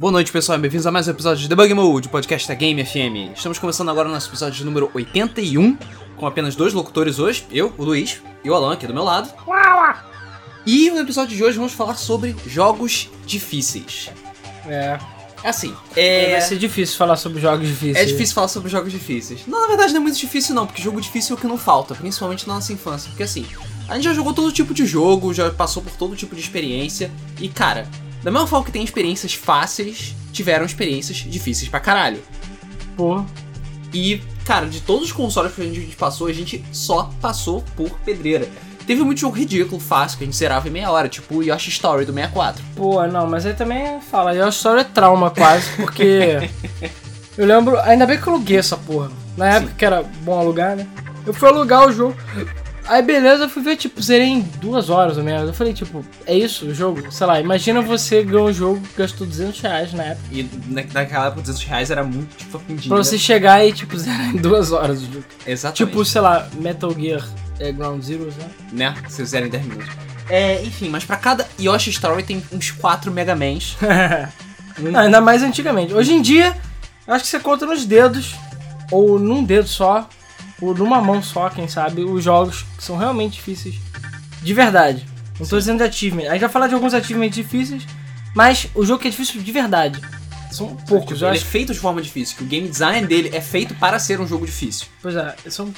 Boa noite, pessoal, bem-vindos a mais um episódio de Debug Mode, podcast da Game FM. Estamos começando agora o nosso episódio número 81, com apenas dois locutores hoje, eu, o Luiz, e o Alan aqui do meu lado. E no episódio de hoje vamos falar sobre jogos difíceis. É. Assim, Vai é... ser difícil falar sobre jogos difíceis. É difícil falar sobre jogos difíceis. Não, na verdade não é muito difícil não, porque jogo difícil é o que não falta, principalmente na nossa infância. Porque assim, a gente já jogou todo tipo de jogo, já passou por todo tipo de experiência, e cara, da mesma forma que tem experiências fáceis, tiveram experiências difíceis pra caralho. Pô. E, cara, de todos os consoles que a gente passou, a gente só passou por pedreira. Teve muito jogo ridículo, fácil, que a gente zerava em meia hora, tipo o Yoshi Story do 64. Pô, não, mas aí também fala, a história é trauma quase, porque. eu lembro. Ainda bem que eu aluguei essa porra. Na época que era bom alugar, né? Eu fui alugar o jogo. Aí beleza, eu fui ver, tipo, zerei em duas horas ou menos. Eu falei, tipo, é isso o jogo? Sei lá, imagina você ganhou um jogo que gastou 200 reais na época. E na- naquela época, 200 reais era muito fucking dinheiro. Pra você chegar e, tipo, zerar em duas horas o jogo. Exatamente. Tipo, sei lá, Metal Gear é, Ground Zeroes, né? né? Se fizer em 10 minutos. É, enfim, mas pra cada Yoshi Story tem uns 4 Mega Mans. Não, ainda mais antigamente. Hoje em dia, eu acho que você conta nos dedos, ou num dedo só, ou numa mão só, quem sabe, os jogos que são realmente difíceis. De verdade. Não tô dizendo de achievement. A gente vai falar de alguns achievements difíceis, mas o jogo que é difícil de verdade. São poucos, Tipo, ele é acho. feito de forma difícil, que o game design dele é feito para ser um jogo difícil. Pois é, são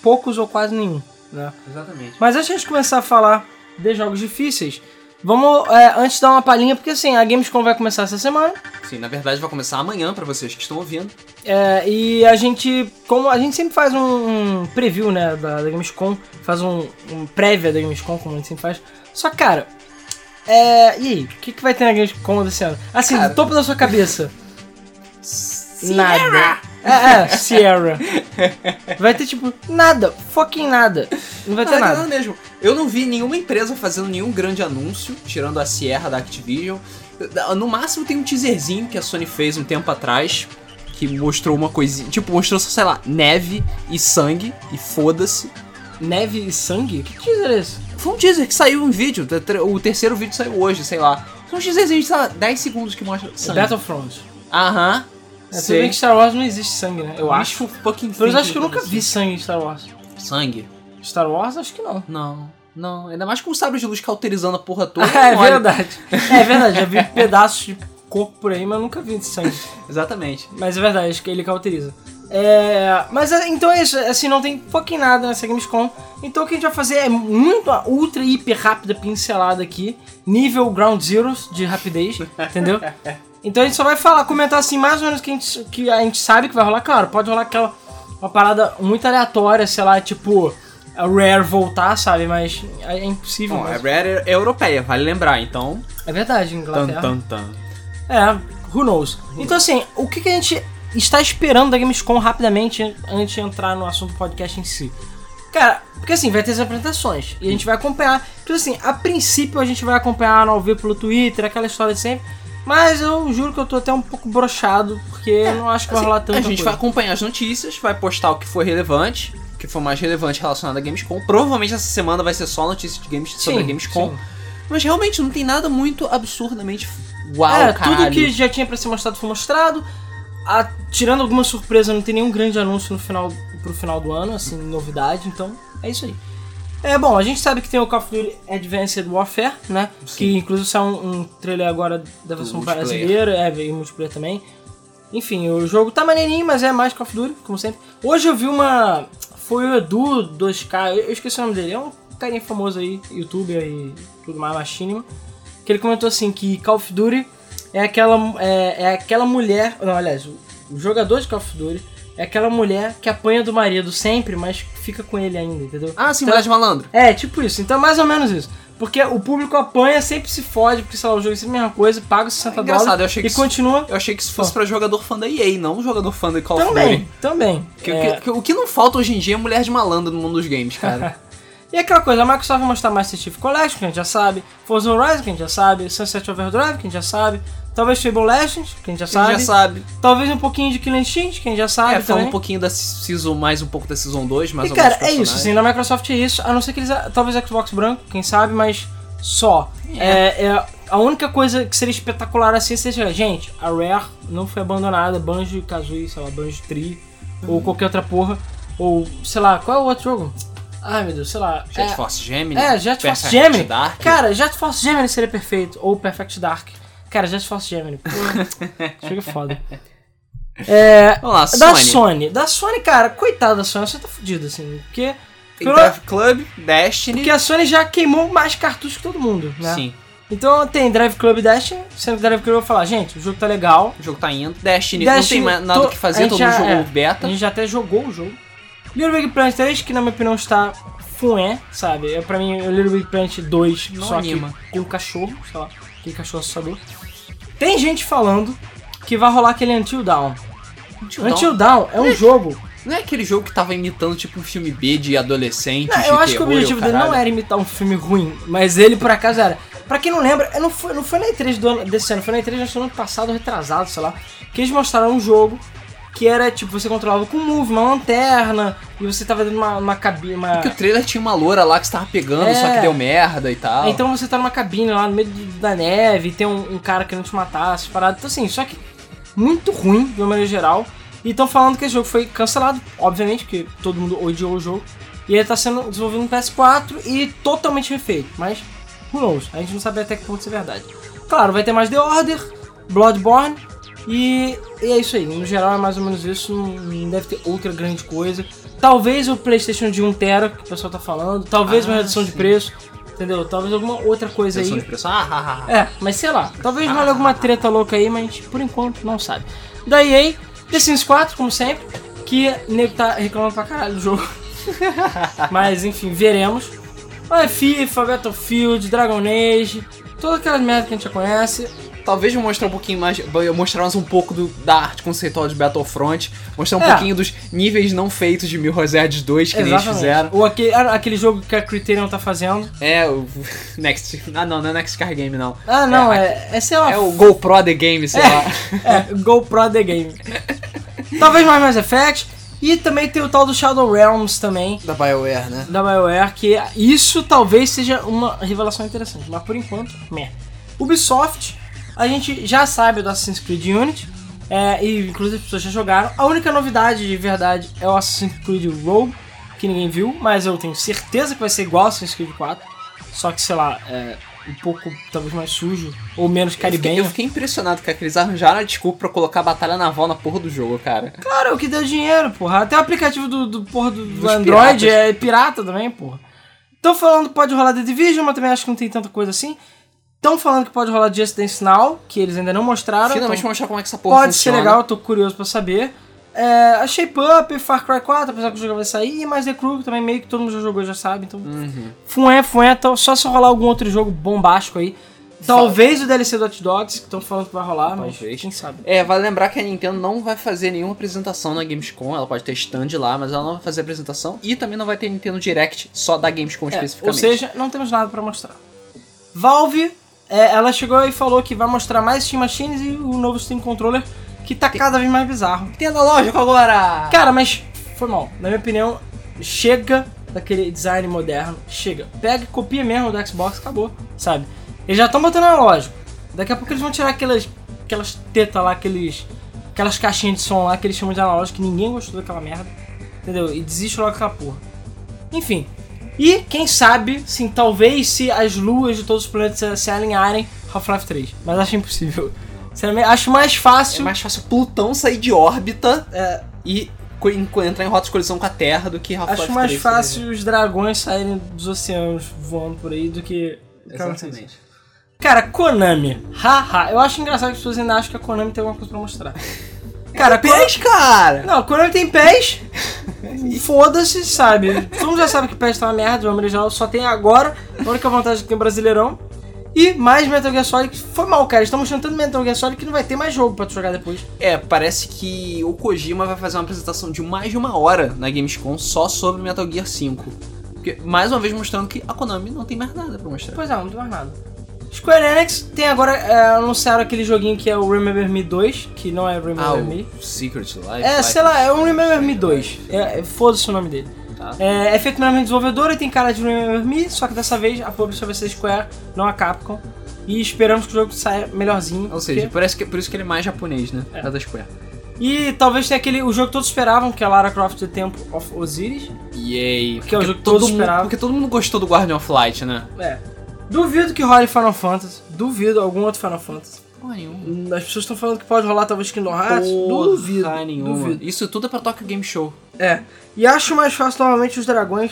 poucos ou quase nenhum. Né? Exatamente. Mas antes de a gente começar a falar de jogos difíceis, vamos é, antes dar uma palhinha, porque assim, a Gamescom vai começar essa semana. Sim, na verdade vai começar amanhã pra vocês que estão ouvindo. É, e a gente, como a gente sempre faz um, um preview, né, da, da Gamescom, faz um, um prévia da Gamescom, como a gente sempre faz. Só que, cara, é, e aí, o que, que vai ter na Gamescom desse ano? Assim, Cara. do topo da sua cabeça. Nada. É, é, Sierra. Vai ter, tipo, nada, fucking nada. Não vai ter Não, nada. nada mesmo. Eu não vi nenhuma empresa fazendo nenhum grande anúncio, tirando a Sierra da Activision. No máximo tem um teaserzinho que a Sony fez um tempo atrás, que mostrou uma coisinha. Tipo, mostrou, sei lá, neve e sangue, e foda-se. Neve e sangue? Que teaser é esse? Foi um teaser que saiu em vídeo. O terceiro vídeo saiu hoje, sei lá. Foi um teaserzinho de, sei lá, 10 segundos que mostra sangue. Battlefront. Aham. É, tudo bem que Star Wars não existe sangue, né? Eu acho. Acho fucking Pelo menos think acho que eu nunca vi sangue em Star Wars. Sangue? Star Wars, acho que não. Não. Não, ainda mais com o sabre de luz cauterizando a porra toda. é olha. verdade. É verdade, já vi pedaços de corpo por aí, mas nunca vi sangue. Exatamente. Mas é verdade, acho que ele cauteriza. É, mas é, então é isso, assim, não tem fucking nada nessa Gamescom. Então o que a gente vai fazer é muito ultra, hiper rápida pincelada aqui, nível Ground Zeroes de rapidez, entendeu? Então a gente só vai falar, comentar assim, mais ou menos que a gente, que a gente sabe que vai rolar. Claro, pode rolar aquela uma parada muito aleatória, sei lá, tipo a Rare voltar, sabe? Mas é impossível. Bom, a mas- Rare é europeia, vale lembrar, então. É verdade, Tan, Inglaterra. tan, tan. É, who knows. Então assim, o que, que a gente está esperando da Gamescom rapidamente antes de entrar no assunto do podcast em si? Cara, porque assim, vai ter as apresentações e a gente vai acompanhar. Então assim, a princípio a gente vai acompanhar ao ver pelo Twitter, aquela história de sempre. Mas eu juro que eu tô até um pouco brochado, porque eu não acho que vai Assim, rolar tanta a gente coisa. vai acompanhar as notícias, vai postar o que foi relevante, o que foi mais relevante relacionado à Gamescom. Provavelmente essa semana vai ser só notícias de games sobre a Sim, Gamescom. sim. Mas realmente não tem nada muito absurdamente uau, é, caralho. tudo que já tinha pra ser mostrado foi mostrado. Ah, tirando alguma surpresa, não tem nenhum grande anúncio no final, pro final do ano, assim, novidade, então é isso aí. É bom, a gente sabe que tem o Call of Duty Advanced Warfare, né? Que inclusive saiu um, um trailer agora da versão brasileira, é, veio multiplayer também. Enfim, o jogo tá maneirinho, mas é mais Call of Duty, como sempre. Hoje eu vi uma. Foi o Edu 2K, eu eu esqueci o nome dele, é um carinha famoso aí, youtuber e tudo mais, machinima. Que ele comentou assim que Call of Duty é aquela, é, é aquela mulher. Não, aliás, o, o jogador de Call of Duty é aquela mulher que apanha do marido sempre, mas fica com ele ainda, entendeu? Ah, sim, Então- mulher de malandro. É, tipo isso. Então é mais ou menos isso. Porque o público apanha, sempre se fode, porque sei lá, o jogo é sempre a mesma coisa, paga os 60 É engraçado, dólares eu achei que e isso- continua. Eu achei que isso fosse pra jogador fã da EA, não jogador fã da Call of Também, Duty. também. Que- É, que- o que não falta hoje em dia é mulher de malandro no mundo dos games, cara. E aquela coisa, a Microsoft vai mostrar Master Chief Collection, que a gente já sabe, Forza Horizon, que a gente já sabe, Sunset Overdrive, que a gente já sabe, talvez Fable Legends, que a gente já A sabe, gente já sabe. talvez um pouquinho de Killing Instinct, que a gente já sabe É, fala também. um pouquinho da Season, mais um pouco da Season 2, mais E cara, é isso, assim, na Microsoft é isso, a não ser que eles. Talvez Xbox branco, quem sabe, mas só. É. é, a única coisa que seria espetacular assim seja, gente, a Rare não foi abandonada, Banjo Kazooie, sei lá, Banjo Tree, ou qualquer outra porra, ou sei lá, qual é o outro jogo? Ai meu Deus, sei lá. Jet é, Force Gemini. é, Jet Force Gemini. Dark. Cara, Jet Force Gemini seria perfeito, ou Perfect Dark. Cara, Jet Force Gemini, chega foda. É, Vamos lá, da Sony. Sony. Da Sony, cara, coitada da Sony, você tá fudido, assim, porque... Tem Drive Club, Destiny. Porque a Sony já queimou mais cartuchos que todo mundo, né? Sim, Então tem Drive Club e Destiny, sendo que Drive Club eu vou falar, gente, o jogo tá legal. o jogo tá indo. Destiny, Destiny, não tem mais nada to- o que a fazer, todo já- mundo jogou é, beta. A gente já até jogou o jogo. Little Big Planet 3, que na minha opinião está fué, sabe? É, pra mim, o Little Big Planet 2, Não só anima. que com cachorro, sei lá, aquele cachorro assustador. Tem gente falando que vai rolar aquele Until Dawn. Until Until Dawn é um jogo... Não é aquele jogo que tava imitando tipo um filme B de adolescente, Não, de eu acho que o objetivo dele não era imitar um filme ruim, mas ele por acaso era. Pra quem não lembra, é, não foi, não foi na E3 do ano, desse ano, foi na E3 acho que no ano passado, retrasado, sei lá, que eles mostraram um jogo que era tipo, você controlava com um move, uma lanterna, e você tava dentro de uma, uma cabine. Uma... Porque o trailer tinha uma loura lá que você tava pegando, É. só que deu merda e tal. Então você tá numa cabine lá no meio da neve, e tem um, um cara querendo te matar, essas paradas. Então assim, só que muito ruim de uma maneira geral. E estão falando que esse jogo foi cancelado, obviamente, porque todo mundo odiou o jogo. E ele tá sendo desenvolvido no PS4 e totalmente refeito. Mas, who knows? A gente não sabe até que ponto isso é verdade. Claro, vai ter mais The Order, Bloodborne e, e é isso aí. No geral é mais ou menos isso. Não, deve ter outra grande coisa. Talvez o PlayStation de 1TB, que o pessoal tá falando. Talvez uma Ah, redução de sim. preço. Entendeu? Talvez alguma outra coisa Redução aí. de preço. Ah, ah, ah. É, mas sei lá. Talvez role alguma treta louca aí, mas por enquanto não sabe. Da EA, The Sims 4, como sempre, que o nego tá reclamando pra caralho do jogo. mas enfim, veremos. Mas FIFA, Battlefield, Dragon Age, todas aquelas merdas que a gente já conhece. Talvez mostrar um pouquinho mais, mostrar mais um pouco do- da arte conceitual de Battlefront, mostrar um É. pouquinho dos níveis não feitos de Mil Hazards 2 que nem eles fizeram. Ou aquele, aquele jogo que a Criterion tá fazendo. É, o Next. Ah, não, não é Next Car Game, não. Ah, não, É, é, é, sei lá. É o GoPro The Game, sei lá. É, GoPro The Game. Talvez mais Mass Effect. E também tem o tal do Shadow Realms também. Da BioWare, né? da BioWare, que isso talvez seja uma revelação interessante, mas por enquanto, meh. Ubisoft, a gente já sabe do Assassin's Creed Unity, é, e inclusive as pessoas já jogaram. A única novidade de verdade é o Assassin's Creed Rogue, que ninguém viu, mas eu tenho certeza que vai ser igual ao Assassin's Creed 4, só que sei lá, é um pouco talvez mais sujo, ou menos Eu fiquei, caribenho. eu fiquei impressionado, cara, que eles arranjaram a desculpa pra colocar a batalha naval na porra do jogo, cara. Claro, é o que deu dinheiro, porra. Até o aplicativo do, do porra do, do Android piratas. é pirata também, porra. Estão falando que pode rolar The Division, mas também acho que não tem tanta coisa assim. Estão falando que pode rolar Just Dance Now, que eles ainda não mostraram. Finalmente então mostrar como é que essa porra pode funciona. ser legal, eu tô curioso pra saber. É, a Shape Up, Far Cry 4, apesar que o jogo vai sair, e mais The Crew, que também meio que todo mundo já jogou, já sabe, então... Uhum. Fué, fué, então só se rolar algum outro jogo bombástico aí. Talvez o DLC do Hot Dogs, que estão falando que vai rolar, mas Talvez. quem sabe. É, vale lembrar que a Nintendo não vai fazer nenhuma apresentação na Gamescom, ela pode ter stand lá, mas ela não vai fazer apresentação e também não vai ter Nintendo Direct só da Gamescom É, especificamente. ou seja, não temos nada pra mostrar. Valve, é, ela chegou e falou que vai mostrar mais Steam Machines e o novo Steam Controller, que tá cada vez mais bizarro. Nintendo lógico agora! Cara, mas foi mal. Na minha opinião, chega daquele design moderno. Chega. Pega e copia mesmo do Xbox, acabou. Sabe? Eles já estão botando analógico. Daqui a pouco eles vão tirar aquelas, aquelas tetas lá, aqueles, aquelas caixinhas de som lá que eles chamam de analógico, que ninguém gostou daquela merda. Entendeu? E desiste logo daquela porra. Enfim. E quem sabe, sim, talvez se as luas de todos os planetas se alinharem, Half-Life 3. Mas acho impossível. Sinceramente, acho mais É fácil. mais fácil Plutão sair de órbita é, e entrar em rota de colisão com a Terra do que Half-Life Acho mais 3, fácil os dragões saírem dos oceanos voando por aí do que. Exatamente. Cara, Konami. Haha. Eu acho engraçado que as pessoas ainda acham que a Konami tem alguma coisa pra mostrar. Cara, Pés, cara! Não, a Konami tem pés. Foda-se, sabe? Todo mundo já sabe que pés tá uma merda, maneira geral. Só tem agora. A única vantagem é que tem Brasileirão. E mais Metal Gear Solid. Foi mal, cara. Eles estão mostrando tanto Metal Gear Solid que não vai ter mais jogo pra tu jogar depois. É, parece que o Kojima vai fazer uma apresentação de mais de uma hora na Gamescom só sobre Metal Gear 5. Porque, mais uma vez mostrando que a Konami não tem mais nada pra mostrar. Pois é, não tem mais nada. Square Enix tem agora, é, anunciaram aquele joguinho que é o Remember Me 2, que não é Remember Ah, Me. o Secret Life. É, sei lá, é um Remember Me 2. É, é- Foda-se o nome dele. Tá. É, é feito pela mesma desenvolvedora e tem cara de Remember Me, só que dessa vez a publisher vai ser Square, não a Capcom. E esperamos que o jogo saia melhorzinho. Ou seja, porque- parece que, por isso que ele é mais japonês, né? É. Da Square. E talvez tenha aquele. O jogo que todos esperavam, que é Lara Croft The Temple of Osiris. Yay. Que é o jogo que todo todos mundo, esperavam. Porque todo mundo gostou do Guardian of Light, né? É. Duvido que role Final Fantasy. Duvido algum outro Final Fantasy. Porra nenhuma. As pessoas estão falando que pode rolar talvez Kingdom Hearts. duvido. Porra nenhuma. Duvido. Isso tudo é pra Tokyo Game Show. É. E acho mais fácil novamente os dragões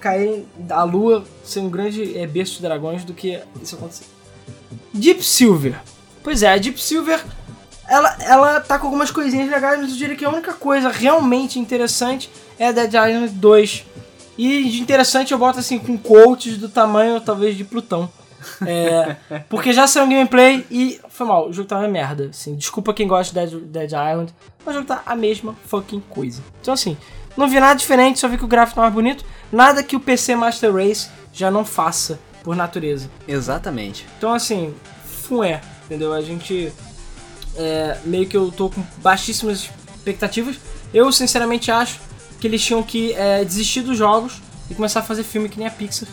caírem da lua, ser um grande é, berço de dragões, do que isso acontecer. Deep Silver. Pois é, a Deep Silver, ela, ela tá com algumas coisinhas legais, mas eu diria que a única coisa realmente interessante é a Dead Island 2. E de interessante eu boto assim com quotes do tamanho talvez de Plutão. É, porque já saiu um gameplay e foi mal, o jogo uma merda. Assim, desculpa quem gosta de Dead, Dead Island, mas o jogo tá a mesma fucking coisa. Então assim, não vi nada diferente, só vi que o gráfico tá mais bonito. Nada que o PC Master Race já não faça por natureza. Exatamente. Então assim, fué, entendeu? A gente é, meio que eu tô com baixíssimas expectativas. Eu sinceramente acho que eles tinham que é, desistir dos jogos e começar a fazer filme que nem a Pixar.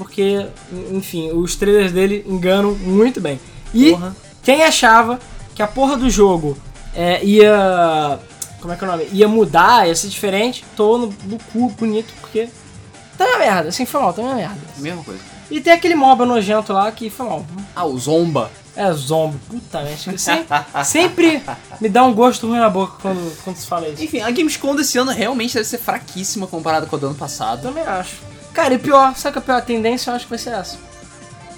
Porque, enfim, os trailers dele enganam muito bem. E Porra. quem achava que a porra do jogo é, ia. Como é que é o nome? Ia mudar, ia ser diferente, tô no, no cu bonito, porque. Tá uma merda, assim foi mal, tá uma merda. Mesma coisa. E tem aquele mob nojento lá que foi mal. Ah, o Zomba. É zombie, puta merda. Sempre, sempre me dá um gosto ruim na boca quando, quando se fala isso. Enfim, a Gamescom desse ano realmente deve ser fraquíssima comparada com a do ano passado. Também acho. Cara, e pior, sabe que a pior tendência eu acho que vai ser essa?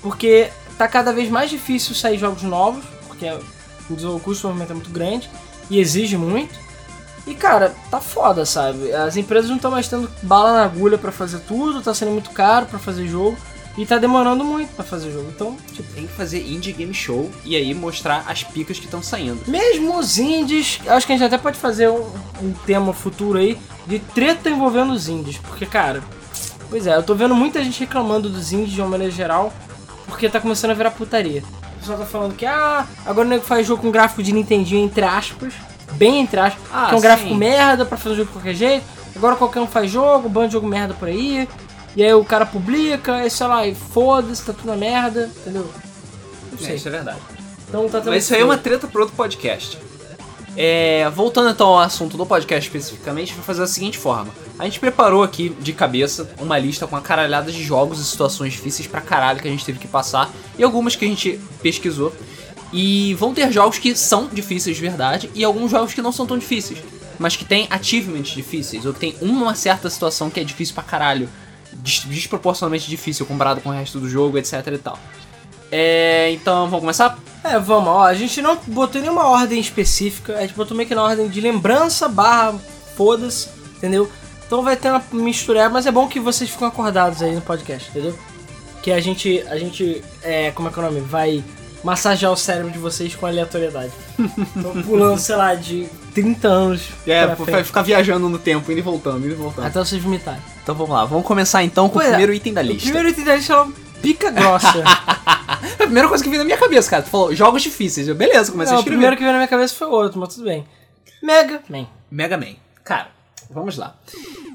Porque tá cada vez mais difícil sair jogos novos, porque o custo de desenvolvimento é muito grande e exige muito. E cara, tá foda, sabe? As empresas não estão mais tendo bala na agulha pra fazer tudo, tá sendo muito caro pra fazer jogo e tá demorando muito pra fazer jogo. Então, tipo, Tem que fazer Indie Game Show e aí mostrar as picas que estão saindo. Mesmo os indies, acho que a gente até pode fazer um, um tema futuro aí de treta envolvendo os indies, porque cara, pois é, eu tô vendo muita gente reclamando dos indies de uma maneira geral, porque tá começando a virar putaria. O pessoal tá falando que, ah, agora o nego faz jogo com gráfico de Nintendinho, entre aspas, bem entre aspas, Ah, que é um gráfico sim. merda pra fazer um jogo de qualquer jeito, agora qualquer um faz jogo, bando de jogo merda por aí, e aí o cara publica, e sei lá, e foda-se, tá tudo na merda, entendeu? Não sei. isso é verdade. Então tá Mas isso aí é uma treta para outro podcast. É, voltando então ao assunto do podcast especificamente, a vai fazer da seguinte forma. A gente preparou aqui de cabeça uma lista com uma caralhada de jogos e situações difíceis pra caralho que a gente teve que passar e algumas que a gente pesquisou. E vão ter jogos que são difíceis de verdade e alguns jogos que não são tão difíceis, mas que tem achievements difíceis ou que tem uma certa situação que é difícil pra caralho, des- desproporcionalmente difícil comparado com o resto do jogo, etc e tal. É, então vamos começar? É, vamos, ó, a gente não botou nenhuma ordem específica, a gente botou meio que na ordem de lembrança barra foda-se, entendeu? Então vai ter uma mistura, mas é bom que vocês ficam acordados aí no podcast, entendeu? Que a gente, a gente, é, como é que é o nome? Vai massagear o cérebro de vocês com aleatoriedade. Então, pulando, sei lá, de 30 anos É, vai ficar viajando no tempo, indo e voltando, indo e voltando. até vocês vomitarem. Então vamos lá, vamos começar então com Pois o é, primeiro item da O lista. primeiro item da lista é uma pica grossa. A primeira coisa que veio na minha cabeça, cara, tu falou jogos difíceis. Eu, beleza, comecei Não, a o escrever. primeiro que veio na minha cabeça foi outro, mas tudo bem. Mega Man. Mega Man. Cara, vamos lá.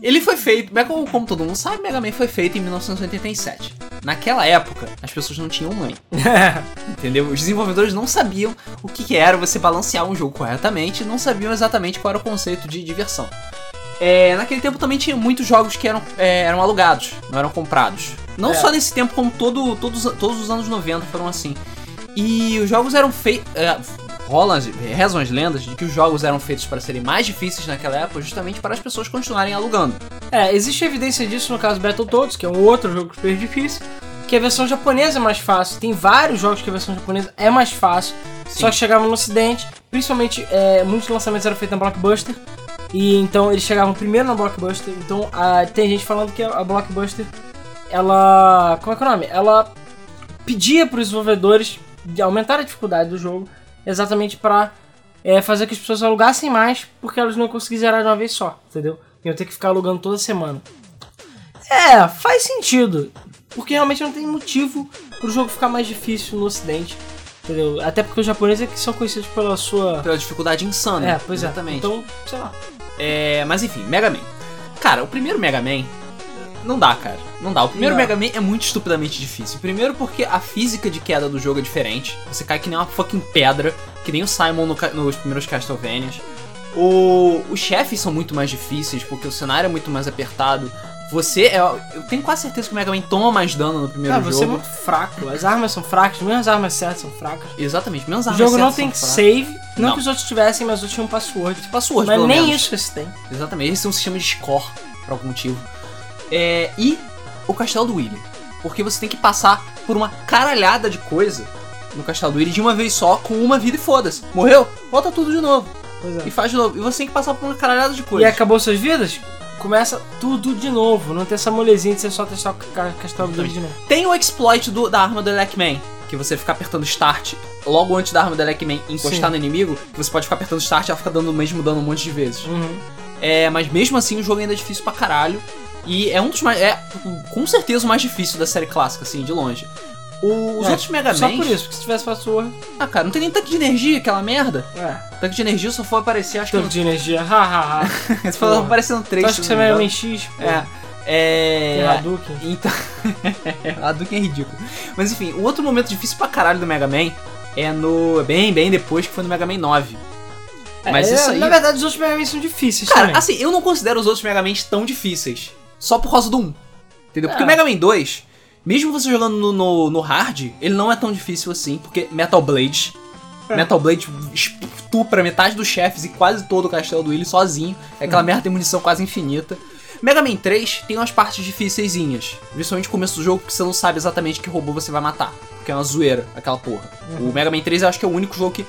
Ele foi feito, Mega- como todo mundo sabe, Mega Man foi feito em 1987. Naquela época, as pessoas não tinham mãe, entendeu? Os desenvolvedores não sabiam o que que era você balancear um jogo corretamente, não sabiam exatamente qual era o conceito de diversão. É, naquele tempo também tinha muitos jogos que eram, é, eram alugados, não eram comprados. Não É. só nesse tempo, como todo, todos, todos os anos 90 foram assim. E os jogos eram feitos. É, rolam, rezam as lendas de que os jogos eram feitos para serem mais difíceis naquela época, justamente para as pessoas continuarem alugando. É, existe evidência disso no caso Battletoads, que é um outro jogo super difícil, que a versão japonesa é mais fácil. Tem vários jogos que a versão japonesa é mais fácil, Sim. só que chegavam no ocidente, principalmente é, muitos lançamentos eram feitos na Blockbuster, e então eles chegavam primeiro na Blockbuster, então ah, tem gente falando que a Blockbuster, ela... como é que é o nome? Ela pedia para os desenvolvedores de aumentar a dificuldade do jogo, exatamente para fazer que as pessoas alugassem mais, porque elas não iam conseguir zerar de uma vez só, entendeu? Iam ter que ficar alugando toda semana. É, faz sentido. Porque realmente não tem motivo pro jogo ficar mais difícil no ocidente. Entendeu? Até porque os japoneses é que são conhecidos pela sua. Pela dificuldade insana. É, pois exatamente. é. Então, sei lá. É, mas enfim, Mega Man. Cara, o primeiro Mega Man Não dá, cara. Não dá. O primeiro Não. Mega Man é muito estupidamente difícil. Primeiro porque a física de queda do jogo é diferente. Você cai que nem uma fucking pedra, que nem o Simon no nos primeiros Castlevanias. O... Os chefes são muito mais difíceis, porque o cenário é muito mais apertado. Você é. Eu tenho quase certeza que o Mega Man toma mais dano no primeiro Cara, jogo. você é muito fraco. As armas são fracas, mesmo as armas certas são fracas. Exatamente, menos O armas jogo não certas tem são fracas. save, não, Não. que os outros tivessem, mas os outros tinham um password. Password, mas nem menos. isso que esse tem. Exatamente, esse é um sistema de score, por algum motivo. É, e o Castelo do Willy. Porque você tem que passar por uma caralhada de coisa no Castelo do Willy de uma vez só, com uma vida e foda-se. Morreu? Volta tudo de novo. É. E faz de novo. E você tem que passar por uma caralhada de E coisas. acabou suas vidas? Começa tudo de novo. Não tem essa molezinha de você só testar o ca- castelo dele de novo. Tem o exploit do- da arma do Elecman, que você fica apertando Start logo antes da arma do Elecman encostar Sim. no inimigo, que você pode ficar apertando Start e ela fica dando o mesmo dano um monte de vezes. Uhum. É, mas mesmo assim o jogo ainda é difícil pra caralho. E é um dos mais. É com certeza o mais difícil da série clássica, assim, de longe. O- os É, outros Mega Só Man. por isso, porque se tivesse password. Ah, cara, não tem nem tanque de energia, aquela merda. É. Tanque de energia só for aparecer, acho que. Tanto de energia. Ha ha ha. Você falou aparecendo três. Tu acha que você é me Mega. Man X? Pô. É. É. Tem Hadouken. Então. a Duke é ridículo. Mas enfim, o outro momento difícil pra caralho do Mega Man é no. Bem, bem depois, que foi no Mega Man 9. Mas É, isso aí. Na verdade, os outros Mega Man são difíceis Cara, também. assim, eu não considero os outros Mega Man tão difíceis. Só por causa do 1. Entendeu? Porque É. o Mega Man 2, mesmo você jogando no, no, no hard, ele não é tão difícil assim, porque Metal Blade. É. Metal Blade estupra metade dos chefes e quase todo o castelo do Willy sozinho. É aquela merda tem munição quase infinita. Mega Man 3 tem umas partes difíceisinhas. Principalmente no começo do jogo, porque você não sabe exatamente que robô você vai matar. Porque é uma zoeira, aquela porra. O Mega Man 3 eu acho que é o único jogo que.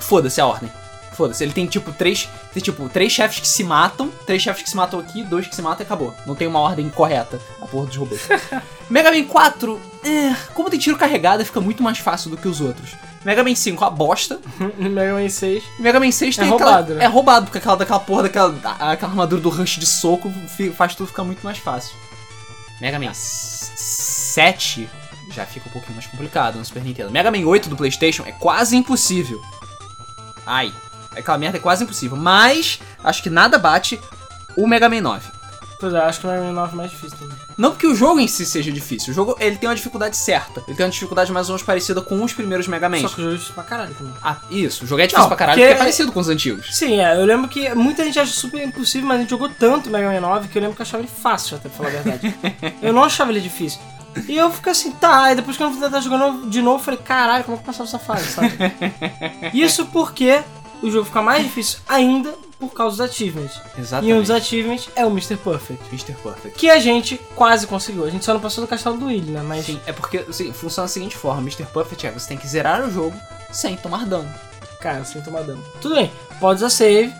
Foda-se a ordem. Foda-se, ele tem tipo três. Tem tipo três chefes que se matam, três chefes que se matam aqui, dois que se matam e acabou. Não tem uma ordem correta, a porra dos robôs. Mega Man 4, é, como tem tiro carregado, fica muito mais fácil do que os outros. Mega Man 5, a bosta. Mega Man 6. Mega Man 6 É tem aquela- roubado, né? É roubado, porque aquela daquela porra daquela aquela armadura do rush de soco faz tudo ficar muito mais fácil. Mega Man 7 já fica um pouquinho mais complicado no Super Nintendo. Mega Man 8 do PlayStation é quase impossível. Ai, aquela merda é quase impossível, mas acho que nada bate o Mega Man 9. Pois é, acho que o Mega Man 9 é mais difícil também. Não porque o jogo em si seja difícil, o jogo ele tem uma dificuldade certa. Ele tem uma dificuldade mais ou menos parecida com os primeiros Mega Man. Só que o jogo é difícil pra caralho também. Ah, isso, o jogo é difícil Não, pra caralho porque- porque é parecido com os antigos. Sim, é, eu lembro que muita gente acha super impossível, mas a gente jogou tanto Mega Man 9 que eu lembro que eu achava ele fácil, até pra falar a verdade. eu não achava ele difícil. E eu fico assim, tá, e depois que eu fui tentar jogando de novo, eu falei, caralho, como é que passava essa fase, sabe? Isso porque o jogo fica mais difícil ainda por causa dos achievements. E Exatamente. um dos achievements é o Mr. Perfect. Mr. Perfect. Que a gente quase conseguiu. A gente só não passou do castelo do Willy, né? Mas. Sim, é porque assim, funciona da seguinte forma: Mr. Perfect é você tem que zerar o jogo sem tomar dano. Cara, sem tomar dano. Tudo bem, pode usar save.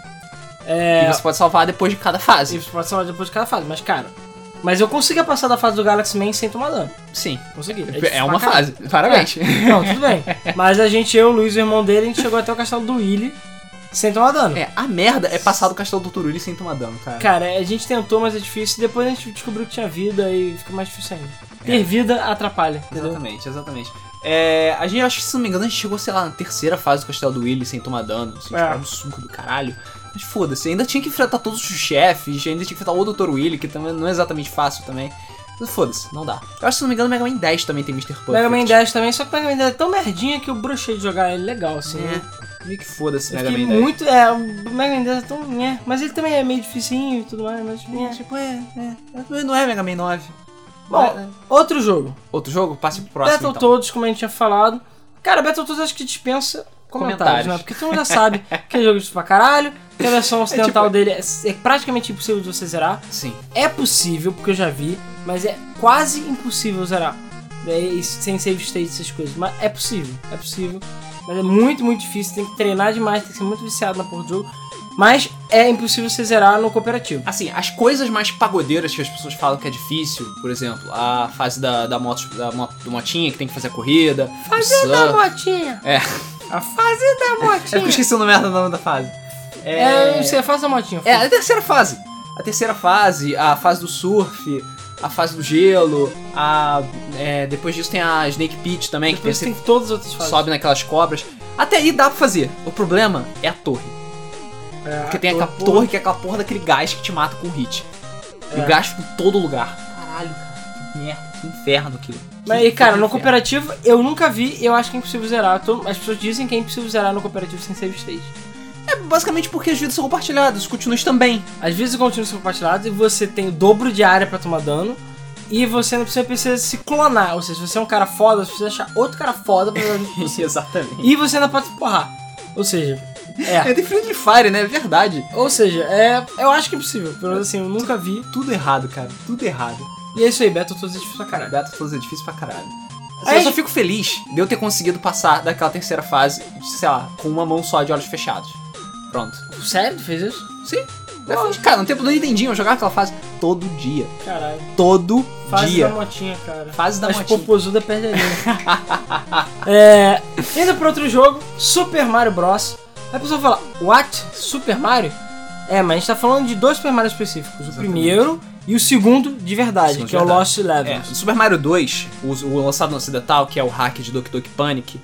É. E você pode salvar depois de cada E fase. você pode salvar depois de cada fase, mas cara. Mas eu consegui passar da fase do Galaxy Man sem tomar dano. Sim. Consegui. É, difícil uma fase. Parabéns. Não, tudo bem. Mas a gente, eu, o Luiz, o irmão dele, a gente chegou até o castelo do Willy sem tomar dano. É, a merda é passar do castelo do Turuli sem tomar dano, cara. Cara, a gente tentou, mas é difícil. Depois a gente descobriu que tinha vida e fica mais difícil ainda. Ter vida atrapalha, entendeu? Exatamente, exatamente. É, a gente, acho que se não me engano, a gente chegou, sei lá, na terceira fase do castelo do Willy sem tomar dano. Assim, É. tipo, um suco do caralho. Mas foda-se, ainda tinha que enfrentar todos os chefes, ainda tinha que enfrentar o Dr. Willy, que também não é exatamente fácil também. Mas foda-se, não dá. Eu acho que se não me engano, Mega Man 10 também tem Mr. Perfect. Mega Man 10 também, só que o Mega Man 10 é tão merdinha que eu brochei de jogar ele legal, assim. É, meio que foda-se, Mega Man 10. muito. É, o Mega Man 10 é tão. É, mas ele também é meio dificinho e tudo mais, mas. É, É. tipo, é, é. Não é Mega Man 9. Bom, É, é. outro jogo. Outro jogo? Passe pro próximo. então. Battletoads, como a gente tinha falado. Cara, Battletoads acho que dispensa comentários, Comentários. né? Porque todo mundo já sabe que é jogo difícil pra caralho, que a versão ocidental tipo- dele é, é praticamente impossível de você zerar. Sim. É possível, porque eu já vi, mas é quase impossível zerar. É, sem save state, essas coisas. Mas é possível, é possível. Mas é muito, muito difícil, tem que treinar demais, tem que ser muito viciado na porra do jogo. Mas é impossível você zerar no cooperativo. Assim, as coisas mais pagodeiras que as pessoas falam que é difícil, por exemplo, a fase da, da, moto, da moto, do motinha que tem que fazer a corrida. Fase da motinha! É. A fase da É porque eu motinha! esqueci o nome do nome da fase. É, sei, a fase da motinha. É, a terceira fase. A terceira fase, a fase do surf, a fase do gelo, a. é, depois disso tem a Snake Pit também, que Depois tem, tem todas as outras fases. sobe naquelas cobras. Até aí dá pra fazer. O problema é a torre. É, Porque tem a aquela porra- torre que é aquela porra daquele gás que te mata com hit. E É. o gás em todo lugar. caralho, cara. Que merda, que inferno aquilo. Mas, Que cara, no inferno. cooperativo eu nunca vi eu acho que é impossível zerar. Todo- As pessoas dizem que é impossível zerar no cooperativo sem save state. É basicamente porque as vidas são compartilhadas, os continuos também. Às vezes o contínuo são compartilhados e você tem o dobro de área pra tomar dano. E você não precisa, precisa se clonar. Ou seja, se você é um cara foda, você precisa achar outro cara foda pra você. Exatamente. E você ainda pode se porrar. Ou seja, É, é. tem Friendly Fire, né? É verdade. Ou seja, é. Eu acho que é possível. Pelo menos assim, eu nunca vi. Tudo errado, cara. Tudo errado. E é isso aí, Battletoads é difícil pra caralho. Battletoads é difícil pra caralho. Assim, Aí- eu só fico feliz de eu ter conseguido passar daquela terceira fase, sei lá, com uma mão só de olhos fechados. Pronto. Sério? Tu fez isso? Sim. Eu fiz, cara, no tempo do Nintendinho, eu jogava aquela fase todo dia. Caralho. Todo Fase dia. da motinha, cara. Fase da Mas motinha. popozuda perde a linha. é, indo pro outro jogo, Super Mario Bros. Aí a pessoa fala, what? Super Mario? É, mas a gente tá falando de dois Super Mario específicos. O Exatamente. primeiro e o segundo de verdade, Segundo que de é o. Lost É, Levels. o Super Mario 2, o, o lançado no ocidental, que é o hack de Doki Doki Panic,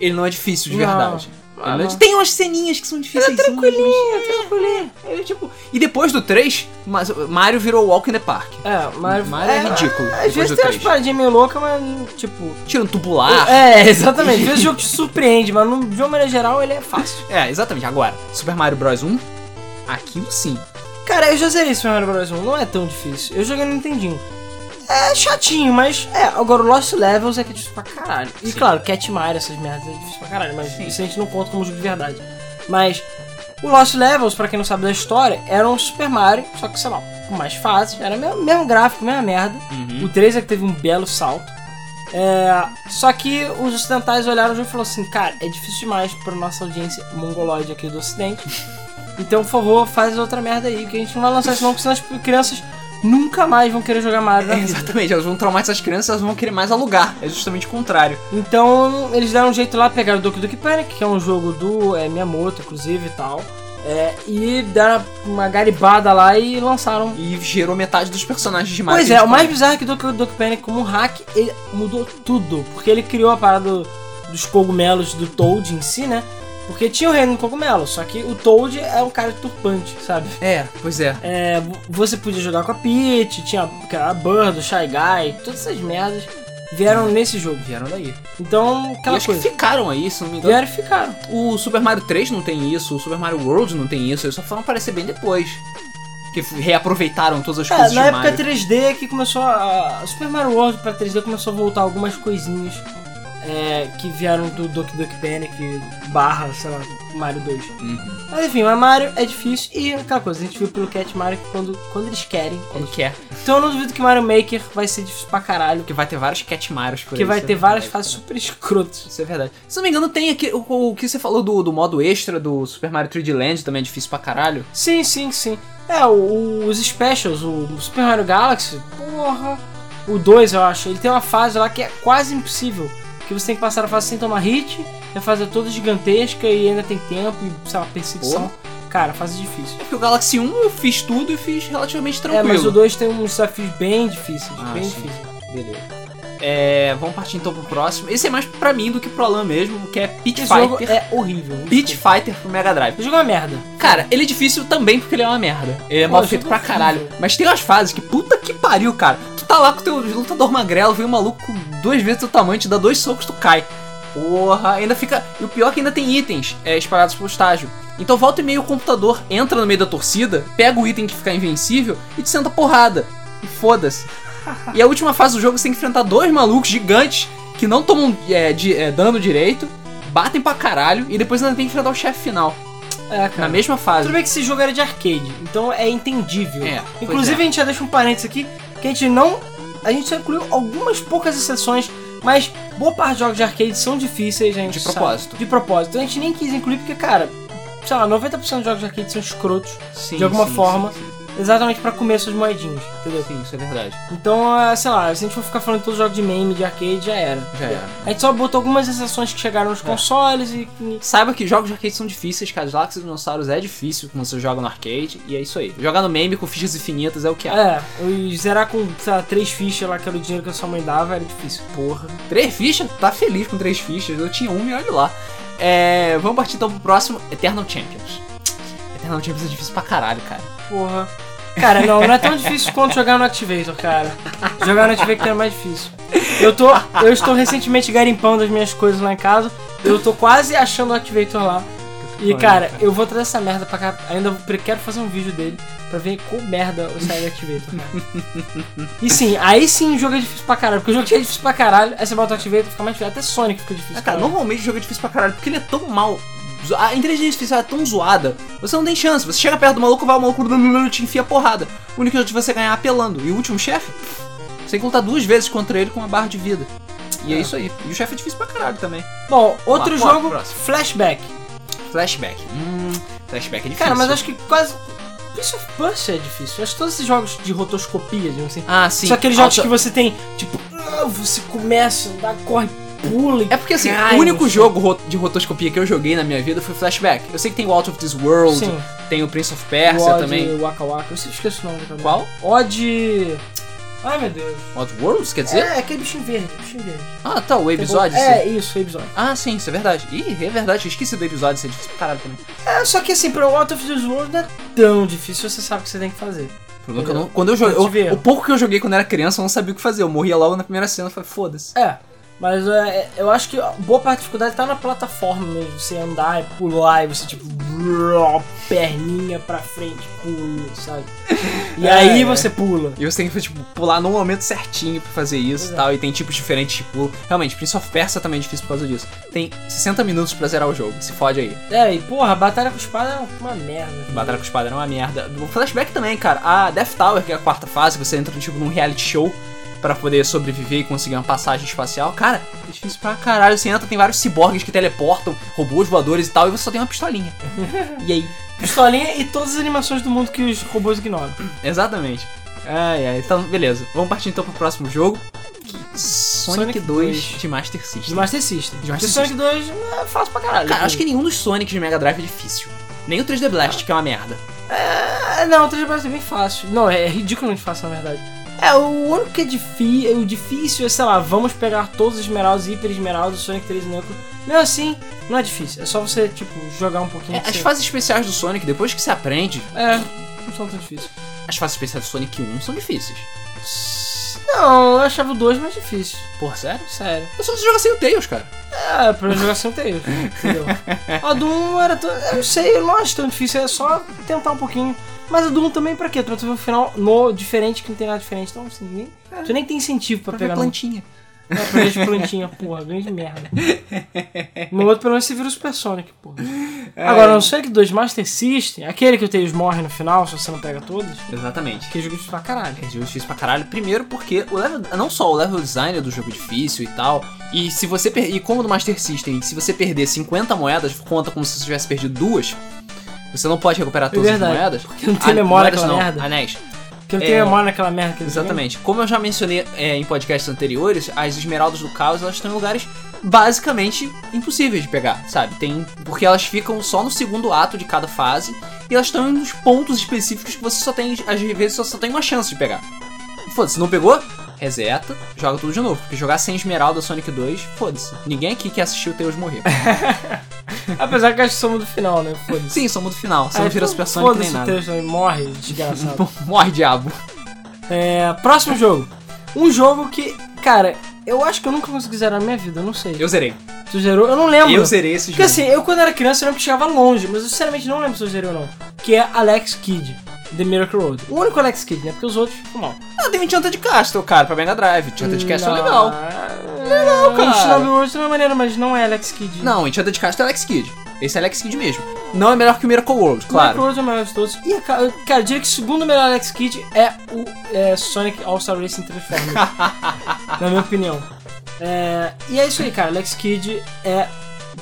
ele não é difícil de Não. verdade. Ah, é-. Tem umas ceninhas que são difíceis. Ele é tranquilinho, tranquilinho. Ele, tipo, e depois do 3, mas- Mario virou Walk in the Park. É, Mario, Mario é ridículo Às vezes tem umas paradinhas meio loucas, mas tipo. Tirando tubular. É, exatamente. Às vezes o jogo te surpreende, mas no, de uma maneira geral ele é fácil. É, exatamente. Agora, Super Mario Bros 1, aquilo sim. Cara, eu já zerei Super Mario Bros. 1, não é tão difícil. Eu joguei no Nintendinho. É chatinho, mas é. Agora o Lost Levels é que é difícil pra caralho. E Sim. claro, Cat Mario, essas merdas é difícil pra caralho, mas Sim. isso a gente não conta como jogo de verdade. Mas o Lost Levels, pra quem não sabe da história, era um Super Mario, só que sei lá, com mais fases, era mesmo, mesmo gráfico, mesma merda. O 3 é que teve um belo salto. É, só que os ocidentais olharam o jogo e falaram assim, cara, é difícil demais pra nossa audiência mongoloide aqui do ocidente. Então, por favor, faz outra merda aí, que a gente não vai lançar isso não, porque senão as crianças nunca mais vão querer jogar Mario na É, vida. exatamente, elas vão traumatizar as crianças, elas vão querer mais alugar. É justamente o contrário. Então, eles deram um jeito lá, pegaram o Doki Doki Panic, que é um jogo do é, Miyamoto, inclusive, e tal. É, e deram uma garibada lá e lançaram E gerou metade dos personagens de Mario. Pois é, o mais conhece. bizarro é que o Doki Doki Panic como um hack, ele mudou tudo. Porque ele criou a parada do- dos cogumelos do Toad em si, né? Porque tinha o reino do cogumelo, só que o Toad é um cara turpante, sabe? É, pois é. É, vo- você podia jogar com a Peach, tinha a Bird, o Shy Guy, todas essas merdas vieram nesse jogo. Vieram daí. Então, E aquela acho coisa. que ficaram aí, se não me engano. Vieram e ficaram. O Super Mario 3 não tem isso, o Super Mario World não tem isso, eles só foram aparecer bem depois. Que reaproveitaram todas as É, coisas na época Mario. 3D que começou a. a Super Mario World pra 3D começou a voltar algumas coisinhas é, que vieram do Doki Doki Panic barra, sei lá, Mario 2. Uhum. Mas enfim, mas Mario é difícil e aquela coisa, a gente viu pelo Cat Mario que quando, quando eles querem. Quando quer. Então eu não duvido que Mario Maker vai ser difícil pra caralho, Porque vai ter vários Cat Marios por porque aí. vai ter é várias fases super escrotas. Isso é verdade. Se não me engano, tem aqui o, o que você falou do, do modo extra do Super Mario 3D Land, também é difícil pra caralho. Sim, sim, sim. É, o- os specials, o Super Mario Galaxy, porra. O 2, eu acho, ele tem uma fase lá que é quase impossível. Que você tem que passar a fase sem tomar hit, a fase é toda gigantesca e ainda tem tempo e, sei lá, perseguição. Cara, fase difícil. Porque o Galaxy 1 eu fiz tudo e fiz relativamente É, tranquilo. mas o 2 tem uns desafios bem difíceis, Ah, bem sim. difíceis. Beleza. É, vamos partir então pro próximo. Esse é mais pra mim do que pro Alan mesmo, que é Pit Esse jogo Fighter. é horrível. Pit Fighter pro Mega Drive. O jogo é uma merda. Cara, ele é difícil também porque ele é uma merda. Ele é Pô, mal feito pra horrível. caralho. Mas tem umas fases que puta que pariu, cara. Tu tá lá com teu lutador magrelo, vem um maluco com duas vezes o tamanho, te dá dois socos, tu cai. Porra, ainda fica. E o pior é que ainda tem itens é, espalhados pelo estágio. Então volta e meio o computador entra no meio da torcida, pega o item que fica invencível e te senta porrada. E foda-se. E a última fase do jogo você tem que enfrentar dois malucos gigantes que não tomam é, de- é, dano direito, batem pra caralho e depois ainda tem que enfrentar o chefe final. É, Na cara. mesma fase. Tudo bem que esse jogo era de arcade, então é entendível. É, Inclusive é. a gente já deixa um parênteses aqui, que a gente não. A gente só incluiu algumas poucas exceções, mas boa parte dos jogos de arcade são difíceis, a gente De sabe. propósito. De propósito. A gente nem quis incluir porque, cara, sei lá, 90% dos jogos de arcade são escrotos, Sim, de alguma sim, forma. sim. Exatamente pra comer suas moedinhas, entendeu? Sim, isso é verdade. Então, é, sei lá, se a gente for ficar falando de todos os jogos de meme, de arcade, já era. Já era. A gente só botou algumas exceções que chegaram nos consoles e. e- Saiba que jogos de arcade são difíceis, cara. Galaxy Dinossauros é difícil quando você joga no arcade, e é isso aí. Jogar no meme com fichas infinitas é o que é. É, e zerar com, sei lá, três fichas lá, que era o dinheiro que a sua mãe dava, era difícil. Porra. Três fichas? Tá feliz com três fichas. Eu tinha uma e olha lá. É, vamos partir então pro próximo: Eternal Champions. Eternal Champions é difícil pra caralho, cara. Porra. Cara, não, não é tão difícil quanto jogar no Activator, cara. Jogar no Activator é mais difícil. Eu tô. Eu estou recentemente garimpando as minhas coisas lá em casa. Eu tô quase achando o Activator lá. E cara, eu vou trazer essa merda pra cá. Ainda quero fazer um vídeo dele pra ver qual merda o Cyber Activator, cara. e sim, aí sim o jogo é difícil pra caralho. Porque o jogo já é difícil pra caralho. Aí você bota o Activator fica mais difícil. Até Sonic fica difícil. Ah, cara, normalmente o jogo é difícil pra caralho, porque ele é tão mal. A inteligência artificial é tão zoada, você não tem chance. Você chega perto do maluco, vai o maluco te enfia porrada. O único jeito de você ganhar é apelando. E o último chefe, você tem que lutar duas vezes contra ele com uma barra de vida. E é, É. isso aí. E o chefe é difícil pra caralho também. Bom, outro lá, jogo, próximo. Flashback. Flashback. Hum, flashback é difícil. Cara, mas acho que quase. Prince of Persia é difícil. Acho que todos esses jogos de rotoscopia, digamos assim. Ah, sim. São aqueles jogos Alta- que você tem, tipo, ah, você começa, dá, corre, pula e É porque assim, cai o único jogo de rotoscopia que eu joguei na minha vida foi Flashback. Eu sei que tem o Out of This World, Sim. tem o Prince of O Persia Odd também. Waka Waka. Eu esqueço o nome também. Qual? Odd. Ai meu Deus. Out Worlds, quer dizer? É, aquele bichinho verde, bichinho verde. Ah, tá, o episódio. É, isso, o episódio. Ah, sim, isso é verdade. Ih, é verdade, eu esqueci do episódio, isso é difícil pra caralho também. É, só que assim, pro Out of This World não é tão difícil, você sabe o que você tem que fazer. O problema é que eu não- quando eu joguei, eu- o pouco que eu joguei quando era criança, eu não sabia o que fazer. Eu morria logo na primeira cena, eu falei, foda-se. É, mas é, eu acho que boa parte da dificuldade tá na plataforma mesmo. Você andar e pular e você, tipo, brrr, perninha pra frente, pula, sabe? E É, aí é. você pula. E você tem que tipo, pular no momento certinho pra fazer isso e é. tal. E tem tipos diferentes de pulo. Realmente, Prince of Persia também é difícil por causa disso. Tem 60 minutos pra zerar o jogo, se fode aí. É, e porra, a batalha com espada é uma merda. Batalha com espada era uma merda. O flashback também, cara. A Death Tower, que é a quarta fase, você entra tipo num reality show pra poder sobreviver e conseguir uma passagem espacial. Cara, é difícil pra caralho. Você entra, tem vários ciborgues que teleportam, robôs voadores e tal, e você só tem uma pistolinha. e aí? Pistolinha e todas as animações do mundo que os robôs ignoram. Exatamente. Ai, ai. Então, beleza. Vamos partir então pro próximo jogo. Sonic, Sonic 2 2. de Master System. De Master System. De Master Sonic 2 é fácil pra caralho. Cara, acho que nenhum dos Sonics de Mega Drive é difícil. Nem o 3D Blast, que é uma merda. É, não, o 3D Blast é bem fácil. Não, é ridiculamente fácil, na verdade. É, o único que é difícil, o difícil é, sei lá, vamos pegar todos os esmeraldas, hiper esmeraldas, Sonic 3 e Knuckles. Mesmo assim, não é difícil. É só você, tipo, jogar um pouquinho. É, as você- fases especiais do Sonic, depois que você aprende, É, não são tão difíceis. as fases especiais do Sonic 1 são difíceis. Não, eu achava o 2 mais difícil. Porra, sério? Sério. Eu só jogar sem o Tails, cara. É, pra jogar sem o Tails, entendeu? A Doom era tão... Eu não sei, eu não acho tão difícil, é só tentar um pouquinho. Mas a Doom também pra quê? Pra tu ver um final no, diferente que não tem nada diferente. Então, assim, nem, tu nem tem incentivo pra, Pra ver pegar no... plantinha. É, ver de plantinha, porra, grande merda. No outro, pelo menos, você vira o Super Sonic, porra. Agora, no Sonic 2 Master System, aquele que o Tails morre no final, se você não pega todos, Exatamente. que jogo difícil pra caralho. É difícil pra caralho. Primeiro porque o level, não só o level design do jogo é difícil e tal, e se você per- e como no Master System, se você perder 50 moedas, conta como se você tivesse perdido duas. Você não pode recuperar todas verdade, as moedas. porque não tem Ah, memória moedas não, merda. Anéis. Não tem É. memória naquela merda que Exatamente. Como eu já mencionei é, em podcasts anteriores, as esmeraldas do caos elas estão em lugares basicamente impossíveis de pegar, sabe? Tem porque elas ficam só no segundo ato de cada fase e elas estão nos pontos específicos que você só tem às vezes só, só tem uma chance de pegar. Foda-se, não pegou? Reseta, joga tudo de novo. Porque jogar sem esmeralda Sonic 2, foda-se. Ninguém aqui que assistiu o Tails morrer. Apesar que acho que somos do final, né? Foda-se. Sim, somos do final. Você Ah, não vira então Super Sonic nem Foda-se o nada. Tails também, morre, desgraçado. Morre, diabo. É, próximo jogo. Um jogo que, cara, eu acho que eu nunca consegui zerar na minha vida, eu não sei. Eu zerei. Tu zerou? Eu não lembro. Eu zerei esse jogo. Porque assim, eu quando era criança eu lembro que chegava longe, mas eu sinceramente não lembro se eu zerei ou não. Que é Alex Kidd, The Miracle Road. O único Alex Kidd, né? Porque os outros ficam mal. Não, tem Enchanted Castle, cara, pra Mega Drive. Enchanted Castle é legal. Legal, cara. Shinobi Road de uma maneira, mas não é Alex Kidd. Não, Enchanted Castle é Alex Kidd. Esse é Alex Kidd mesmo. Não é melhor que o Miracle World, Miracle claro. Road é o melhor de todos. E, cara, cara, eu diria que o segundo melhor Alex Kidd é o é, Sonic All-Star Racing Transformers. na minha opinião. É, e é isso aí, cara. Alex Kidd é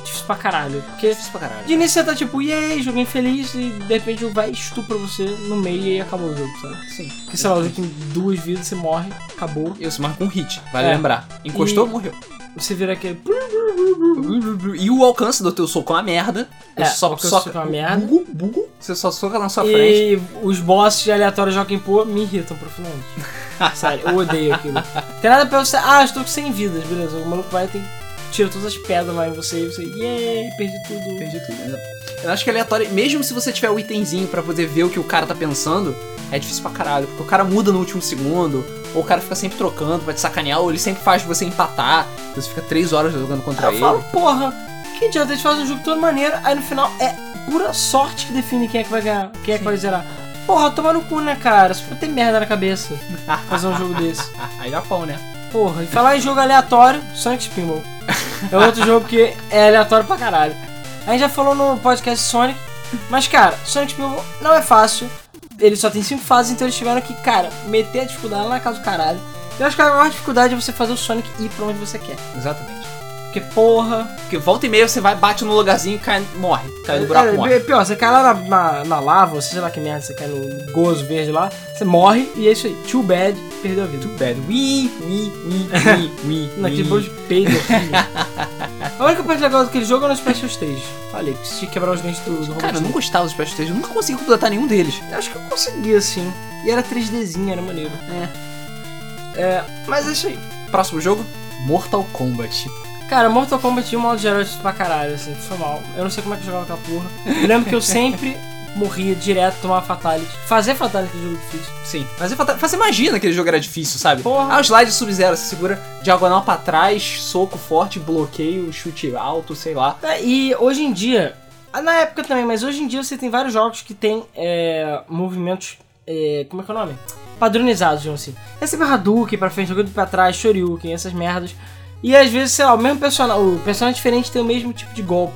difícil pra caralho. Porque Difícil pra caralho. de início você tá tipo, yay, joguei feliz, e de repente vai e estupra você no meio e aí acabou o jogo, sabe? Sim. Porque sei lá, o jogo tem duas vidas, você morre, acabou. E você marca com um hit, vale É. lembrar. Encostou, E- morreu. Você vira aquele. E o alcance do teu soco é uma merda. É, Você só soca. é uma merda. Bugu, bugu. Você só soca na sua frente. E os bosses de aleatório Joaquim Pô me irritam profundamente. Sério, eu odeio aquilo. Tem nada pra você. Ah, estou com 100 vidas, beleza. O maluco vai e tem. Tira todas as pedras lá em você e você. Yay, perdi tudo. Perdi tudo, né? Eu acho que aleatório, mesmo se você tiver o itemzinho pra poder ver o que o cara tá pensando, é difícil pra caralho. Porque o cara muda no último segundo, ou o cara fica sempre trocando pra te sacanear, ou ele sempre faz você empatar. Você fica três horas jogando contra Aí eu ele. falo, porra, que adianta? Eles fazem um jogo todo maneiro, aí no final é pura sorte que define quem é que vai ganhar, quem é que vai zerar. Porra, toma no cu, né, cara? Você pode ter merda na cabeça fazer um jogo desse. Aí Japão, né? Porra, e falar em jogo aleatório, Sonic Spinball. É outro jogo que é aleatório pra caralho. A gente já falou no podcast Sonic, mas cara, Sonic não é fácil. Ele só tem cinco fases, então eles tiveram que, cara, meter a dificuldade lá na casa do caralho. Eu acho que a maior dificuldade é você fazer o Sonic ir pra onde você quer. Exatamente. Porque, porra. Porque volta e meia você vai, bate no lugarzinho e cai, morre. Cai no buraco é, morre. é pior, você cai lá na, na, na lava, ou seja lá que merda, você cai no gozo verde lá, você morre e é isso aí. Too bad, perdeu a vida. Too bad. Wii, wii, wii, wii, wii. Naquele bolo de peido horrível. A única parte legal daquele jogo é no Special Stage. Falei, que quebrar os dentes do, do Cara, eu não gostava dos Special Stage, eu nunca consegui completar nenhum deles. Eu acho que eu consegui, assim. E era 3Dzinho, era maneiro. É. É, mas é isso aí. Próximo jogo? Mortal Kombat. Cara, Mortal Kombat 1, modo geral, é difícil pra caralho, assim, foi mal. Eu não sei como é que eu jogava aquela porra. Eu lembro que eu sempre morria direto, tomava Fatality. Fazer Fatality no jogo difícil. Sim. Fazer, fata- fazer magia naquele jogo era difícil, sabe? Porra. Ah, o slide sub-zero, você segura diagonal pra trás, soco forte, bloqueio, chute alto, sei lá. É, e hoje em dia, ah, na época também, mas hoje em dia você tem vários jogos que tem é, movimentos, é, como é que é o nome? Padronizados, digamos assim. É sempre Hadouken pra frente, jogando pra trás, Shoryuken, essas merdas. E às vezes, sei lá, o mesmo personagem, o personagem diferente tem o mesmo tipo de golpe.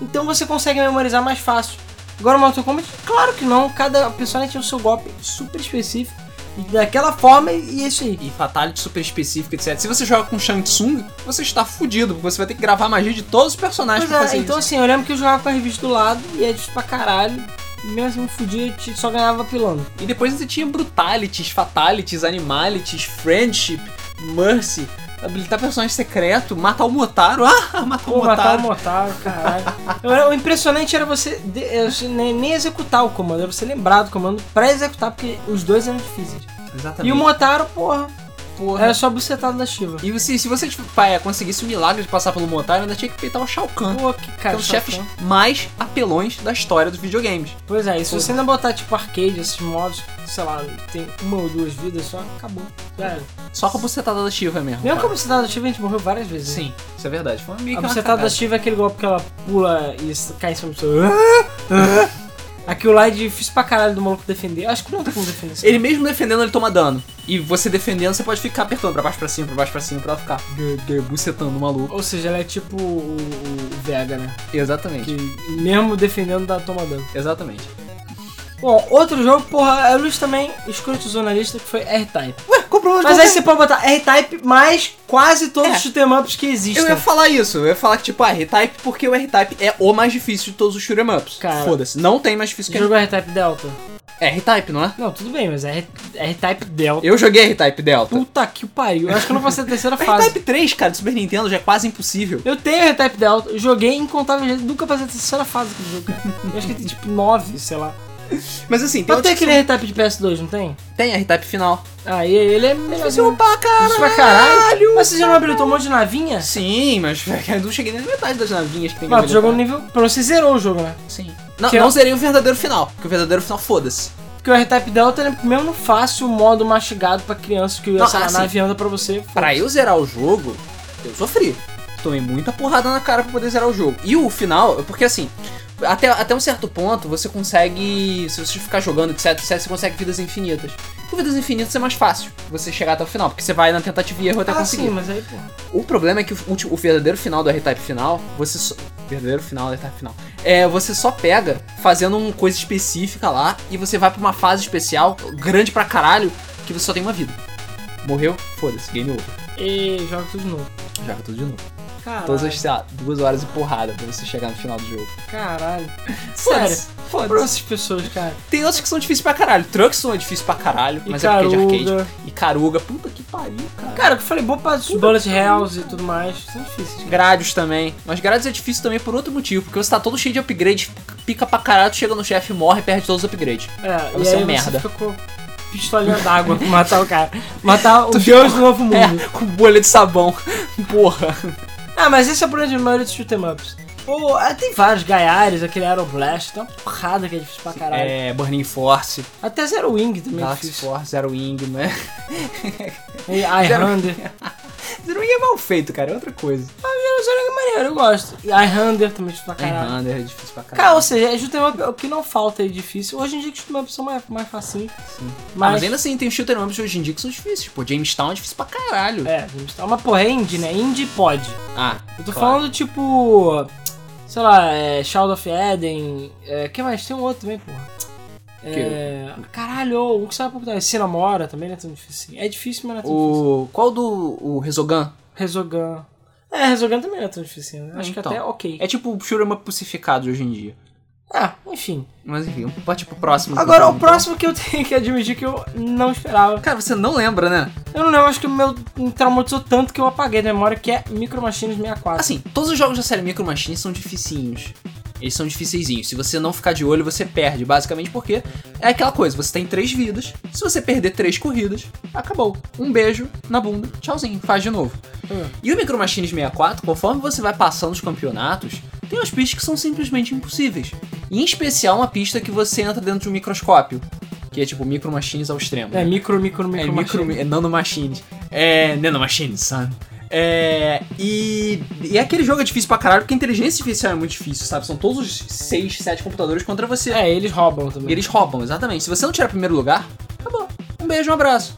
Então você consegue memorizar mais fácil. Agora, Mortal Kombat, claro que não, cada personagem tem o seu golpe super específico. Daquela forma, e é isso aí. E fatality super específica, etc. Se você joga com Shang Tsung, você está fudido, porque você vai ter que gravar magia de todos os personagens Pois pra é, fazer então isso. assim, eu lembro que eu jogava com a revista do lado e é difícil pra caralho. Mesmo assim, te- só ganhava pilando. E depois você tinha brutalities, fatalities, animalities, friendship, mercy, habilitar personagem secreto, matar o Motaro. Ah, matar o Pô, matar o Motaro. Motaro, caralho. O impressionante era você de- nem executar o comando, era você lembrar do comando pra executar, porque os dois eram difíceis. Exatamente. E o Motaro, porra, Porra. era só bucetado da Shiva. E se, se você tipo, pá, é, conseguisse o milagre de passar pelo Motaro, ainda tinha que peitar o Shao Kahn. Pô, que Que é cara, um dos chefes mais apelões da história dos videogames. Pois é, e se Porra. você ainda botar tipo arcade, esses modos, sei lá, tem uma ou duas vidas só, acabou. Já era. Só com a bucetada da Shiva mesmo. Mesmo com a cara. bucetada da Shiva, a gente morreu várias vezes. né? Sim, isso é verdade. Foi meio A que uma bucetada da. Shiva é aquele golpe que ela pula e cai em cima do seu. Aquilo lá é difícil pra caralho do maluco defender. Acho que não tem como defender. Ele mesmo defendendo, ele toma dano. E você defendendo, você pode ficar apertando pra baixo, pra cima, pra baixo, pra cima, pra ficar bucetando o maluco. Ou seja, ela é tipo o, o Vega, né? Exatamente. Que mesmo defendendo dá toma dano. Exatamente. Bom, outro jogo, porra, a Luz também escrotizou na lista que foi R-Type. Ué, comprou Mas aí você pode botar R-Type mais quase todos É. os shoot'em ups que existem. Eu ia falar isso, eu ia falar que tipo, ah, R-Type porque o R-Type é o mais difícil de todos os shoot'em ups. Cara. Foda-se, não tem mais difícil que jogou R-Type Delta? É R-Type, não é? Não, tudo bem, mas é R- R-Type Delta. Eu joguei R-Type Delta. Puta que pariu. Eu acho que eu não passei a terceira fase. R-Type 3, cara, do Super Nintendo já é quase impossível. Eu tenho R-Type Delta, joguei incontáveis vezes, nunca passei a terceira fase daquele jogo, cara. Eu acho que tem tipo 9, sei lá. Mas assim, tem Mas tem aquele que R-Type de PS2, não tem? Tem R-Type final. Ah, e ele é melhor. Difícil pra caralho. Pra caralho. Mas você já não habilitou um monte de navinha? Sim, mas eu não cheguei nem na metade das navinhas que tem Mas tu jogou no habilitar. nível. Menos você zerou o jogo, né? Sim. Não, Que não é- zerei o verdadeiro final, porque o verdadeiro final foda-se. Porque o R-Type Delta é mesmo no fácil modo mastigado pra criança que Não, essa ah, sim. nave anda pra você. Pra eu zerar o jogo, eu sofri. Tomei muita porrada na cara pra poder zerar o jogo. E o final, porque assim, até, até um certo ponto você consegue. Se você ficar jogando, etc, etc, você consegue vidas infinitas. Com vidas infinitas é mais fácil você chegar até o final, porque você vai na tentativa e erro até Ah, conseguir. sim, mas aí, pô. O problema é que o, o verdadeiro final do R-Type final, você só. Verdadeiro final do R-Type final. É, você só pega fazendo uma coisa específica lá e você vai pra uma fase especial, grande pra caralho, que você só tem uma vida. Morreu? Foda-se, game over. E joga tudo de novo. Joga tudo de novo. Caralho. Todas as, sei lá, duas horas de porrada pra você chegar no final do jogo. Sério. Sério. Pra Foda-se. essas pessoas, cara. Tem outros que são difíceis pra caralho. Truckson é difícil pra caralho, mas é porque é de arcade. E Caruga. Puta que pariu, cara. Cara, eu falei, boa parte dos bullet hells e tudo mais, são difíceis. cara. Também. Mas Gradius é difícil também por outro motivo. Porque você tá todo cheio de upgrade, pica pra caralho, tu chega no chefe, morre e perde todos os upgrades. É, e você aí é merda. você fica com pistolinha d'água pra matar o cara. Matar o deus do novo mundo. É, com bolha de sabão. Porra. Ah, mas esse é o problema de maioria dos shoot'em ups. Ou, ah, tem vários, Gaiares, aquele Aeroblast, tem uma porrada que é difícil pra caralho. É, Burning Force, Até Zero Wing também é Galaxy difícil. Force, Zero Wing, né? E. Zero Wing é mal feito, cara, é outra coisa. Zero Wing é maneiro, eu gosto. E iHunter também é difícil pra caralho. Hunter é difícil pra Cara, caralho. ou seja, é justamente o que não falta aí difícil. Hoje em dia costuma uma opção mais, mais facinho. Sim. Mas, Ah, mas ainda assim, tem shooter ups hoje em dia que são difíceis. Pô, Jamestown é difícil pra caralho. É, tá uma porra, é indie, né? Indie pode. Ah, Eu tô claro. falando tipo. Sei lá, é, Shadow of Eden. É, que mais? Tem um outro também, porra. É, caralho, o que sabe pouco da Sinamora também não é tão difícil. assim. É difícil, mas não é tão difícil. O... Qual do... o Resogun? Resogun. É, Resogun também não é tão difícil. Né? Acho Então. que até ok. É tipo o up pussificado hoje em dia. Ah, enfim. Mas enfim, partir pro próximo. Agora, então. o próximo que eu tenho que admitir que eu não esperava. Cara, você não lembra, né? Eu não lembro, acho que o meu me traumatizou tanto que eu apaguei da memória, que é Micro Machines 64. Assim, todos os jogos da série Micro Machines são dificinhos. Eles são dificeizinhos. Se você não ficar de olho, você perde. Basicamente porque é aquela coisa, você tem três vidas. Se você perder três corridas, acabou. Um beijo na bunda, tchauzinho, faz de novo. Hum. E o Micro Machines 64, conforme você vai passando os campeonatos, tem umas pistas que são simplesmente impossíveis. E em especial uma pista que você entra dentro de um microscópio. Que é tipo Micro Machines ao extremo. É, micro, micro, micro, É micro, machine. é nano machines. É nano machines, son. É, e, e aquele jogo é difícil pra caralho porque a inteligência artificial é muito difícil, sabe? São todos os 6, 7 computadores contra você. É, eles roubam também. E eles roubam, exatamente. Se você não tirar primeiro lugar, acabou. Um beijo, um abraço.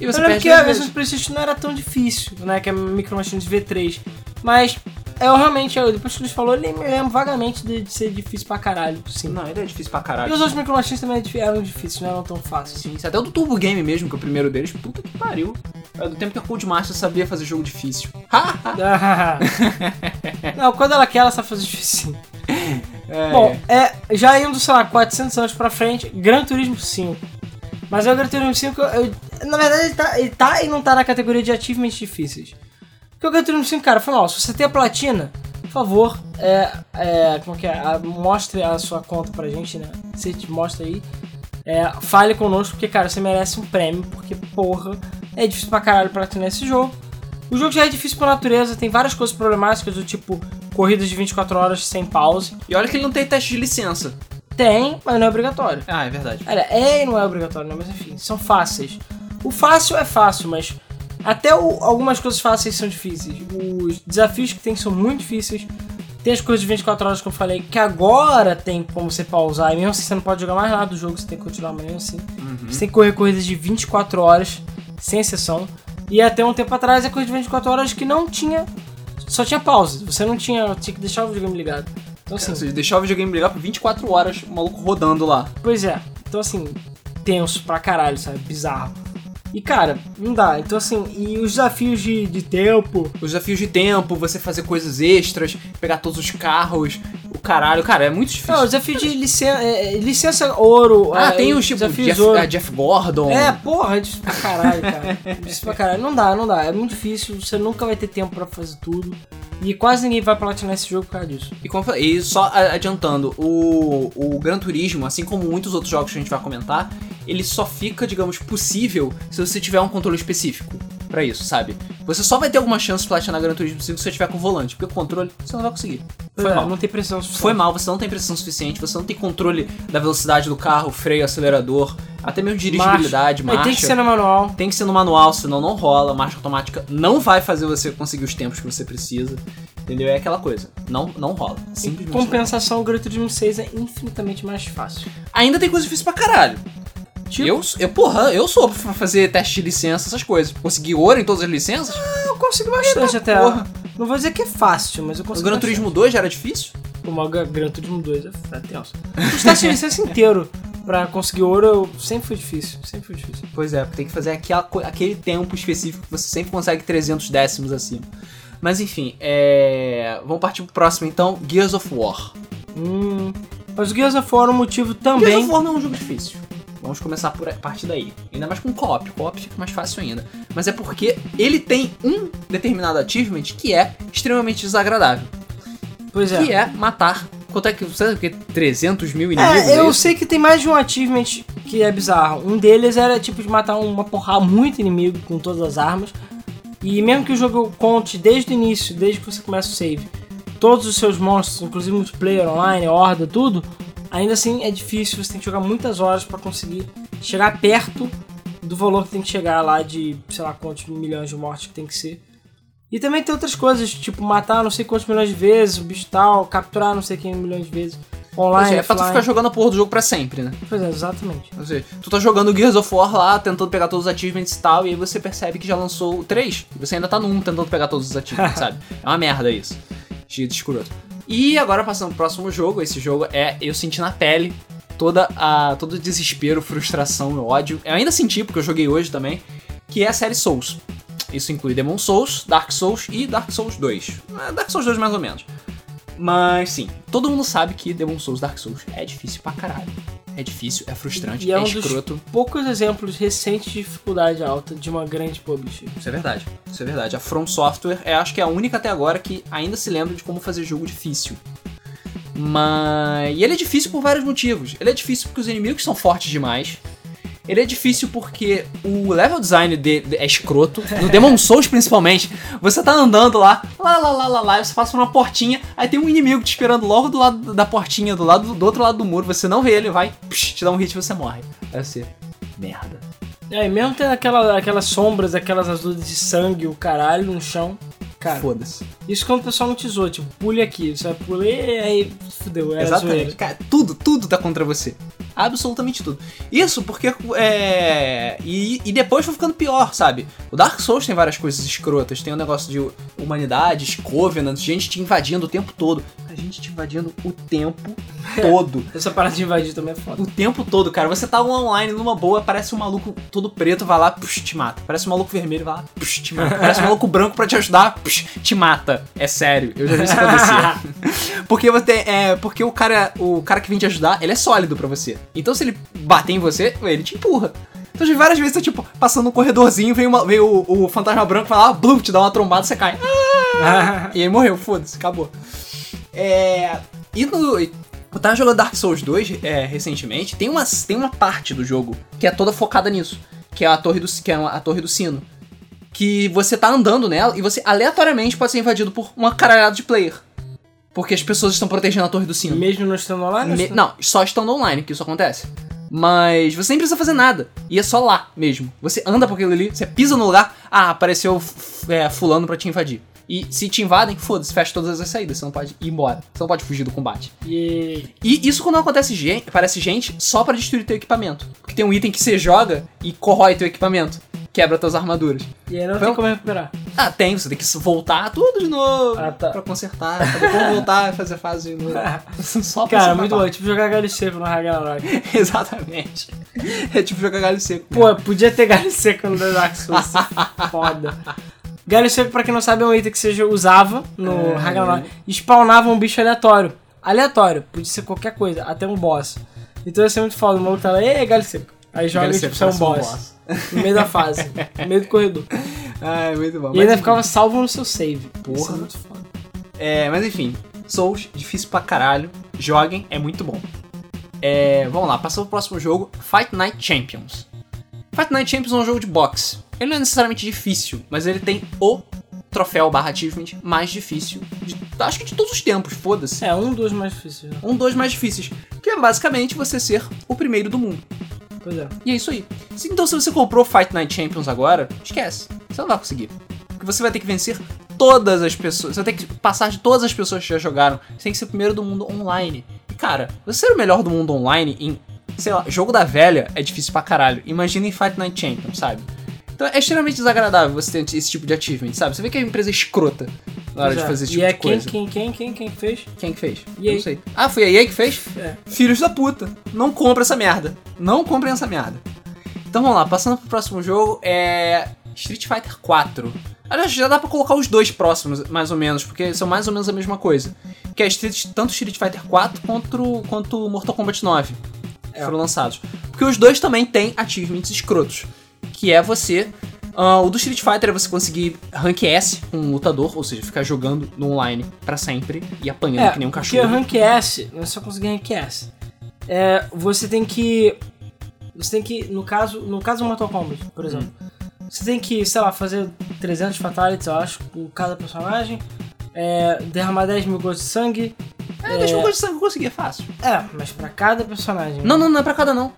E você eu lembro perde que a versão de Playstation não era tão difícil, né? Que é Micro Machines V3. Mas eu realmente, eu, depois que eles falou, eu me lembro vagamente de, de ser difícil pra caralho, sim. Não, ele é difícil pra E caralho. os outros Micro Machines também eram difíceis, não eram tão fáceis. Sim, até o do Turbo Game mesmo, que é o primeiro deles, puta que pariu. É do tempo que a Codemaster sabia fazer jogo difícil. não, quando ela quer, ela sabe fazer difícil. É. Bom, é, já indo, sei lá, 400 anos pra frente, Gran Turismo 5. Mas é o Gran Turismo 5, eu- eu- na verdade, ele tá, ele tá e não tá na categoria de achievements difíceis. Porque o Gran Turismo 5, cara, foi mal, se você tem a platina, por favor, é, é, como que é, a- mostre a sua conta pra gente, né? Você te mostra aí. É, fale conosco, porque, cara, você merece um prêmio, porque, porra, é difícil pra caralho platinar esse jogo. O jogo já é difícil por natureza, tem várias coisas problemáticas, do tipo corridas de 24 horas sem pause. E olha que ele não tem teste de licença. Tem, mas não é obrigatório. Ah, é verdade. Olha, é e não é obrigatório, né? Mas enfim, são fáceis. O fácil é fácil, mas até o- algumas coisas fáceis são difíceis. Os desafios que tem são muito difíceis. Tem as coisas de 24 horas que eu falei, que agora tem como você pausar, e mesmo assim você não pode jogar mais nada do jogo, você tem que continuar, mas mesmo assim. Você tem que correr corridas de 24 horas, sem exceção. E até um tempo atrás, a corrida de 24 horas que não tinha. Só tinha pausa. Você não tinha. Tinha que deixar o videogame ligado. Então assim. Seja, deixar o videogame ligar por 24 horas, o maluco rodando lá. Pois é. Então, assim, tenso pra caralho, sabe? Bizarro. E, cara, não dá. Então, assim, e os desafios de, de tempo. Os desafios de tempo, você fazer coisas extras, pegar todos os carros, caralho. Cara, é muito difícil. Não, o desafio de licença, licença ouro. ah, é, tem os tipo Jeff, ouro. ah, Jeff Gordon. É, porra, é difícil pra caralho, cara. É difícil pra caralho. Não dá, não dá. É muito difícil. Você nunca vai ter tempo pra fazer tudo. E quase ninguém vai platinar esse jogo por causa disso. E, como e só adiantando, o, o Gran Turismo, assim como muitos outros jogos que a gente vai comentar, ele só fica, digamos, possível se você tiver um controle específico pra isso, sabe? Você só vai ter alguma chance de platinar Gran Turismo 5 se você tiver com o volante, porque com o controle você não vai conseguir. Foi É, mal. Não tem pressão suficiente. Foi mal, você não tem precisão suficiente, você não tem controle da velocidade do carro, freio, acelerador, até mesmo dirigibilidade, Marcha. marcha. Tem que ser no manual. Tem que ser no manual, senão não rola. Marcha automática não vai fazer você conseguir os tempos que você precisa. Entendeu? É aquela coisa. Não, não rola. Em Simplesmente. não compensação, o Gran Turismo 6 é infinitamente mais fácil. Ainda tem coisa difícil pra caralho. Tipo? Eu, eu, porra, eu sou pra fazer teste de licença, essas coisas. Conseguir ouro em todas as licenças? Eu consigo bastante até. porra. Não vou dizer que é fácil, mas eu O consigo. Gran bastante. Turismo 2 já era difícil? O Gran Gran Turismo 2 é tenso. Os testes de licença inteiro pra conseguir ouro eu- sempre foi difícil. Sempre foi difícil. Pois é, tem que fazer aquela, aquele tempo específico que você sempre consegue 300 décimos acima. Mas enfim, é... vamos partir pro próximo então, Gears of War. Hum. Mas o Gears of War é um motivo Gears também. of War não é um jogo difícil. Vamos começar por a partir daí. Ainda mais com co-op. Co-op fica mais fácil ainda. Mas é porque ele tem um determinado achievement que é extremamente desagradável. Pois é. Que é matar. Quanto é que. Você sabe o que? 300 mil inimigos? É, eu isso? sei que tem mais de um achievement que é bizarro. Um deles era tipo de matar uma porrada muito inimigo com todas as armas. E mesmo que o jogo conte desde o início, desde que você começa o save, todos os seus monstros, inclusive multiplayer, online, horda, tudo, ainda assim é difícil, você tem que jogar muitas horas pra conseguir chegar perto do valor que tem que chegar lá de, sei lá quantos milhões de mortes que tem que ser. E também tem outras coisas, tipo matar não sei quantos milhões de vezes, o bicho tal, capturar não sei quantos milhões de vezes, online, seja, é pra tu ficar jogando a porra do jogo pra sempre, né? Pois é, exatamente. Ou seja, tu tá jogando Gears of War lá, tentando pegar todos os achievements e tal, e aí você percebe que já lançou o 3, e você ainda tá no 1 tentando pegar todos os achievements, sabe? É uma merda isso. De escroto. E agora passando pro próximo jogo, esse jogo é eu senti na pele toda a todo o desespero, frustração e ódio. Eu ainda senti porque eu joguei hoje também, que é a série Souls. Isso inclui Demon Souls, Dark Souls e Dark Souls 2. É, Dark Souls 2 mais ou menos. Mas sim, todo mundo sabe que Demon Souls Dark Souls é difícil pra caralho. É difícil, é frustrante, E é é, um dos escroto. poucos exemplos recentes de dificuldade alta de uma grande publisher. Isso é verdade. Isso é verdade. A From Software é acho que é a única até agora que ainda se lembra de como fazer jogo difícil. Mas. E ele é difícil por vários motivos. Ele é difícil porque os inimigos são fortes demais. Ele é difícil porque o level design de, de- é escroto. No Demon Souls, principalmente, você tá andando lá, lá, lá, lá, lá, lá, e você passa por uma portinha, aí tem um inimigo te esperando logo do lado da portinha, do lado do outro lado do muro, você não vê ele, vai, psh, te dá um hit e você morre. Aí você. Merda. É, mesmo tendo aquela, aquelas sombras, aquelas azuis de sangue, o caralho no chão. Cara, Foda-se. isso quando o pessoal não te zoa, tipo, pule aqui, você vai pular e aí fudeu, era Exatamente. zoeira. Cara, tudo, tudo tá contra você. Absolutamente tudo. Isso porque. É. E, e depois foi ficando pior, sabe? O Dark Souls tem várias coisas escrotas. Tem o um negócio de humanidades, Covenant, gente te invadindo o tempo todo. A gente te invadindo o tempo todo. Essa parada de invadir também é foda. O tempo todo, cara. Você tá online numa boa, aparece um maluco todo preto, vai lá, puxa, te mata. Parece um maluco vermelho, vai lá, puxa, te mata. Parece um maluco branco pra te ajudar, puxa, te mata. É sério, eu já vi isso acontecer. porque você, é, porque o cara, o cara que vem te ajudar, ele é sólido pra você. Então se ele bater em você, ele te empurra. Então de várias vezes você, tipo, passando um corredorzinho, vem, uma, vem o, o fantasma branco, vai lá, blum, te dá uma trombada, você cai. E aí morreu, foda-se, acabou. É. E no. Eu tava jogando Dark Souls 2 é, recentemente. Tem uma, tem uma parte do jogo que é toda focada nisso. Que é a torre do, que é a torre do sino. Que você tá andando nela e você aleatoriamente pode ser invadido por uma caralhada de player. Porque as pessoas estão protegendo a torre do sino. Mesmo não estando online? Me- não, só estando online que isso acontece. Mas você nem precisa fazer nada. E é só lá mesmo. Você anda por aquilo ali, você pisa no lugar, ah, apareceu é, fulano pra te invadir. E se te invadem, foda-se, fecha todas as saídas. Você não pode ir embora. Você não pode fugir do combate. E E isso quando acontece gente, aparece gente só pra destruir teu equipamento. Porque tem um item que você joga e corrói teu equipamento. Quebra tuas armaduras. E aí não Então- tem como recuperar. Ah, tem, você tem que voltar tudo de novo Ah, tá. pra consertar. Pra depois voltar e fazer fase de novo. Só pra Cara, muito bom. É tipo jogar galho seco no Ragnarok. Exatamente. É tipo jogar galho seco. Pô, podia ter galho seco no Dark Souls. Foda. Galho seco, pra quem não sabe, é um item que você usava no É. Ragnarok spawnava um bicho aleatório. Aleatório. Podia ser qualquer coisa, até um boss. Então ia ser muito foda. O maluco tá lá, ei, galho seco. Aí joga Galho e tipo, é um parece boss. No meio da fase. no meio do corredor. Ah, é muito bom. E ainda ficava salvo no seu save. Porra. Isso é muito foda. É, mas enfim, Souls, difícil pra caralho. Joguem, é muito bom. É, vamos lá, passando pro próximo jogo, Fight Night Champions. Fight Night Champions é um jogo de boxe. Ele não é necessariamente difícil, mas ele tem o troféu barra achievement mais difícil de, acho que de todos os tempos, foda-se. É, um dos mais difíceis. Um dos mais difíceis, que é basicamente você ser o primeiro do mundo. Pois é. E é isso aí. Então, se você comprou Fight Night Champions agora, esquece. Você não vai conseguir. Porque você vai ter que vencer todas as pessoas. Você vai ter que passar de todas as pessoas que já jogaram. Você tem que ser o primeiro do mundo online. E, cara, você ser o melhor do mundo online em, sei lá, jogo da velha é difícil pra caralho. Imagina em Fight Night Champions, sabe? Então é extremamente desagradável você ter esse tipo de achievement, sabe? Você vê que a empresa é escrota na hora Pois de é. fazer esse E tipo é de quem, coisa. quem, quem, quem, quem fez? Quem que fez? EA. Eu não sei. Ah, foi a EA que fez? É. Filhos da puta. Não compra essa merda. Não comprem essa merda. Então vamos lá, passando pro próximo jogo, é. Street Fighter 4. Aliás, já dá pra colocar os dois próximos, mais ou menos, porque são mais ou menos a mesma coisa. Que é Street, tanto Street Fighter 4 quanto, quanto Mortal Kombat 9 que É. foram lançados. Porque os dois também têm achievements escrotos. Que é você. ah, o do Street Fighter é você conseguir rank S com um lutador, ou seja, ficar jogando no online pra sempre e apanhando que nem um Porque cachorro. Rank S, não é só conseguir Rank S. É, você tem que. Você tem que, no caso, no caso do Mortal Kombat, por exemplo, você tem que, sei lá, fazer 300 fatalities, eu acho, com cada personagem. É, derramar 10 mil gotas de sangue. É, deixa eu de sangue eu consegui, é fácil. É, mas pra cada personagem. Não, não, não é pra cada não.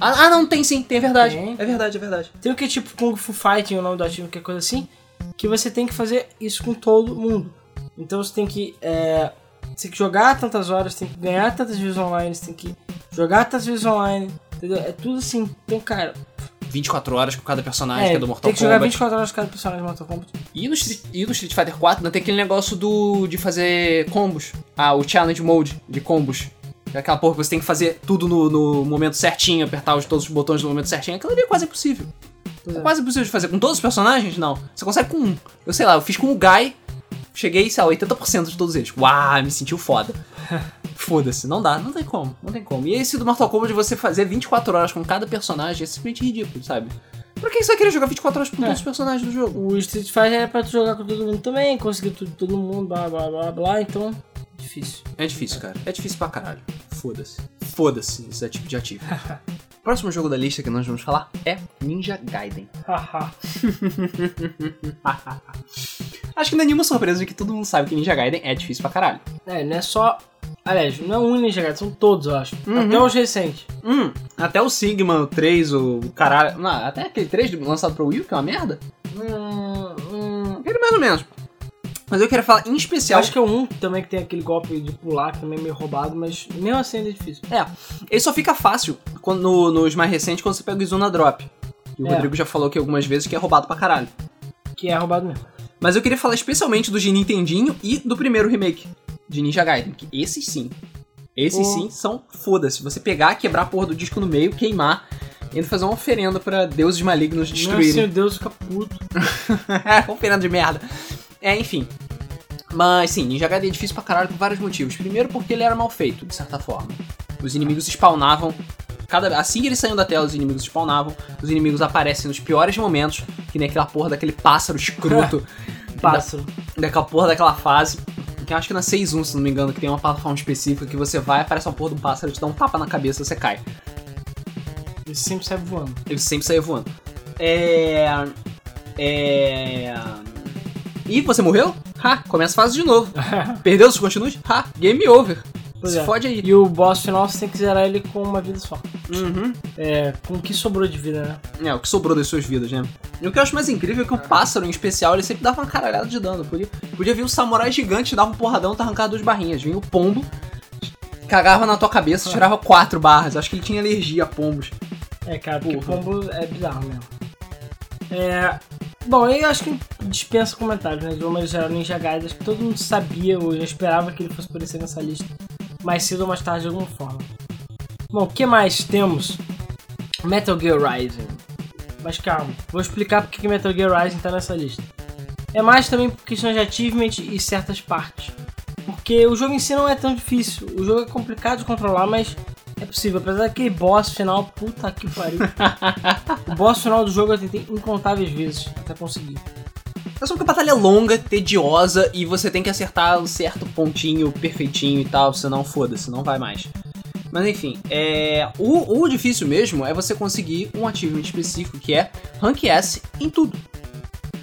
Ah, ah, não, tem sim, tem, é verdade. Tem. É verdade, é verdade. Tem o que é tipo Kung Fu Fighting, o nome do ativo, que é coisa assim, que você tem que fazer isso com todo mundo. Então você tem que, é, você tem que jogar tantas horas, tem que ganhar tantas vezes online, você tem que jogar tantas vezes online, entendeu? É tudo assim. Então, cara, 24 horas com cada personagem, é, que é do Mortal tem que jogar Kombat. 24 horas com cada personagem do Mortal Kombat. E no, Street, e no Street Fighter 4 ainda tem aquele negócio do de fazer combos. Ah, o Challenge Mode de combos. É aquela porra que você tem que fazer tudo no, no momento certinho, apertar os, todos os botões no momento certinho. Aquilo ali é quase impossível. É é. quase impossível de fazer. Com todos os personagens, não. Você consegue com um. Eu sei lá, eu fiz com o Guy, cheguei, sei lá, 80% de todos eles. Uau, me sentiu foda. Foda-se, não dá, não tem como, não tem como. E esse do Mortal Kombat de você fazer 24 horas com cada personagem é simplesmente ridículo, sabe? Pra que você vai querer jogar 24 horas com É. todos os personagens do jogo? O Street Fighter é pra tu jogar com todo mundo também, conseguir tudo todo mundo, blá blá blá blá, então. Difícil. É difícil, cara. É difícil pra caralho. Foda-se. Foda-se esse tipo de ativo. Próximo jogo da lista que nós vamos falar é Ninja Gaiden. Haha. Acho que não é nenhuma surpresa de que todo mundo sabe que Ninja Gaiden é difícil pra caralho. é, não é só. Aliás, não é um Ninja Gaiden, são todos, eu acho. Uhum. Até os recentes. Hum, até o Sigma, o 3, o caralho. Não, até aquele 3 lançado pro Wii, que é uma merda. Hum, hum, Aquele mais ou menos. Mas eu queria falar em eu especial. acho que é um também que tem aquele golpe de pular, que também é meio roubado, mas mesmo assim ainda é difícil. É, ele só fica fácil quando, no- nos mais recentes quando você pega o Izuna Drop. E o É. Rodrigo já falou aqui algumas vezes que é roubado pra caralho. Que é roubado mesmo. Mas eu queria falar especialmente do de Nintendinho e do primeiro remake de Ninja Gaiden. Que esses sim. Esses Oh. sim são foda-se. Você pegar, quebrar a porra do disco no meio, queimar, e ainda fazer uma oferenda pra deuses malignos destruírem. o Deus fica puto. oferenda de merda. É, enfim. Mas sim, Ninja Gaiden é difícil pra caralho por vários motivos. Primeiro porque ele era mal feito, de certa forma. Os inimigos spawnavam. Cada, assim que eles saíam da tela, os inimigos spawnavam. Os inimigos aparecem nos piores momentos, que nem aquela porra daquele pássaro escroto. Pássaro. daquela porra daquela fase. Que acho que na 6.1, se não me engano, que tem uma plataforma específica que você vai, aparece uma porra um pássaro, te dá um tapa na cabeça e você cai. Ele sempre sai voando. Ele sempre saía voando. É. É. E você morreu? Ha! Começa a fase de novo. Perdeu os continuos? Ha! Game over. Pois Se é. fode aí. E o boss final você tem que zerar ele com uma vida só. Uhum. É, com o que sobrou de vida, né? É, o que sobrou das suas vidas, né? E o que eu acho mais incrível é que o pássaro, em especial, ele sempre dava uma caralhada de dano. Podia, podia vir um samurai gigante, dava um porradão, tá arrancado duas barrinhas. Vinha o pombo, cagava na tua cabeça, tirava quatro barras. Acho que ele tinha alergia a pombos. É, cara, porque Porra. pombo é bizarro mesmo. É. Bom, eu acho que dispensa comentários, né? De uma maneira geral, Ninja Gaiden, acho que todo mundo sabia ou já esperava que ele fosse aparecer nessa lista. Mais cedo ou mais tarde, de alguma forma. Bom, o que mais temos? Metal Gear Rising. Mas calma, vou explicar porque que Metal Gear Rising tá nessa lista. É mais também por questões de achievement e certas partes. Porque o jogo em si não é tão difícil. O jogo é complicado de controlar, mas é possível. Apesar daquele boss final, puta que pariu. o boss final do jogo eu tentei incontáveis vezes até conseguir. É só que a batalha é longa, tediosa e você tem que acertar um certo pontinho perfeitinho e tal, senão foda-se, não vai mais. Mas enfim, é... o, o difícil mesmo é você conseguir um achievement específico que é Rank S em tudo.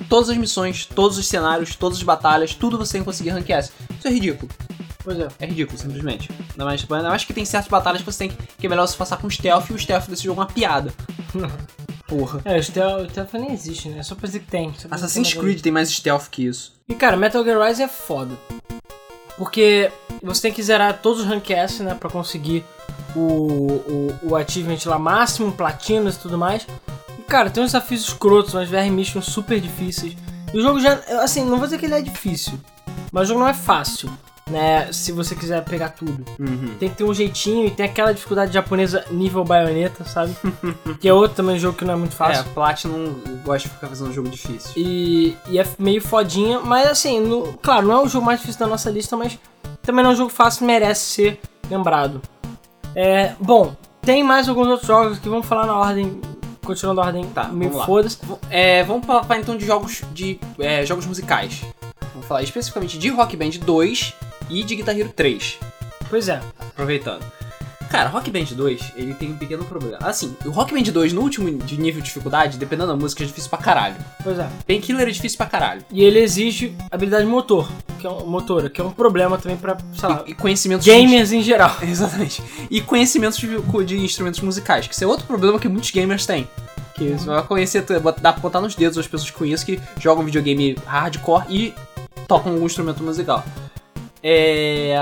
Todas as missões, todos os cenários, todas as batalhas, tudo você tem que conseguir Rank S. Isso é ridículo. Pois é. É ridículo, simplesmente. Ainda mais, ainda mais que tem certas batalhas que você tem que, que é melhor você passar com stealth e o stealth desse jogo é uma piada. Porra. É, o stealth, o stealth nem existe, né? É só pra dizer que tem. Assassin's que tem Creed tem mais stealth que isso. E cara, Metal Gear Rising é foda. Porque você tem que zerar todos os rank S, né? Pra conseguir o, o, o achievement lá máximo, platinas e tudo mais. E cara, tem uns desafios escrotos, umas VR missions super difíceis. E o jogo já, assim, não vou dizer que ele é difícil, mas o jogo não é fácil, né? Se você quiser pegar tudo. Uhum. Tem que ter um jeitinho e tem aquela dificuldade japonesa nível baioneta, sabe? que é outro também jogo que não é muito É, fácil. Platinum gosta de ficar fazendo um jogo difícil. E, e é meio fodinha, mas assim, no- claro, não é o jogo mais difícil da nossa lista, mas também não é um jogo fácil, merece ser lembrado. É, bom, tem mais alguns outros jogos que vamos falar na ordem, continuando a ordem Tá, lá. foda-se. É, vamos falar então de jogos de é, jogos musicais. Vamos falar especificamente de Rock Band 2 e de Guitar Hero 3. Pois é, Aproveitando. Cara, Rock Band 2, ele tem um pequeno problema. Assim, o Rock Band 2, no último de nível de dificuldade, dependendo da música, é difícil pra caralho. Pois é. Painkiller é difícil pra caralho. E ele exige habilidade motor, que é um, motora, que é um problema também pra, sei lá, E, e conhecimentos... gamers em geral. Exatamente. E conhecimentos de, de instrumentos musicais, que isso é outro problema que muitos gamers têm. Que você vai conhecer, dá pra botar nos dedos as pessoas que conheço que jogam videogame hardcore e tocam algum instrumento musical. É.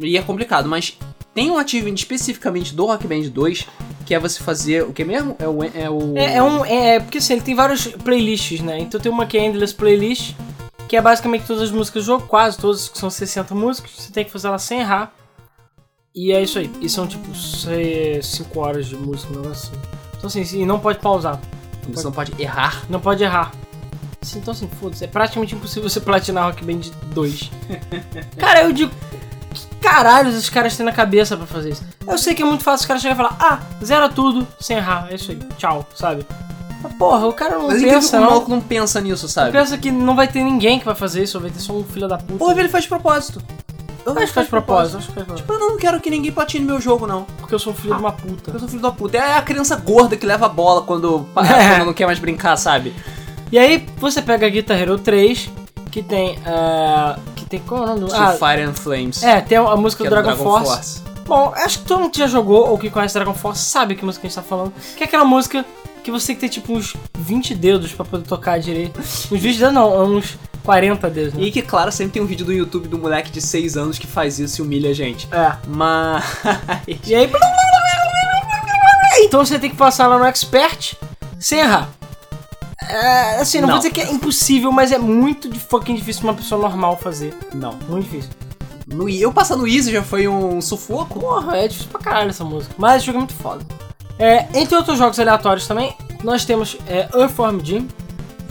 E é complicado, mas tem um achievement especificamente do Rock Band 2 que é você fazer o que mesmo? É o. É, o... É, é um. É, é porque assim, ele tem vários playlists, né? Então tem uma que é Endless Playlist, que é basicamente todas as músicas do jogo, quase todas, que são 60 músicas, você tem que fazer ela sem errar. E é isso aí. E são tipo 5 horas de música, um negócio assim. Então assim, e não pode pausar. Você não pode errar. Não pode errar. Então assim, foda-se, é praticamente impossível você platinar Rock Band 2. Cara, eu digo. Que caralho esses caras têm na cabeça pra fazer isso? Eu sei que é muito fácil os caras chegarem e falar, ah, zera tudo sem errar, é isso aí, tchau, sabe? Mas porra, o cara não Mas pensa, o não. maluco não pensa nisso, sabe? Pensa que não vai ter ninguém que vai fazer isso, ou vai ter só um filho da puta. Ou ele faz de propósito. eu acho que faz propósito, acho que faz propósito. Tipo, eu não quero que ninguém platine meu jogo, não. Porque eu sou filho de uma puta. Eu sou filho da puta. É a criança gorda que leva a bola quando, É. quando não quer mais brincar, sabe? E aí você pega a Guitar Hero 3, que tem. eh, que tem. Qual é o nome do. To Ah, Fire and Flames. é, tem a música que do é Dragon, Force. Bom, acho que todo mundo que já jogou ou que conhece Dragon Force sabe que música a gente tá falando. Que é aquela música que você tem que ter tipo uns 20 dedos pra poder tocar direito. Uns 20 dedos não, uns 40 dedos, né? E que, claro, sempre tem um vídeo do YouTube do moleque de 6 anos que faz isso e humilha a gente. É. Mas. E aí. Então você tem que passar lá no Expert sem errar. É, assim, não, Não. vou dizer que é impossível, mas é muito de fucking difícil pra uma pessoa normal fazer. Não. Muito difícil. No, eu passar no Easy já foi um sufoco. Porra, é difícil pra caralho essa música. Mas esse jogo é muito foda. É, entre outros jogos aleatórios também, nós temos é, Earthworm Jim.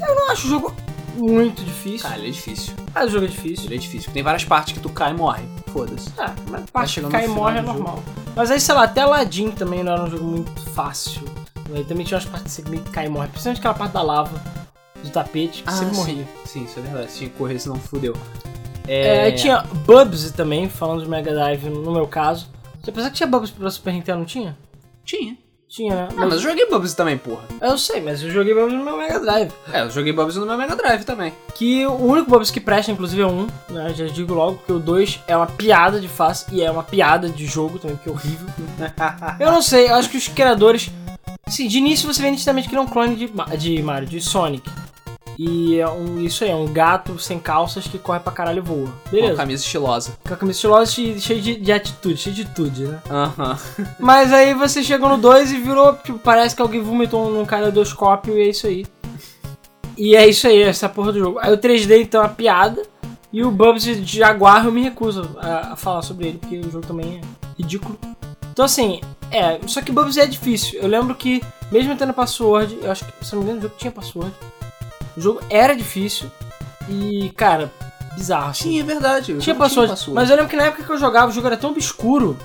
Eu não acho o jogo muito difícil. Cara, ele é difícil. Mas o jogo é difícil. Ele é difícil. Tem várias partes que tu cai e morre. Foda-se. Ah, mas parte que cai e morre é normal. Mas aí, sei lá, até Aladdin também não era um jogo muito fácil. Aí também tinha umas partes que você meio que cai e morre. Principalmente aquela parte da lava, do tapete, que sempre morria. Ah, Sim, isso é verdade. Você tinha que correr, senão fudeu. É, aí tinha Bubsy também, falando de Mega Drive no meu caso. Você pensava que tinha Bubsy pra Super Nintendo, não tinha? Tinha. Tinha, né? Ah, mas eu joguei Bubsy também, porra. Eu sei, mas eu joguei Bubsy no meu Mega Drive. É, eu joguei Bubsy no meu Mega Drive também. Que o único Bubsy que presta, inclusive, é um, né? Já digo logo, porque o 2 é uma piada de face e é uma piada de jogo também, que é horrível. eu não sei, eu acho que os criadores. Assim, de início você vê nitidamente que ele é um clone de, de Mario, de Sonic. E é um, isso aí, é um gato sem calças que corre pra caralho e voa. Com Beleza. camisa estilosa. Com a camisa estilosa e cheio de, de atitude, cheio de tudo, né? Aham. Mas aí você chegou no 2 e virou, tipo, parece que alguém vomitou num caleidoscópio e é isso aí. E é isso aí, essa porra do jogo. Aí o 3D então é uma piada. E o Bubsy de Jaguar eu me recuso a, a falar sobre ele, porque o jogo também é ridículo. Então assim, é, só que Bubsy é difícil. Eu lembro que, mesmo tendo password, eu acho que, se não me engano, o jogo tinha password. O jogo era difícil e, cara, bizarro. Assim. Tinha, é verdade. Tinha password, password. mas eu lembro que na época que eu jogava, o jogo era tão obscuro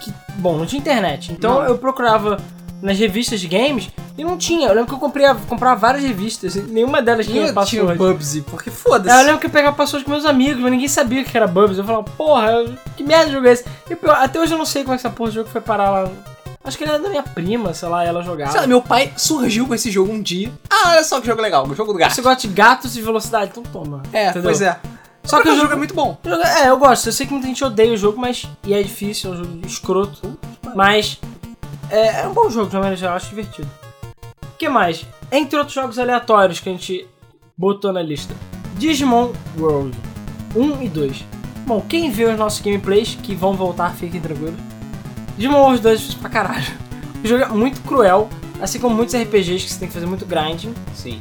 que, bom, não tinha internet. Então Não. eu procurava nas revistas de games e não tinha. Eu lembro que eu comprei, comprava várias revistas nenhuma delas tinha tinha, tinha o password. Bubsy, porque Aí eu foda-se. lembro que eu pegava password com meus amigos, mas ninguém sabia o que era Bubsy. Eu falava, porra, que merda de jogo é esse? E até hoje eu não sei como é que essa porra de jogo foi parar lá. Acho que ele era da minha prima, sei lá, ela jogava. Sei lá, meu pai surgiu com esse jogo um dia. Ah, olha só que jogo legal, o jogo do gato. Você gosta de gatos e velocidade, então toma. É, entendeu? pois é. Só que o jogo é muito bom. Eu É, eu gosto. Eu sei que muita gente odeia o jogo, mas. E é difícil, é um jogo escroto. Mas. É, é um bom jogo, de maneira geral, eu acho divertido. O que mais? Entre outros jogos aleatórios que a gente botou na lista: Digimon World 1 e 2. Bom, quem vê os nossos gameplays, que vão voltar, fiquem tranquilos. Digimon World 2 é pra caralho. O jogo é muito cruel, assim como muitos RPGs que você tem que fazer muito grinding. Sim.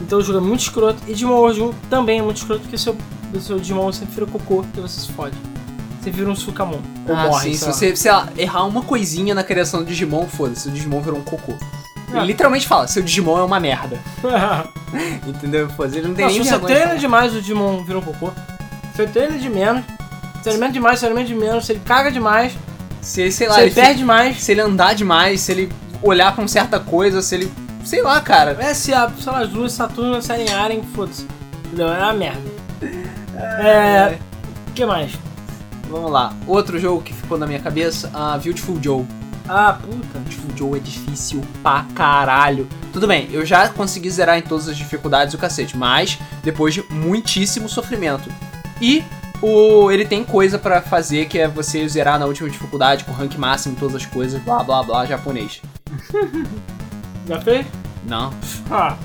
Então o jogo é muito escroto. E Digimon World 1 também é muito escroto porque o seu, seu Digimon sempre vira cocô e você se fode. Você vira um Sukamon. Ou ah, morre, sim, se você, sei lá, errar uma coisinha na criação do Digimon, foda-se, o Digimon virou um cocô. Ele literalmente fala, seu Digimon é uma merda. Entendeu? Foda-se, ele não tem Não, nem se você treina demais, o Digimon vira um cocô. Se você treina de menos, se alimenta demais, se alimenta de menos, se ele caga demais, Se ele, sei lá, se ele ele perde fica- demais. se ele andar demais, se ele olhar pra uma certa coisa, se ele. Sei lá, cara. É, se a, lá, as luas Saturno saírem em Arem, foda-se. Entendeu? É uma merda. É. O que mais? Vamos lá. Outro jogo que ficou na minha cabeça, a Beautiful Joe. Ah, puta. Beautiful Joe é difícil pra caralho. Tudo bem, eu já consegui zerar em todas as dificuldades o cacete, mas depois de muitíssimo sofrimento. E o, ele tem coisa pra fazer que é você zerar na última dificuldade com rank máximo em todas as coisas, blá blá blá, japonês. Já fez? Não. Ah.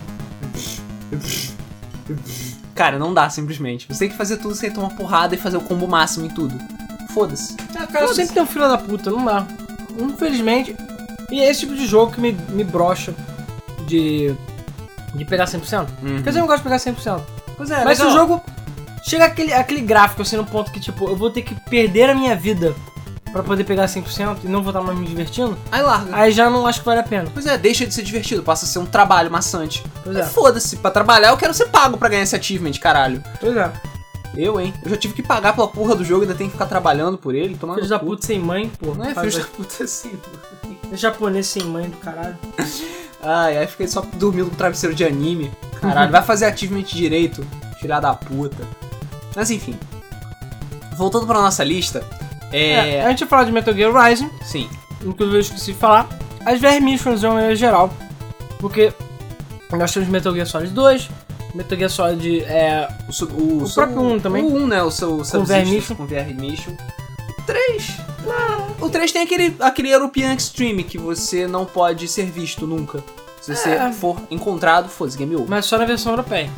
Cara, não dá simplesmente. Você tem que fazer tudo sem tomar porrada e fazer o combo máximo em tudo. Foda-se. Ah, cara, Foda-se. sempre tem um filho da puta, não dá. Infelizmente. E é esse tipo de jogo que me, me brocha de. de pegar 100%. Uhum. Quer dizer, eu não gosto de pegar 100%. Pois é, Mas se o jogo chega aquele, aquele gráfico assim no ponto que, tipo, eu vou ter que perder a minha vida pra poder pegar 100% e não vou estar mais me divertindo, Aí larga. aí já não acho que vale a pena. Pois é, deixa de ser divertido, passa a ser um trabalho maçante. Pois É. Foda-se, pra trabalhar eu quero ser pago pra ganhar esse achievement, caralho. Pois é. Eu, hein? Eu já tive que pagar pela porra do jogo e ainda tenho que ficar trabalhando por ele, tomando Filho da puta sem mãe, pô. Não é Faz filho da puta assim. É japonês sem mãe do caralho. Ai, aí fiquei só dormindo com travesseiro de anime. Caralho, vai fazer achievement direito, filha da puta. Mas enfim. Voltando pra nossa lista, É, é... a gente falar de Metal Gear Rising, Sim, inclusive eu esqueci de falar. As VR Missions de uma maneira geral. Porque nós temos Metal Gear Solid 2, Metal Gear Solid é, o, o, O próprio um também. O 1, né? O seu VR Subsistence Mission. com VR Mission. O 3. O 3 tem aquele, aquele European Extreme que você não pode ser visto nunca. Se você É. for encontrado, foda-se, game over. mas só na versão europeia.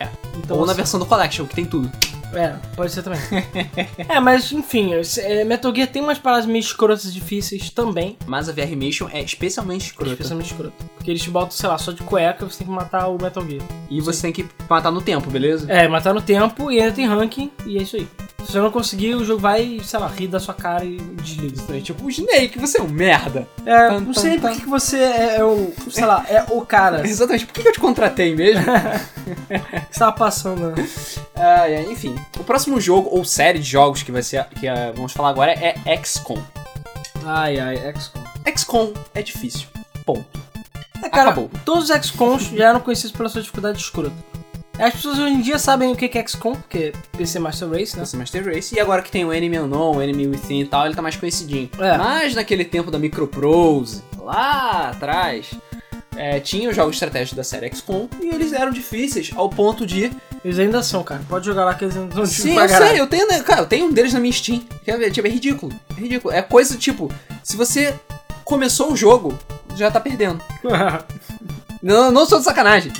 É. Então, Ou na versão do Collection, que tem tudo. É, pode ser também. é, mas enfim, é, Metal Gear tem umas paradas meio escrotas difíceis também. Mas a VR Mission é especialmente escrota. Especialmente escrota. Porque eles te botam, sei lá, só de cueca você tem que matar o Metal Gear. E você tem que matar no tempo, beleza? É, matar no tempo e ainda tem ranking e é isso aí. Se você não conseguir, o jogo vai, sei lá, rir da sua cara e desliga. É tipo, o Snake, você é um merda. É, Tan, não sei tan. por que que você é, é o, sei lá, é o cara que Exatamente, por que que eu te contratei mesmo? tava passando. né? Ah, é, enfim, o próximo jogo, ou série de jogos que vai ser que ah, vamos falar agora é XCOM. Ai, ai, XCOM. XCOM é difícil. Ponto. É, cara, Acabou. todos os XCOMs já eram conhecidos pela sua dificuldade escrota. As pessoas hoje em dia sabem o que é XCOM, porque é PC Master Race, né? Esse Master Race. E agora que tem o Enemy Unknown, o Enemy Within e tal, ele tá mais conhecidinho. É. Mas naquele tempo da Microprose, lá atrás, é, tinha os jogos estratégicos da série XCOM e eles eram difíceis ao ponto de. Eles ainda são, cara. Pode jogar lá que eles ainda são Sim, eu caralho. sei, eu tenho, né, cara, eu tenho um deles na minha Steam. Tipo, é ridículo. É ridículo. É coisa tipo, se você começou o jogo, já tá perdendo. Não, não sou de sacanagem.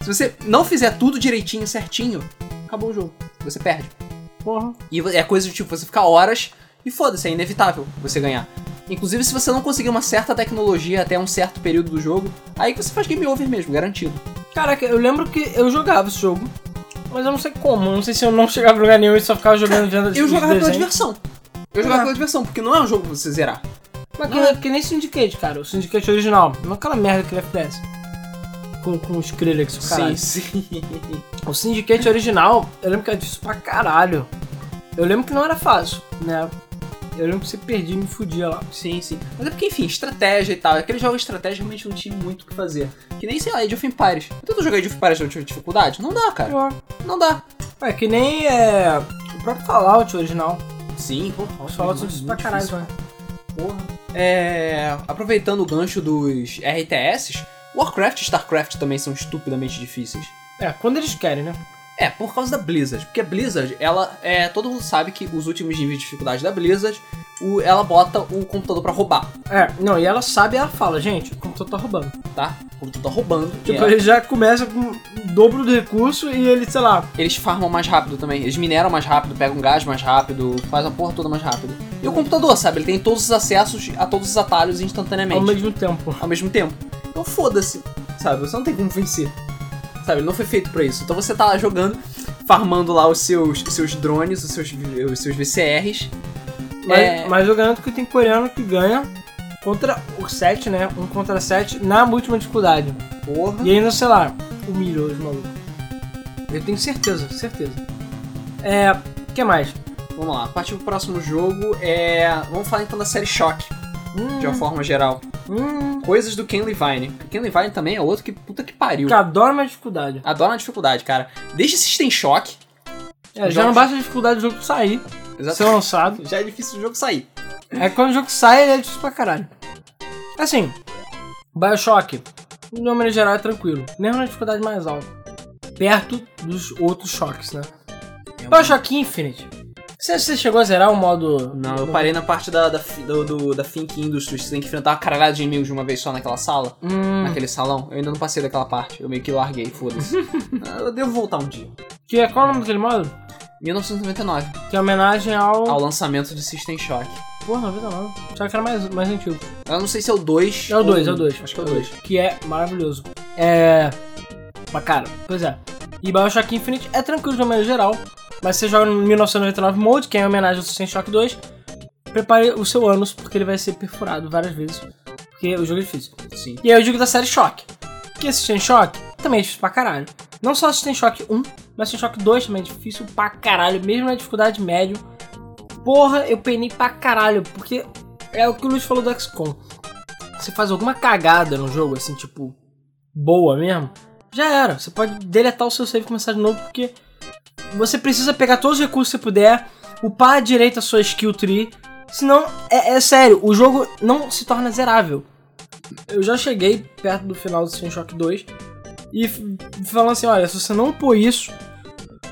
Se você não fizer tudo direitinho, certinho, acabou o jogo. Você perde. Porra. E é coisa de tipo, você ficar horas e foda-se, é inevitável você ganhar. Inclusive, se você não conseguir uma certa tecnologia até um certo período do jogo, aí que você faz game over mesmo, garantido. Caraca, eu lembro que eu jogava esse jogo, mas eu não sei como. Eu não sei se eu não chegava a lugar nenhum e só ficava jogando vendo Eu jogava pela diversão. Eu jogava pela diversão, porque não é um jogo pra você zerar. Mas Não que, é. que nem Syndicate, cara. O Syndicate original. Não aquela merda que ele FPS. Com, com os Skrillex, o caralho. Sim, sim. O Syndicate original, eu lembro que era difícil pra caralho. Eu lembro que não era fácil, né? Eu lembro que você perdia e me fudia lá. Sim, sim. Mas é porque, enfim, estratégia e tal. Aquele jogo de estratégia realmente não tinha muito o que fazer. Que nem, sei lá, Age of Empires. Eu tento jogar Age of Empires eu tive dificuldade? Não dá, cara. Não dá. É que nem é, o próprio Fallout original. Sim, pô. Os Fallout são difíceis pra caralho, né? Porra. É, aproveitando o gancho dos RTS, Warcraft e Starcraft também são estupidamente difíceis. É, quando eles querem, né? É, por causa da Blizzard. Porque a Blizzard, ela é. Todo mundo sabe que os últimos níveis de dificuldade da Blizzard, o- ela bota o computador pra roubar, É, não, e ela sabe, ela fala, gente, o computador tá roubando. tá? O computador tá roubando. Tipo, ela- ele já começa com o dobro do recurso e ele, sei lá, Eles farmam mais rápido também. Eles mineram mais rápido, pegam gás mais rápido, faz a porra toda mais rápido. E o computador, sabe? Ele tem todos os acessos a todos os atalhos instantaneamente. ao mesmo tempo. ao mesmo tempo. Então foda-se, sabe? Você não tem como vencer. Sabe? Ele não foi feito pra isso. Então você tá lá jogando, farmando lá os seus, os seus drones, os seus, os seus VCRs. Mas, É. mas eu garanto que tem coreano que ganha contra o 7, né? Um contra 7 na última dificuldade. Porra. E ainda, sei lá, humilhou os malucos. Eu tenho certeza, certeza. É. O que mais? Vamos lá, partir pro próximo jogo é. Vamos falar então da série Shock, de uma forma geral. Hum. Coisas do Ken Levine. O Ken Levine também é outro que puta que pariu. Que adora mais dificuldade. Adoro a dificuldade, cara. Desde System Shock. É, já Jogos- não basta a dificuldade do jogo sair. ser lançado. Já é difícil o jogo sair. É quando o jogo sai, ele é difícil pra caralho. Assim, Bioshock, de uma maneira geral, é tranquilo. Mesmo na dificuldade mais alta. Perto dos outros choques, né? Bioshock Infinite. Você, você chegou a zerar o modo. Não, eu parei na parte da, da, do, do- da Think Industries. Você tem que enfrentar uma caralhada de inimigos de uma vez só naquela sala. Hum, Naquele salão. Eu ainda não passei daquela parte. Eu meio que larguei, foda-se. Ah, eu devo voltar um dia. que é, qual é o nome daquele modo? 1999. Que é homenagem ao. Ao lançamento de System Shock. Porra, 99. Só que era mais, mais antigo. Eu não sei se é o 2. É o 2, é o 2. Acho que é o 2. Que é maravilhoso. É. Mas cara, pois é. E Bioshock Infinite é tranquilo de uma maneira geral. Mas você joga no 1999 Mode, que é em homenagem ao System Shock 2. Prepare o seu ânus, porque ele vai ser perfurado várias vezes. Porque o jogo é difícil. Sim. E aí eu digo da série Shock. Que System Shock também é difícil pra caralho. Não só System Shock 1, mas System Shock 2 também é difícil pra caralho, mesmo na dificuldade médio. Porra, eu penei pra caralho, porque é o que o Luiz falou do XCOM. Você faz alguma cagada no jogo, assim, tipo, boa mesmo, já era. Você pode deletar o seu save e começar de novo, porque você precisa pegar todos os recursos que você puder, upar à direita a sua skill tree, senão, é, é sério, o jogo não se torna zerável. Eu já cheguei perto do final do System Shock 2 e falando assim, olha, se você não pôr isso,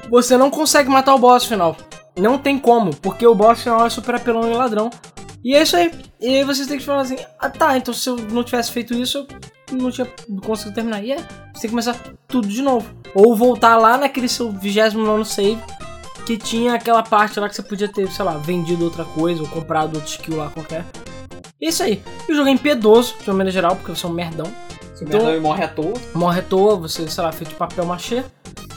você não consegue matar o boss final. Não tem como, porque o boss final é super apelão e ladrão. E é isso aí. E aí vocês têm que falar assim, ah tá, então se eu não tivesse feito isso, eu não tinha conseguido terminar. E é, você tem que começar tudo de novo. Ou voltar lá naquele seu 29 save, que tinha aquela parte lá que você podia ter, sei lá, vendido outra coisa, ou comprado outro skill lá qualquer. E isso aí. E o jogo é impiedoso, de uma maneira geral, porque você é um merdão. Então... Então... morre à toa. Morre à toa, você, sei lá, feito de papel machê.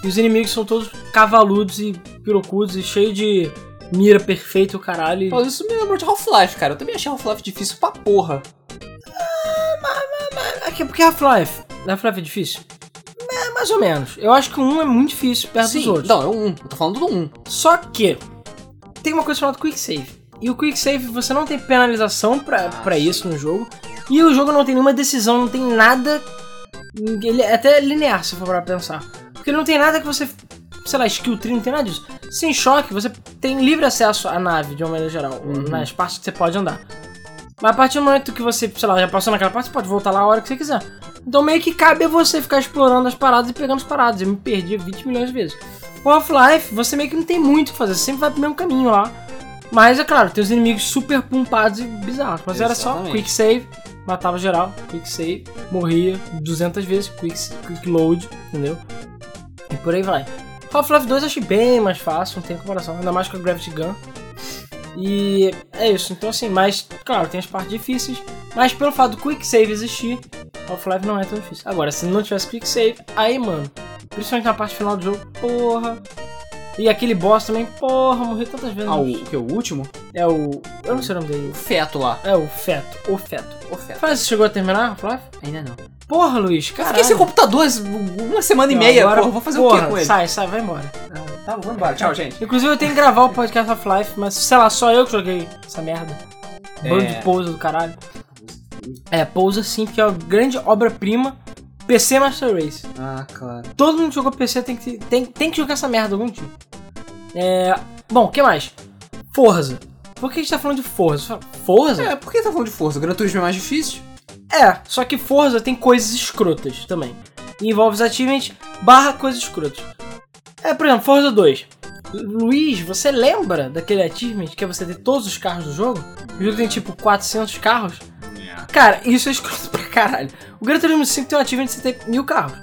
E os inimigos são todos cavaludos e pirocudos e cheio de mira perfeita e o caralho. e- Pô, isso me lembrou de Half-Life, cara. Eu também achei Half-Life difícil pra porra. É que- porque Half-Life. Half-Life é difícil? É, mais ou menos. Eu acho que o 1 é muito difícil perto dos outros. Não, é o 1. Eu tô falando do 1. Só que tem uma coisa chamada Quick Save. E o Quick Save você não tem penalização pra, pra isso no jogo. E o jogo não tem nenhuma decisão, não tem nada. Ele é até linear, se for pra pensar. Porque ele não tem nada que você. Sei lá, skill tree, não tem nada disso. Sem choque, você tem livre acesso à nave, de uma maneira geral, nas partes que você pode andar. Mas a partir do momento que você, sei lá, já passou naquela parte, você pode voltar lá a hora que você quiser. Então meio que cabe a você ficar explorando as paradas e pegando as paradas. Eu me perdi 20 milhões de vezes. O Half-Life, você meio que não tem muito o que fazer, você sempre vai pro mesmo caminho lá. Mas é claro, tem os inimigos super pumpados e bizarros. Mas era só Exatamente. quick save, matava geral, quick save, morria 200 vezes, quick, quick load, entendeu? E por aí vai. Half-Life 2 eu achei bem mais fácil, não tem comparação, ainda mais com a Gravity Gun. E é isso, então assim, mas claro, tem as partes difíceis, mas pelo fato do Quick Save existir, Half-Life não é tão difícil. Agora, se não tivesse Quick Save, aí mano, principalmente na parte final do jogo, porra. E aquele boss também, porra, morri tantas vezes. Ah, o, que? O último? É o. Eu não sei o nome dele. O feto lá. É o Feto, o Feto. O feto. Fala, você chegou a terminar, Half-Life? Ainda não. Porra, Luiz, Eu caralho. fiquei sem computador uma semana e meia, Agora, porra. Vou fazer porra, o quê com ele? Sai, sai, vai embora. Tá, vamos embora. Tchau, gente. Inclusive eu tenho que gravar o podcast Half-Life, mas sei lá, só eu que joguei essa merda. Bando É. de pousa do caralho. É, pousa sim, porque é uma grande obra-prima. PC Master Race. Ah, claro. Todo mundo que jogou PC tem que, tem, tem que jogar essa merda algum tipo. É. Bom, o que mais? Forza. Por que a gente tá falando de Forza? Forza? É, por que tá falando de força? O Gran Turismo é mais difícil? É, só que Forza tem coisas escrotas também. E envolve os achievements barra coisas escrotas. É, por exemplo, Forza 2. Luiz, você lembra daquele achievement que é você ter todos os carros do jogo? O jogo tem tipo 400 carros. Cara, isso é escroto pra caralho. O Gran Turismo 5 tem um achievement de você ter mil carros.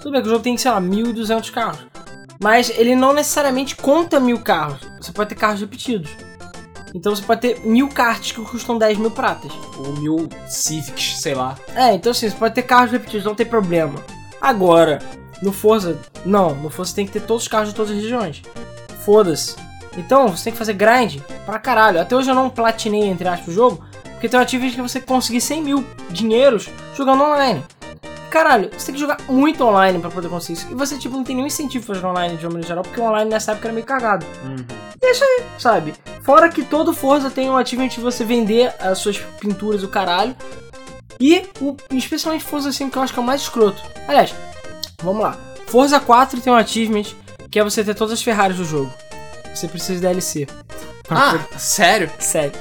Tudo bem que o jogo tem, sei lá, 1200 carros. Mas ele não necessariamente conta mil carros. Você pode ter carros repetidos. Então você pode ter mil karts que custam 10 mil pratas. Ou mil Civics, sei lá. É, então assim, você pode ter carros repetidos, não tem problema. Agora, no Forza, não, no Forza tem que ter todos os carros de todas as regiões. Foda-se. Então, você tem que fazer grind pra caralho. Até hoje eu não platinei, entre aspas, o jogo, porque tem um achievement que você conseguir 100 mil dinheiros jogando online. Caralho, você tem que jogar muito online pra poder conseguir isso. E você, tipo, não tem nenhum incentivo pra jogar online de uma maneira geral, porque o online nessa época era meio cagado sabe? Fora que todo Forza tem um achievement de você vender as suas pinturas, o caralho. E o, especialmente Forza 5, que eu acho que é o mais escroto. Aliás, vamos lá. Forza 4 tem um achievement que é você ter todas as Ferraris do jogo. Você precisa de DLC. Ah, sério? Sério.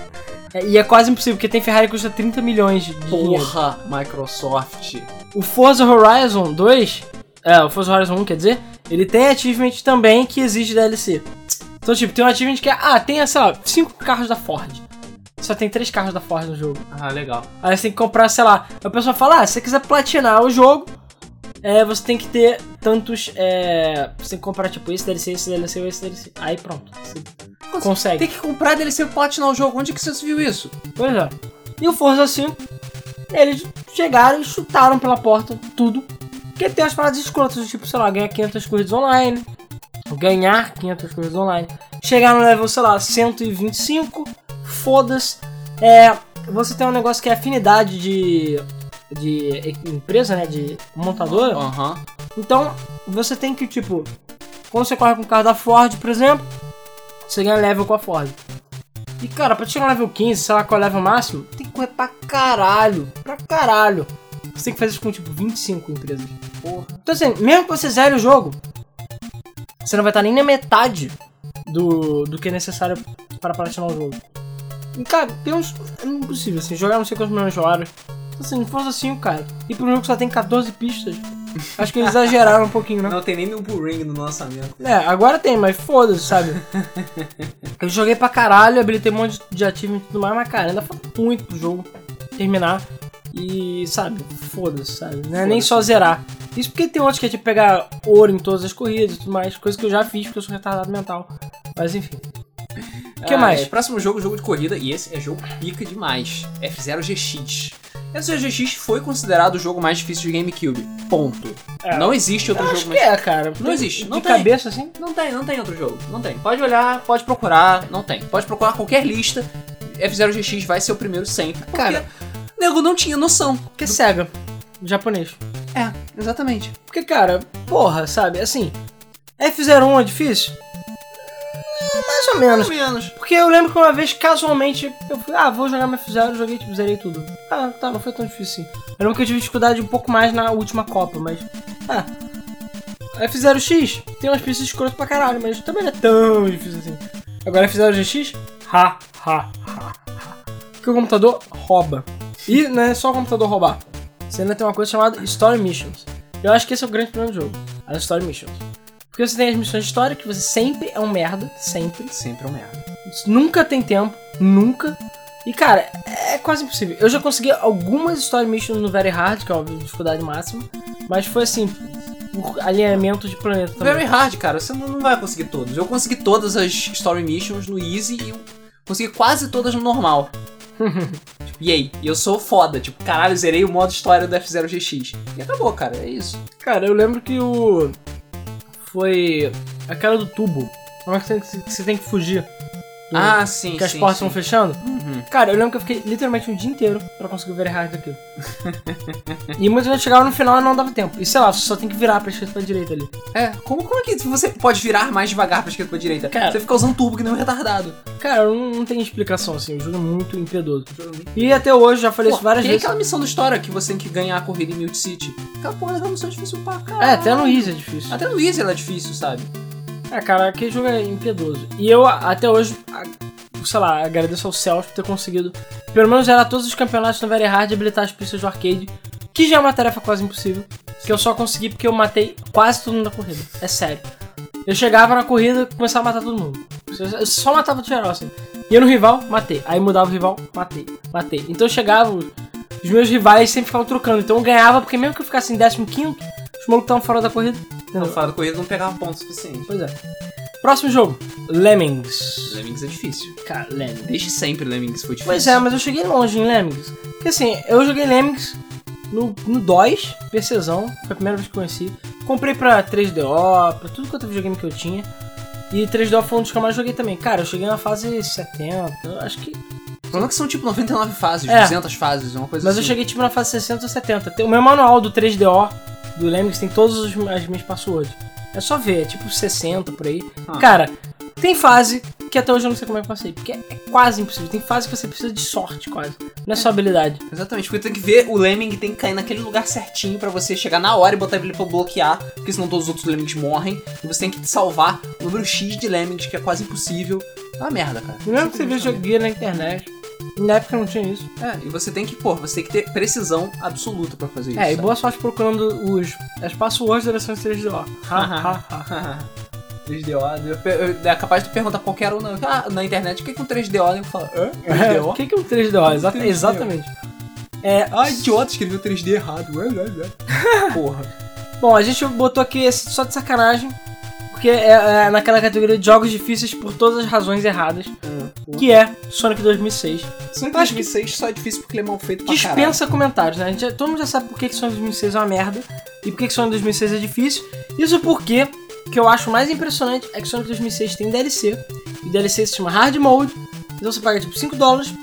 É, E é quase impossível, porque tem Ferrari que custa 30 milhões de dinheiro. Porra, Microsoft. O Forza Horizon 2, é, o Forza Horizon 1, quer dizer, ele tem achievement também que exige DLC. Então, tipo, tem um achievement que é, ah, tem, sei lá, 5 carros da Ford. Só tem 3 carros da Ford no jogo. Ah, legal. Aí você tem que comprar, sei lá. A pessoa fala, ah, se você quiser platinar o jogo, é, você tem que ter tantos. É, você tem que comprar, tipo, esse DLC, esse DLC esse DLC. Aí pronto. Você consegue. Tem que comprar DLC pra platinar o jogo. Onde que você viu isso? Pois é. E o Forza 5, eles chegaram e chutaram pela porta tudo. Porque tem as paradas escrotas, tipo, sei lá, ganhar 500 corridas online. Ganhar 500 corridas online. Chegar no level, sei lá, 125. Foda-se. É, você tem um negócio que é afinidade de, de empresa, né? De montadora. Então, você tem que, tipo, quando você corre com o carro da Ford, por exemplo, você ganha level com a Ford. E, cara, pra chegar no level 15, sei lá qual é o level máximo, tem que correr pra caralho. Pra caralho. Você tem que fazer isso com, tipo, 25 empresas. Porra. Então, assim, mesmo que você zere o jogo, você não vai estar nem na metade do, do que é necessário para platinar o jogo. E, cara, tem uns... É impossível, assim, jogar não sei quantos milhões de horas. Então, assim, Forza 5, cara. E pro jogo que só tem 14 pistas, acho que eles exageraram um pouquinho, né? Não tem nem Newbull Ring no lançamento. É, agora tem, mas foda-se, sabe? eu joguei pra caralho, habilitei um monte de achievement e tudo mais, mas cara, ainda falta muito pro jogo terminar. E, sabe, foda-se, sabe? Não é nem só zerar. Isso porque tem outros que é tipo pegar ouro em todas as corridas e tudo mais, coisa que eu já fiz porque eu sou retardado mental. Mas enfim. O que Ah, mais? é, próximo jogo, jogo de corrida, e esse é jogo pica demais. F0 GX. F0 GX foi considerado o jogo mais difícil de GameCube. Ponto. É. Não existe outro Eu jogo acho mais que é, cara. Não existe, De não tem. cabeça assim? Não tem, não tem outro jogo. Não tem. Pode olhar, pode procurar, não tem. Pode procurar qualquer lista. F0 GX vai ser o primeiro sempre. Porque Cara. o nego não tinha noção. Porque é cega. Japonês. É, exatamente. Porque, cara, porra, sabe? Assim, F01 é difícil? Mais ou menos. Pelo menos. Porque eu lembro que uma vez, casualmente, eu fui, ah, vou jogar meu F0, joguei, tipo, zerei tudo. Ah, tá, não foi tão difícil assim. Eu lembro que eu tive dificuldade um pouco mais na última Copa, mas. Ah. F0X tem umas pistas escrotas pra caralho, mas também não é tão difícil assim. Agora F0GX, ha, ha, ha, ha. Porque o computador rouba. E não é só o computador roubar. Você ainda tem uma coisa chamada Story Missions. Eu acho que esse é o grande problema do jogo. As Story Missions. Porque você tem as missões de história que você sempre é um merda, sempre. Sempre é um merda. Nunca tem tempo, nunca. E cara, é quase impossível. Eu já consegui algumas story missions no Very Hard, que é a dificuldade máxima, mas foi assim, por alinhamento de planeta também. Very hard, cara. Você não vai conseguir todos. Eu consegui todas as story missions no easy e eu consegui quase todas no normal. tipo, e aí? E eu sou foda. Tipo, caralho, zerei o modo história do F0 GX. E acabou, cara. É isso. Cara, eu lembro que o. Foi. aquela do tubo. Uma tem que, você tem que fugir. Do- Ah, sim, que as sim, portas sim. vão fechando. Uhum. Cara, eu lembro que eu fiquei literalmente um dia inteiro pra conseguir o Very Hard daquilo. e muitas vezes chegava no final e não dava tempo. E sei lá, você só tem que virar pra esquerda e pra direita ali. É, como, como é que você pode virar mais devagar pra esquerda e pra direita? Cara. Você fica usando turbo que nem um retardado. Cara, não, não tem explicação assim, o jogo é muito impiedoso. E até hoje, já falei Pô, isso várias tem vezes. aquela missão da história que você tem que ganhar a corrida em Mute City. Aquela porra daquela missão é difícil pra caralho. É, até no Easy é difícil. Até no Easy ela é difícil, sabe? É, cara, aquele jogo é impiedoso. E eu, até hoje, sei lá, agradeço aos céus por ter conseguido, pelo menos zerar todos os campeonatos no Very Hard e habilitar as pistas do arcade, que já é uma tarefa quase impossível. Que eu só consegui porque eu matei quase todo mundo na corrida. É sério. Eu chegava na corrida e começava a matar todo mundo. Eu só matava o geral, assim. Ia no rival, matei. Aí mudava o rival, matei. Matei. Então eu chegava, os meus rivais sempre ficavam trocando. Então eu ganhava, porque mesmo que eu ficasse em 15, os malucos estavam fora da corrida. Não, fora da corrida não pegava ponto suficiente. Pois é. Próximo jogo, Lemmings. Lemmings é difícil. Cara, Lemmings. Desde sempre Lemmings foi difícil. Pois é, mas eu cheguei longe em Lemmings. Porque assim, eu joguei Lemmings no, no DOS, PCzão, foi a primeira vez que eu conheci. Comprei pra 3DO, pra tudo quanto é videogame que eu tinha. E 3DO foi um dos que eu mais joguei também. Cara, eu cheguei na fase 70, eu acho que. O problema é que são tipo 99 fases, É. 200 fases, uma coisa Mas assim. eu cheguei tipo na fase 60 ou 70. Tem- O meu manual do 3DO do Lemmings tem todas os- as minhas passwords. É só ver, é tipo 60 por aí. Ah. Cara, tem fase que até hoje eu não sei como é que eu passei, porque é quase impossível. Tem fase que você precisa de sorte, quase. Não é só habilidade. Exatamente, porque tem que ver o Lemming tem que cair naquele lugar certinho pra você chegar na hora e botar ele pra bloquear, porque senão todos os outros Lemmings morrem. E você tem que salvar o número X de Lemmings, que é quase impossível. É uma merda, cara. Não lembro que você vê guia na internet. Na época não tinha isso. É, e você tem que, pô, você tem que ter precisão absoluta pra fazer isso. É, e sabe? boa sorte procurando os, as passwords versão 3DO. Ha, ha, ha. 3DO, eu é capaz de perguntar qualquer um na, ah, na internet o que é que um 3DO, e eu falo, hã? É, 3DO? O que que é um 3DO? Exata- 3DO. Exatamente. É, Ah, idiota, escreveu 3D errado. Ué, ué, ué. Porra. bom, a gente botou aqui esse só de sacanagem, porque é, é naquela categoria de jogos difíceis por todas as razões erradas, que é Sonic 2006. Sonic Acho que 2006 só é difícil porque ele é mal feito pra caralho. Dispensa comentários, né? A gente, todo mundo já sabe por que, que Sonic 2006 é uma merda e por que, que Sonic 2006 é difícil. Isso porque o que eu acho mais impressionante é que Sonic 2006 tem DLC, e DLC se chama Hard Mode, então você paga tipo 5 dólares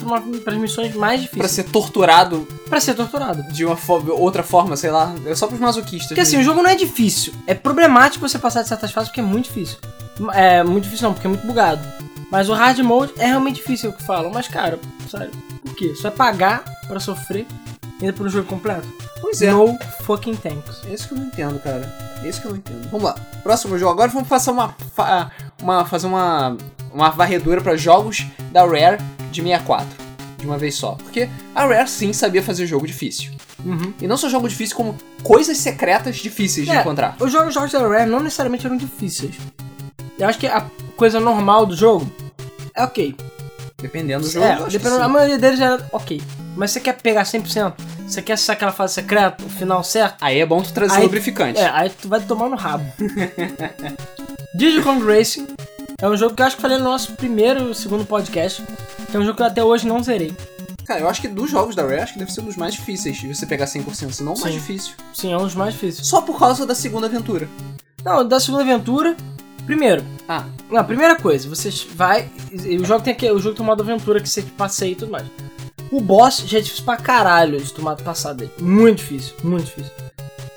para as missões mais difíceis. ser torturado Pra ser torturado. de uma fo- outra forma, sei lá. É só pros masoquistas. Porque assim, o jogo não é difícil. É problemático você passar de certas fases porque é muito difícil. É muito difícil não, porque é muito bugado. Mas o hard mode é realmente difícil, é o que falam. Mas cara, sério, por quê? Só é pagar pra sofrer ainda por um jogo completo? Pois é. No fucking thanks. É isso que eu não entendo, cara. É isso que eu não entendo. Vamos lá. Próximo jogo. Agora vamos passar uma, fa- uma fazer uma uma varredura pra jogos da Rare de 64 de uma vez só. Porque a Rare sim sabia fazer jogo difícil. Uhum. E não só jogo difícil, como coisas secretas difíceis de É, encontrar. Os jogos, jogos da Rare não necessariamente eram difíceis. Eu acho que a coisa normal do jogo é ok. Dependendo do jogo. É, acho que dependendo, a maioria deles era ok. Mas você quer pegar 100%? Você quer acessar aquela fase secreta, o final certo? Aí é bom tu trazer Aí- lubrificante. É, aí tu vai tomar no rabo. Digicon Racing é um jogo que eu acho que falei no nosso primeiro, segundo podcast. Que é um jogo que eu até hoje não zerei. Cara, eu acho que dos jogos da Rare, acho que deve ser um dos mais difíceis de você pegar 100%, se não o mais Sim. difícil. Sim, é um dos mais difíceis. Só por causa da segunda aventura. Não, da segunda aventura. Primeiro, Ah, Não, a primeira coisa, você vai. e O jogo tem aqui, o jogo tem um modo aventura que você passeia e tudo mais. O boss já é difícil pra caralho de tomar passar dele. Muito difícil, muito difícil.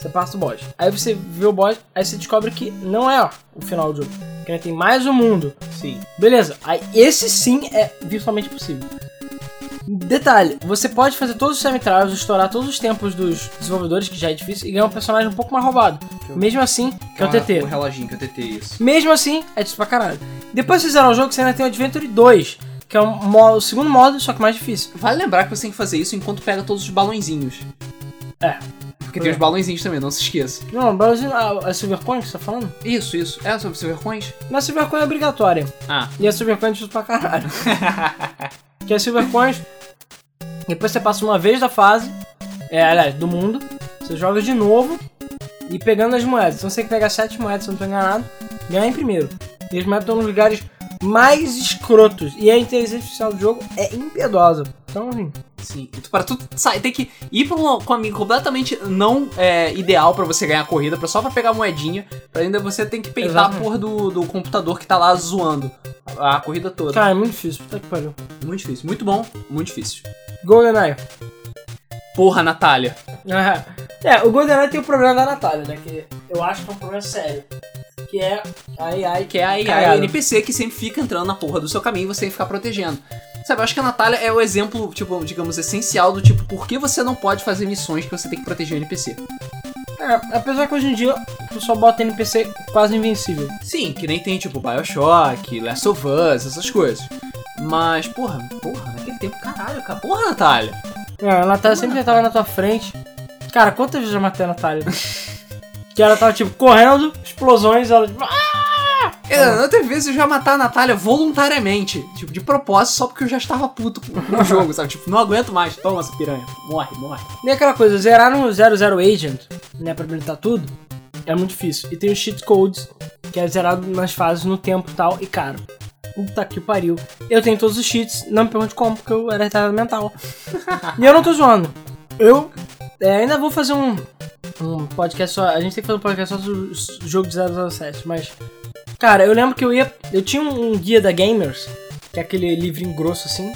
Você passa o boss. Aí você vê o boss, aí você descobre que não é ó, o final do jogo. Que ainda tem mais um mundo. sim. Beleza, aí esse sim é virtualmente possível. Detalhe, você pode fazer todos os semi-trials, estourar todos os tempos dos desenvolvedores, que já é difícil, e ganhar um personagem um pouco mais roubado. Mesmo assim, que é o TT. O reloginho que é o TT, isso. Mesmo assim, é difícil pra caralho. Depois que fizeram o jogo, você ainda tem o Adventure 2, que é um modo- o segundo modo, só que mais difícil. Vale lembrar que você tem que fazer isso enquanto pega todos os balãozinhos. É. Porque tem É. os balãozinhos também, não se esqueça. Não, o Brasil, a, a Silvercoin que você tá falando? Isso, isso. É sobre Silvercoins? Mas a Silvercoin é obrigatória. Ah. E a Silvercoin é difícil pra caralho. que a Silvercoin, depois você passa uma vez da fase, é, aliás, do mundo, você joga de novo e pegando as moedas. Então você tem que pegar sete moedas, se eu não tô enganado, ganhar em primeiro. E as moedas estão nos lugares mais escrotos. E a inteligência artificial do jogo é impiedosa. Então, assim, Sim. E tu- Pra tu sair, tem que ir pra um caminho completamente não é, ideal pra você ganhar a corrida, pra, só pra pegar moedinha. Pra ainda você tem que peitar a porra do, do computador que tá lá zoando a, a corrida toda. cara, é muito difícil. Puta que pariu. Muito difícil. Muito bom, muito difícil. GoldenEye. Porra, Natália. É, o GoldenEye tem o problema da Natália, né? Que eu acho que é um problema sério. Que é a AI Que é a, a Cagada. NPC que sempre fica entrando na porra do seu caminho e você tem que ficar protegendo. Sabe, eu acho que a Natália é o exemplo, tipo, digamos, essencial do tipo, por que você não pode fazer missões que você tem que proteger o NPC? É, apesar que hoje em dia o pessoal bota NPC quase invencível. Sim, que nem tem, tipo, Bioshock, Last of Us, essas coisas. Mas, porra, porra, naquele tempo, caralho, cara. Porra, Natália. É, a Natália sempre tava na tua frente. Cara, quantas vezes eu já matei a Natália? que ela tava tipo correndo, explosões, ela tipo. "Ah!" É, outras vezes eu já matar a Natália voluntariamente. Tipo, de propósito, só porque eu já estava puto com, o jogo, sabe? Tipo, não aguento mais. Toma essa piranha. Morre, morre. E aquela coisa, zerar no 00 Agent, né, pra habilitar tudo, é muito difícil. E tem os cheat codes, que é zerado nas fases no tempo e tal, e cara, puta que pariu. Eu tenho todos os cheats, não me pergunte como, porque eu era retardado mental. e eu não tô zoando. Eu é, ainda vou fazer um, um podcast só, a gente tem que fazer um podcast só sobre o jogo de 007, mas... Cara, eu lembro que eu ia, eu tinha um, um guia da Gamers, que é aquele livrinho grosso assim,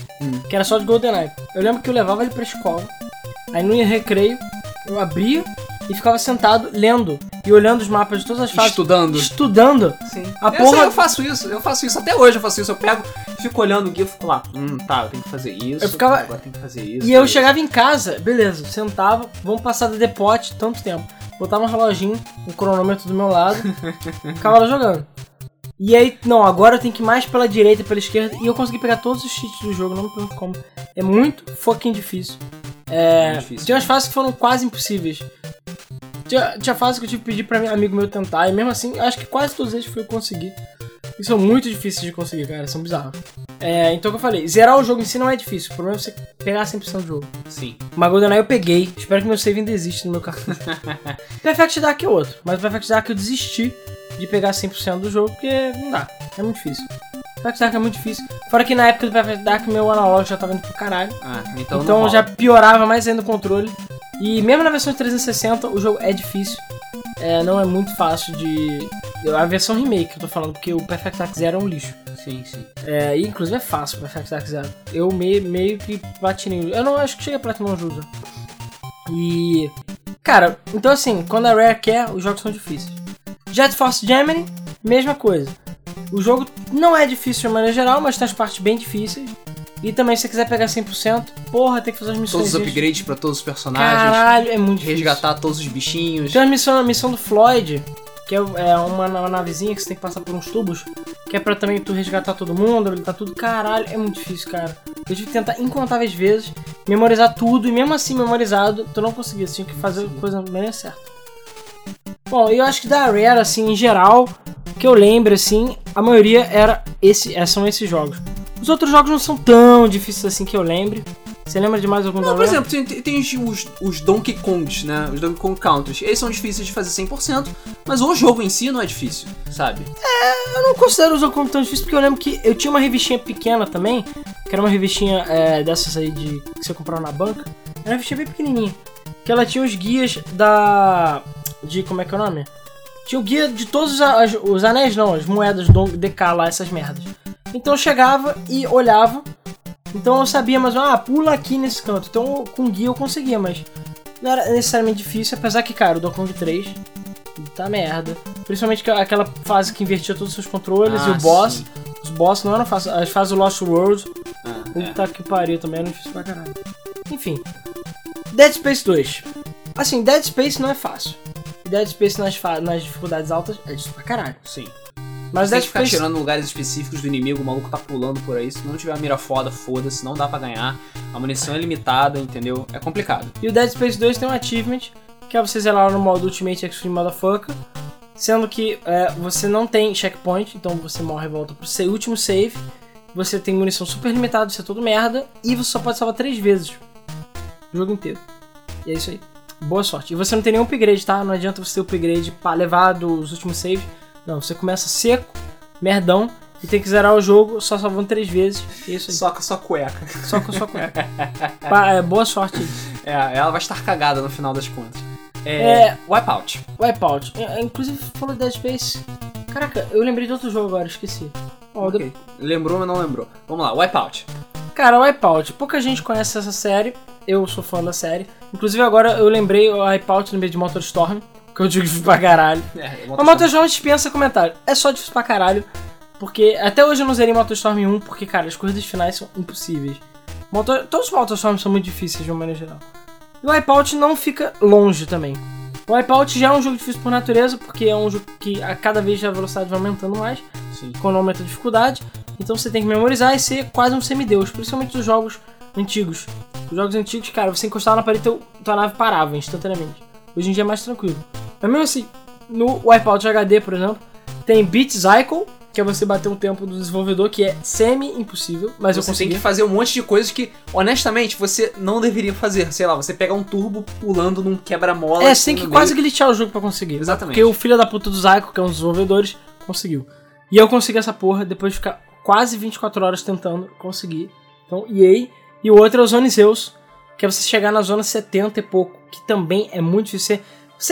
que era só de GoldenEye. Eu lembro que eu levava ele pra escola, Aí no recreio, eu abria e ficava sentado lendo e olhando os mapas de todas as fases. Estudando. Estudando. Sim. A eu, porra- sei, eu faço isso, eu faço isso até hoje, eu faço isso. Eu pego, fico olhando o guia e fico lá, hum, tá, eu tenho que fazer isso. Eu ficava- Agora tem que fazer isso. E eu isso. chegava em casa, beleza, sentava, vamos passar da depote tanto tempo. Botava um reloginho, um cronômetro do meu lado, ficava lá jogando. E aí, não, agora eu tenho que ir mais pela direita, pela esquerda. E eu consegui pegar todos os cheats do jogo, não me pergunto como. É muito fucking difícil. É, Muito difícil. Tinha umas fases que foram quase impossíveis. Tinha, tinha fases que eu tive que pedir pra amigo meu tentar. E mesmo assim, acho que quase todos eles foi eu conseguir. E são muito difíceis de conseguir, cara. São bizarros. É, então, o que eu falei, zerar o jogo em si não é difícil. O problema é você pegar 100% do jogo. Sim. Mas GoldenEye eu peguei. Espero que meu save ainda existe no meu cartucho. Perfect Dark é outro. Mas o Perfect Dark eu desisti de pegar 100% do jogo porque não dá. É muito difícil. Perfect Dark é muito difícil. Fora que na época do Perfect Dark meu analógico já tava indo pro caralho. Ah, então, Então, não já piorava mais ainda o controle. E mesmo na versão de 360 o jogo é difícil. É, não é muito fácil de. A versão remake que eu tô falando, porque o Perfect Dark Zero é um lixo. Sim, sim. É, e inclusive é fácil o Perfect Dark Zero. Eu meio, meio que platinei. Eu não acho que chega a Platinum ajuda. E. Cara, então assim, quando a Rare quer, os jogos são difíceis. Jet Force Gemini, mesma coisa. O jogo não é difícil de maneira geral, mas tem as partes bem difíceis. E também, se você quiser pegar 100%, porra, tem que fazer as missões. Todos os upgrades pra todos os personagens. Caralho, é muito difícil. Resgatar todos os bichinhos. Tem a missão, a missão do Floyd, que é é uma, uma navezinha que você tem que passar por uns tubos, que é pra também tu resgatar todo mundo, habilitar tudo. Caralho, é muito difícil, cara. Eu tive que tentar incontáveis vezes, memorizar tudo, e mesmo assim memorizado, tu não conseguia, tinha que fazer a coisa bem certa. Bom, eu acho que da Rare, assim, em geral, que eu lembro, assim, a maioria era esse, é, são esses jogos. Os outros jogos não são tão difíceis assim que eu lembre. Você lembra de mais algum Não, por exemplo, tem, tem- os, os, os Donkey Kongs, né? Os Donkey Kong Countries. Eles são difíceis de fazer 100%, mas o jogo em si não é difícil, sabe? Eu não considero o jogo como tão difícil, porque eu lembro que eu tinha uma revistinha pequena também, que era uma revistinha é, dessas aí de que você comprava na banca. Era uma revistinha bem pequenininha. Que ela tinha os guias da. De. Como é que é o nome? Tinha o guia de todos os, os anéis, não, as moedas do DK lá, essas merdas. Então eu chegava e olhava. Então eu sabia, mas ah, pula aqui nesse canto. Então com o guia eu conseguia, mas não era necessariamente difícil, apesar que, cara, o Donkey Kong 3 tá merda. Principalmente que- aquela fase que invertia todos os seus controles e Ah, o boss. sim. Os boss não eram fáceis. As fases do Lost World, Ah, é. puta que pariu, também era difícil pra caralho. Enfim. Dead Space 2. Assim, Dead Space não é fácil. Dead Space nas, nas dificuldades altas é difícil pra caralho. Sim. Mas Você tem Dead que ficar tirando lugares específicos do inimigo, o maluco tá pulando por aí. Se não tiver a mira foda, foda-se, não dá pra ganhar. A munição é limitada, entendeu? É complicado. E o Dead Space 2 tem um achievement, que é você zerar no modo Ultimate Extreme Motherfucker. Sendo que é, você não tem checkpoint, então você morre e volta pro seu último save. Você tem munição super limitada, isso é tudo merda. E você só pode salvar três vezes. O jogo inteiro. E é isso aí. Boa sorte. E você não tem nenhum upgrade, tá? Não adianta você ter upgrade pra levar dos últimos saves. Não, você começa seco, merdão, e tem que zerar o jogo só salvando três vezes. É isso aí. Só com a sua cueca. Só com a sua conta. Pa- é, boa sorte. É, ela vai estar cagada no final das contas. É. É. Wipeout. Wipeout. É, Inclusive, falou de Dead Space. Caraca, eu lembrei de outro jogo agora, esqueci. Ó, Ok. Lembrou, mas não lembrou. Vamos lá, Wipeout. Cara, Wipeout. Pouca gente conhece essa série. Eu sou fã da série. Inclusive, agora eu lembrei o Wipeout no meio de Que eu digo difícil pra caralho. É, Mas Motorstorm dispensa comentário. É só difícil pra caralho. Porque até hoje eu não zerei Motorstorm 1, porque, cara, as corridas finais são impossíveis. Motor... Todos os Motorstorms são muito difíceis de uma maneira geral. E o Wipeout não fica longe também. O Wipeout já é um jogo difícil por natureza, porque é um jogo que a cada vez a velocidade vai aumentando mais, Sim. quando aumenta a dificuldade. Então você tem que memorizar e ser quase um semideus, principalmente os jogos antigos. Os jogos antigos, cara, você encostava na parede e teu- tua nave parava instantaneamente. Hoje em dia é mais tranquilo. Mas mesmo assim, no Wipeout HD, por exemplo, tem Beat Cycle, que é você bater o tempo do desenvolvedor, que é semi-impossível, mas eu Você tem consegui. que fazer um monte de coisas que, honestamente, você não deveria fazer. Sei lá, você pegar um turbo pulando num quebra-mola. É, assim, você tem que no quase meio. glitchar o jogo pra conseguir. Exatamente. Porque o filho da puta do Zyko, que é um dos desenvolvedores, conseguiu. E eu consegui essa porra depois de ficar quase 24 horas tentando conseguir. Então, EA. E o outro é o Zone Zeus, que é você chegar na zona 70 e pouco, que também é muito difícil. Você,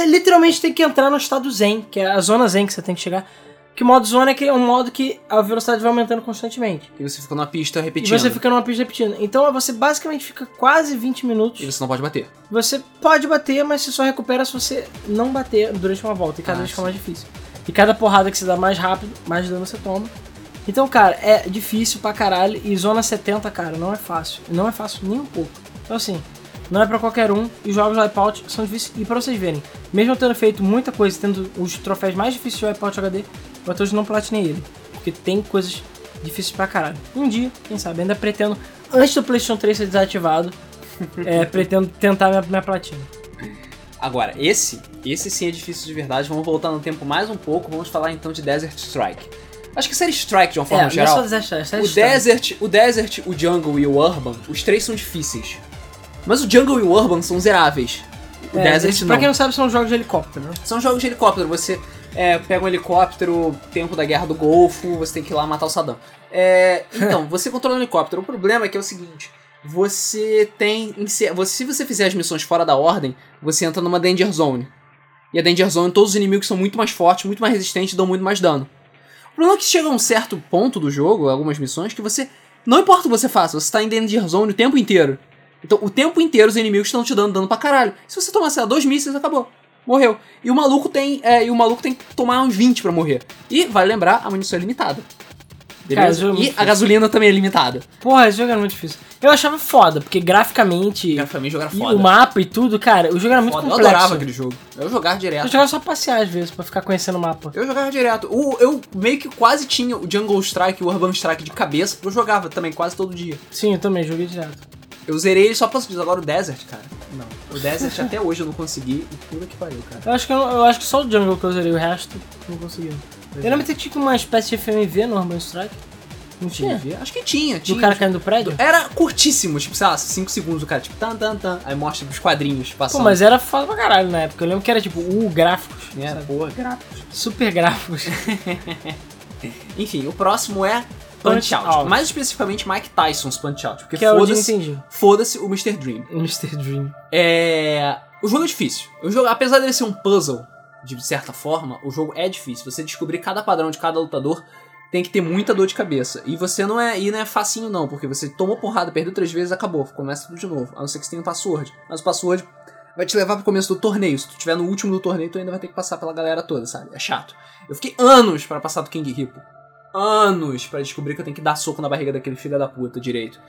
você literalmente tem que entrar no estado Zen, que é a zona Zen que você tem que chegar. Que o modo zona é, que é um modo que a velocidade vai aumentando constantemente. E você fica numa pista E repetindo. você fica numa pista repetindo. Então você basicamente fica quase 20 minutos. E você não pode bater. Você pode bater, mas você só recupera se você não bater durante uma volta. E cada Ah, vez fica mais difícil. E cada porrada que você dá mais rápido, mais dano você toma. Então, cara, é difícil pra caralho. E zona 70, cara, não é fácil. Não é fácil nem um pouco. Então, assim, não é pra qualquer um. E os jogos de Wipeout são difíceis. E pra vocês verem, mesmo tendo feito muita coisa, tendo os troféus mais difíceis de Wipeout HD, eu até hoje não platinei ele. porque tem coisas difíceis pra caralho. Um dia, quem sabe, ainda pretendo, antes do PlayStation 3 ser desativado, é, pretendo tentar minha, minha platina. Agora, esse, esse sim é difícil de verdade. Vamos voltar no tempo mais um pouco. Vamos falar então de Desert Strike. Acho que série Strike, de uma forma é, geral. Não é só Desert Strike, é o Strike. Desert, o Desert, o Jungle e o Urban, os três são difíceis. Mas o Jungle e o Urban são zeráveis. O É, Desert esse, não. Pra quem não sabe, são jogos de helicóptero, né? São jogos de helicóptero. Você é, pega um helicóptero, tempo da Guerra do Golfo, você tem que ir lá matar o Saddam. É, então, você controla um helicóptero. O problema é que é o seguinte: você tem. você- Se você fizer as missões fora da ordem, você entra numa Danger Zone. E a Danger Zone, todos os inimigos são muito mais fortes, muito mais resistentes e dão muito mais dano. O problema é que chega a um certo ponto do jogo, algumas missões, que você. Não importa o que você faça, você tá em Danger Zone o tempo inteiro. Então, o tempo inteiro os inimigos estão te dando dano pra caralho. Se você tomar, sei lá, dois mísseis, acabou. Morreu. E o maluco tem. é, e o maluco tem que tomar uns 20 pra morrer. E, vale lembrar, a munição é limitada. Cara, Beleza? jogo é e muito a difícil. gasolina também é limitada. Porra, esse jogo era muito difícil. Eu achava foda, porque graficamente. Graficamente, jogar E foda. o mapa e tudo, cara, o jogo era muito Foda. Eu complexo. adorava aquele jogo. Eu jogava direto. Eu jogava só passear às vezes, pra ficar conhecendo o mapa. Eu jogava direto. O, eu meio que quase tinha o Jungle Strike e o Urban Strike de cabeça, eu jogava também quase todo dia. Sim, eu também joguei direto. Eu zerei ele só pra dizer agora o Desert, cara. Não. O Desert até hoje eu não consegui. E puta que pariu, cara. Eu acho que, eu, eu acho que só o Jungle que eu zerei, o resto não consegui. Eu lembro que tinha uma espécie de FMV no Urban Strike. Não tinha? Tinha? Acho que tinha, tinha. Do cara caindo do prédio? Era curtíssimo, tipo, sei lá, 5 segundos o cara, tipo, tan, tan, tan. Aí mostra os quadrinhos passando. Pô, mas era foda pra caralho na época. Eu lembro que era tipo, uh, gráficos. É, sabe? porra, gráficos. Super gráficos. Enfim, o próximo é Punch Out. Out. Mais especificamente Mike Tyson's Punch Out. Porque que é foda-se foda-se o Mr. Dream. Mr. Dream. É. O jogo é difícil. O jogo, apesar dele ser um puzzle, de certa forma, o jogo é difícil. Você descobrir cada padrão de cada lutador tem que ter muita dor de cabeça. E você não é. E não é facinho, não, porque você tomou porrada, perdeu três vezes, acabou. Começa tudo de novo. A não ser que você tenha um password. Mas o password vai te levar pro começo do torneio. Se tu tiver no último do torneio, tu ainda vai ter que passar pela galera toda, sabe? É chato. Eu fiquei anos pra passar do King Hippo. Anos pra descobrir que eu tenho que dar soco na barriga daquele filho da puta direito.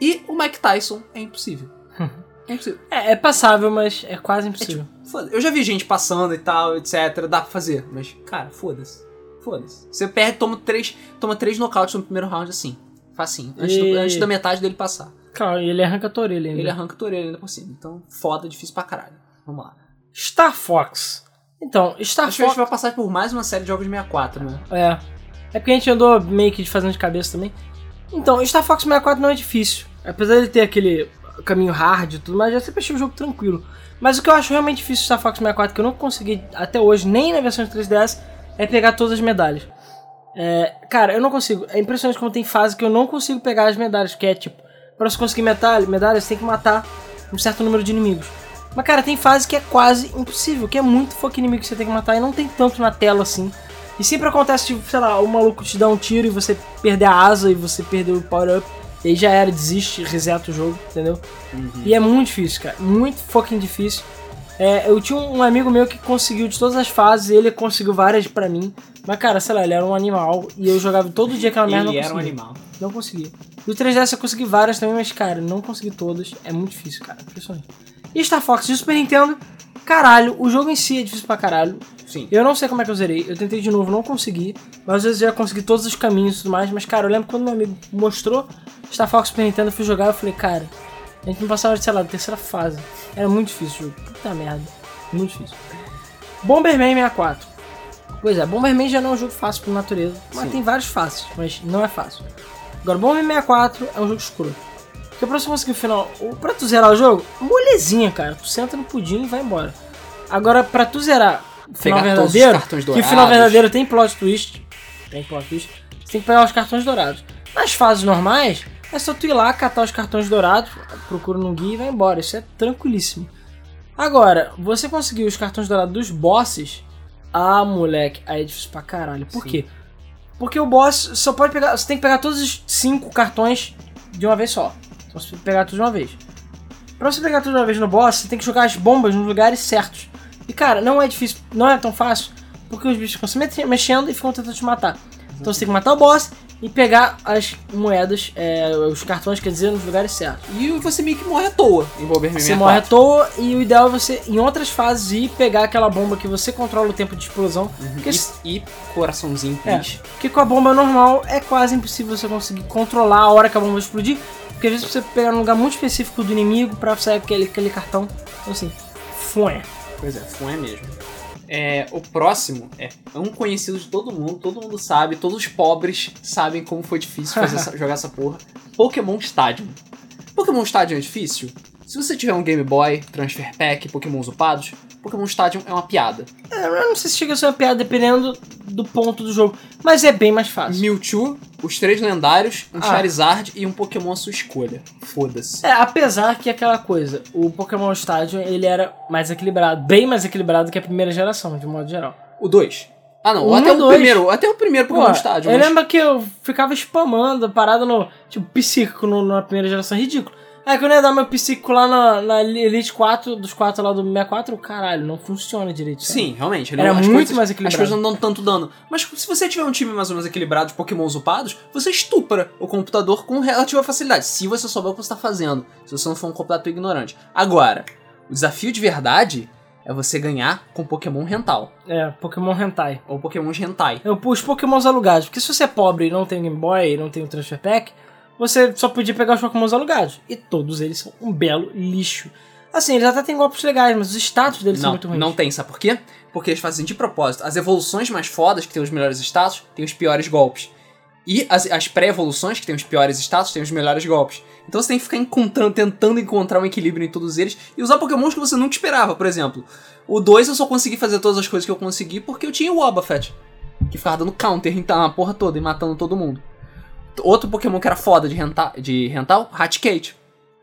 E o Mike Tyson é impossível. É impossível. É, é passável, mas é quase impossível. Foda Eu já vi gente passando e tal, etc. Dá pra fazer. Mas, cara, foda-se. Foda-se. Você perde, toma três, toma três nocautes no primeiro round assim. Facinho. Antes, do- E- antes da metade dele passar. Claro, e ele arranca a tua orelha ainda. Ele arranca a tua orelha ainda por cima. Então, foda, difícil pra caralho. Vamos lá. Star Fox. Então, Star Acho que a Fox. gente vai passar por mais uma série de jogos de 64, né? É. É porque a gente andou meio que fazendo de cabeça também. Então, Star Fox 64 não é difícil. Apesar de ter aquele caminho hard e tudo, mas eu sempre achei o jogo tranquilo. Mas o que eu acho realmente difícil do Star Fox 64, que eu não consegui até hoje, nem na versão de 3DS, é pegar todas as medalhas. É, cara, eu não consigo. É impressionante como tem fase que eu não consigo pegar as medalhas, que é tipo, pra você conseguir medalha, medalha, você tem que matar um certo número de inimigos. Mas, cara, tem fase que é quase impossível, que é muito foco inimigo que você tem que matar e não tem tanto na tela assim. E sempre acontece, tipo, sei lá, o maluco te dá um tiro e você perder a asa e você perdeu o power-up. E aí já era, desiste, reseta o jogo, entendeu? E é muito difícil, cara. Muito fucking difícil. É, eu tinha um amigo meu que conseguiu de todas as fases, ele conseguiu várias pra mim. Mas, cara, sei lá, ele era um animal e eu jogava todo dia aquela merda. Ele não era um conseguia. animal. Não consegui. Do 3DS eu consegui várias também, mas, cara, não consegui todas. É muito difícil, cara. Impressionante. E Star Fox de Super Nintendo, caralho, o jogo em si é difícil pra caralho. Sim. Eu não sei como é que eu zerei. Eu tentei de novo, não consegui. Mas às vezes eu já consegui todos os caminhos e tudo mais. Mas, cara, eu lembro quando meu amigo mostrou Star Fox Super Nintendo, eu fui jogar eu falei, cara, a gente não passava de, sei lá, da terceira fase. Era muito difícil o jogo. Puta merda. Muito difícil. Bomberman 64. Pois é, Bomberman já não é um jogo fácil por natureza. Mas Sim. tem vários fáceis, mas não é fácil. Agora, Bomberman 64 é um jogo escuro. Porque pra você conseguir o final, pra tu zerar o jogo, molezinha, cara. Tu senta no pudim e vai embora. Agora, pra tu zerar final verdadeiro, que o final verdadeiro tem plot twist, tem plot twist, você tem que pegar os cartões dourados. Nas fases normais, é só tu ir lá, catar os cartões dourados, procura no guia e vai embora. Isso é tranquilíssimo. Agora, você conseguir os cartões dourados dos bosses, ah, moleque, aí é difícil pra caralho. Por Sim. quê? Porque o boss só pode pegar. Você tem que pegar todos os cinco cartões de uma vez só. Então você tem que pegar tudo de uma vez. Pra você pegar tudo de uma vez no boss, você tem que jogar as bombas nos lugares certos. E cara, não é difícil, não é tão fácil, porque os bichos ficam se mexendo e ficam tentando te matar. Então você tem que matar o boss e pegar as moedas, é, os cartões, quer dizer, nos lugares certos. E você meio que morre à toa em Bomberman Você 64. morre à toa e o ideal é você, em outras fases, ir pegar aquela bomba que você controla o tempo de explosão. Porque, E, e coraçãozinho, é, porque com a bomba normal é quase impossível você conseguir controlar a hora que a bomba explodir. Porque às vezes você pegar num lugar muito específico do inimigo pra sair aquele, aquele cartão. Então assim, foi. Pois é, foi mesmo. É, o próximo é um conhecido de todo mundo, todo mundo sabe, todos os pobres sabem como foi difícil essa- jogar essa porra. Pokémon Stadium. Pokémon Stadium é difícil? Se você tiver um Game Boy, Transfer Pack, Pokémon upados, Pokémon Stadium é uma piada. É, eu não sei se chega a ser uma piada dependendo do ponto do jogo, mas é bem mais fácil. Mewtwo, os três lendários, um Ah. Charizard e um Pokémon à sua escolha. Foda-se. É, apesar que aquela coisa, o Pokémon Stadium ele era mais equilibrado, bem mais equilibrado que a primeira geração, de modo geral. O 2. Ah não, Um até o dois. primeiro, até o primeiro Pô, Pokémon Stadium. eu mas- lembro que eu ficava spamando, parado no, tipo, psíquico no- na primeira geração, ridículo. Aí quando eu ia dar meu psíquico lá na, na Elite 4, dos 4 lá do 64, caralho, não funciona direito. Sim, realmente. Era não- muito coisas- mais equilibrado. As coisas não dão tanto dano. Mas se você tiver um time mais ou menos equilibrado de pokémons upados, você estupra o computador com relativa facilidade. Se você souber o que você está fazendo. Se você não for um completo ignorante. Agora, o desafio de verdade é você ganhar com Pokémon Rental. É, Pokémon Hentai. Ou Pokémons Hentai. Eu, os Pokémons alugados, porque se você é pobre e não tem Game Boy e não tem o Transfer Pack, você só podia pegar os Pokémons alugados. E todos eles são um belo lixo. Assim, eles até têm golpes legais, mas os status deles são Não, muito ruins. não tem, sabe por quê? Porque eles fazem de propósito. As evoluções mais fodas, que tem os melhores status, tem os piores golpes. E as, as pré-evoluções, que tem os piores status, tem os melhores golpes. Então você tem que ficar encontrando, tentando encontrar um equilíbrio em todos eles e usar pokémons que você nunca esperava, por exemplo. O 2 eu só consegui fazer todas as coisas que eu consegui porque eu tinha o Wobbuffet. Que ficava dando counter em na porra toda e matando todo mundo. Outro pokémon que era foda de, renta, de rental, Raticate.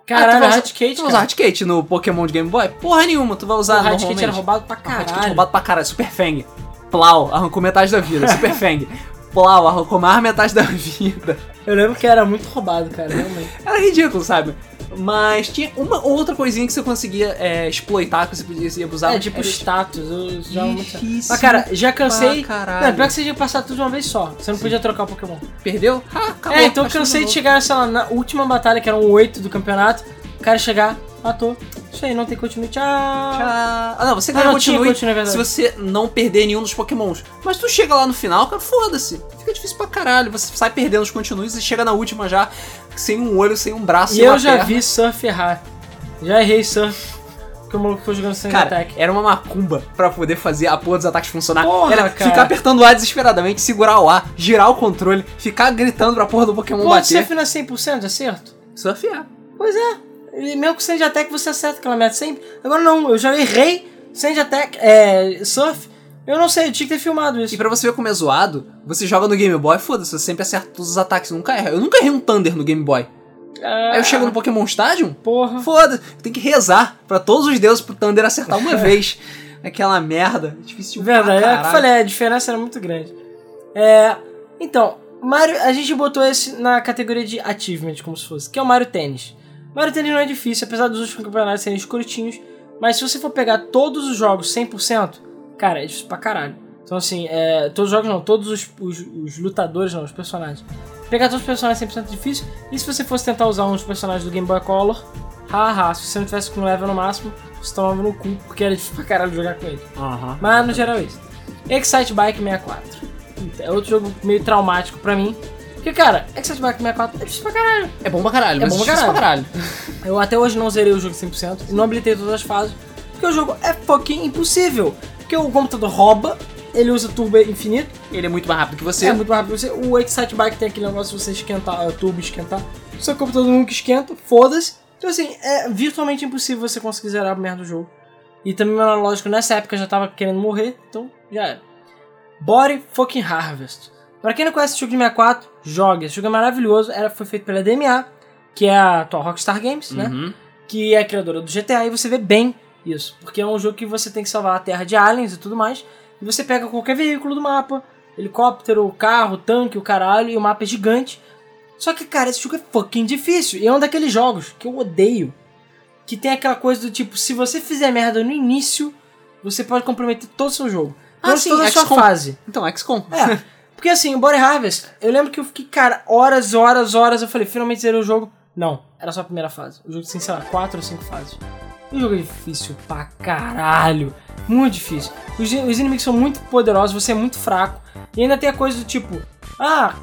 Caralho, ah, vai usar- Raticate, Tu vai usar. Raticate no Pokémon de Game Boy? Porra nenhuma, tu vai usar Raticate normalmente. era roubado pra Caralho. caralho. roubado pra caralho. Super Fang. Plau, arrancou metade da vida. Super Fang. Plau, arrancou mais metade da vida. Eu lembro que era muito roubado, cara, realmente. Era ridículo, sabe? Mas tinha uma outra coisinha que você conseguia é, exploitar, que você podia abusar. é, tipo status, eu já muito... Difícil Mas, cara, já cansei... caralho. Não, pior que você tinha passar tudo de uma vez só. Você não podia trocar o Pokémon. Perdeu? Ah, acabou. é, então eu cansei de chegar, sei lá, na última batalha, que eram oito do campeonato, o cara chegar, matou. Isso aí, não tem continue, tchau. Ah, não, você Ah, ganha não, tinha continue continue, é se você não perder nenhum dos pokémons. Mas tu chega lá no final, cara, foda-se. Fica difícil pra caralho. Você sai perdendo os continues e chega na última já sem um olho, sem um braço, E sem eu já vi surf errar. Já errei surf. Porque o maluco foi jogando sem Cara, ataque. era uma macumba pra poder fazer a porra dos ataques funcionar. Porra, era cara. ficar apertando o ar desesperadamente, segurar o ar, girar o controle, ficar gritando pra porra do Pokémon Pô, bater. surf não é 100% de acerto? Surfear. Pois é. E mesmo com Sand Attack você acerta aquela meta sempre. Agora não, eu já errei Sand Attack, é, surf. Eu não sei, eu tinha que ter filmado isso. E pra você ver como é zoado, você joga no Game Boy, foda-se, você sempre acerta todos os ataques, nunca erra. Eu nunca errei um Thunder no Game Boy. Ah, Aí eu chego no Pokémon Stadium, Porra. foda, tem que rezar pra todos os deuses pro Thunder acertar uma vez. Aquela merda. Difícil pra Verdade, é o que eu falei, a diferença era muito grande. É, então, Mario, a gente botou esse na categoria de achievement, como se fosse, que é o Mario Tênis. Mario Tênis não é difícil, apesar dos últimos campeonatos serem escrotinhos, mas se você for pegar todos os jogos 100%, cara, é difícil pra caralho. Então assim, é, todos os jogos não, todos os, os- os lutadores não, os personagens. Pegar todos os personagens 100% é difícil, e se você fosse tentar usar uns personagens do Game Boy Color, haha, se você não tivesse com level no máximo, você tomava no cu, porque era difícil pra caralho jogar com ele. Aham. Mas no geral é isso. Excite Bike 64. É outro jogo meio traumático pra mim. Porque, cara, Excite Bike 64 é difícil pra caralho. É bom pra caralho, É bom pra difícil caralho. pra caralho. Eu até hoje não zerei o jogo 100% e não habilitei todas as fases. Porque o jogo é fucking impossível. Porque o computador rouba, ele usa turbo infinito, Ele é muito mais rápido que você. é muito mais rápido que você. O Excite Bike tem aquele negócio de você esquentar, o turbo esquentar. O seu computador nunca esquenta, foda-se. Então, assim, é virtualmente impossível você conseguir zerar a merda do jogo. E também o analógico nessa época já tava querendo morrer, então já era. Body Fucking Harvest. Pra quem não conhece esse jogo de 64, joga. Esse jogo é maravilhoso. Era, foi feito pela DMA, que é a atual Rockstar Games, né? Uhum. que é a criadora do GTA, e você vê bem isso. Porque é um jogo que você tem que salvar a terra de aliens e tudo mais. E você pega qualquer veículo do mapa, helicóptero, carro, tanque, o caralho, e o mapa é gigante. Só que, cara, esse jogo é fucking difícil. E é um daqueles jogos que eu odeio. Que tem aquela coisa do tipo, se você fizer merda no início, você pode comprometer todo o seu jogo. Ah, sim, toda a sua fase. Então, XCOM. É. Porque assim, o Body Harvest, eu lembro que eu fiquei, cara, horas, horas, horas, eu falei, finalmente zerei o jogo. Não, era só a primeira fase. O jogo tem, sei lá, quatro ou cinco fases. O jogo é difícil pra caralho. Muito difícil. Os, os inimigos são muito poderosos, você é muito fraco. E ainda tem a coisa do tipo, ah,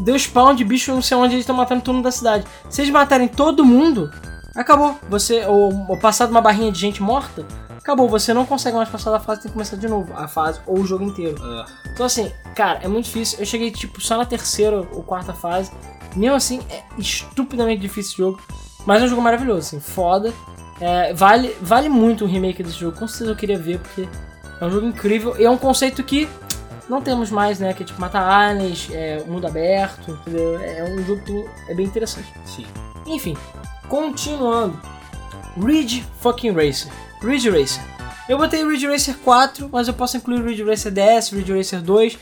deu spawn de bicho não sei onde eles estão matando todo mundo da cidade. Se eles matarem todo mundo, acabou. Você, ou, ou passar de uma barrinha de gente morta, acabou. Você não consegue mais passar da fase, tem que começar de novo a fase ou o jogo inteiro. Ah, Então assim, cara, é muito difícil. Eu cheguei tipo só na terceira ou quarta fase. Mesmo assim, é estupidamente difícil esse jogo. Mas é um jogo maravilhoso, assim, foda. É, vale, vale muito o remake desse jogo. Com certeza eu queria ver, porque é um jogo incrível. E é um conceito que não temos mais, né? Que é tipo matar aliens, é, mundo aberto, entendeu? É um jogo que é bem interessante. sim. Enfim, continuando. Ridge fucking Racer. Ridge Racer. Eu botei Ridge Racer 4, mas eu posso incluir Ridge Racer DS, Ridge Racer 2,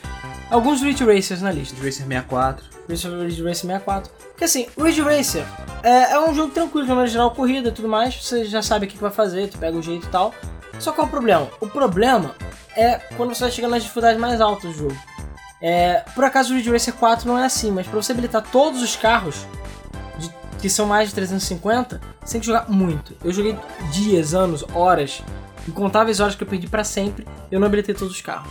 alguns Ridge Racers na lista. Ridge Racer 64. Ridge Racer 64. Porque assim, Ridge Racer é, é um jogo tranquilo, de maneira geral, corrida e tudo mais. Você já sabe o que que vai fazer, tu pega o jeito e tal. Só qual é o problema? O problema é quando você vai chegando nas dificuldades mais altas do jogo. É, por acaso o Ridge Racer 4 não é assim, mas pra você habilitar todos os carros, de- que são mais de 350, você tem que jogar muito. Eu joguei dias, anos, horas, incontáveis horas que eu perdi pra sempre, eu não habilitei todos os carros.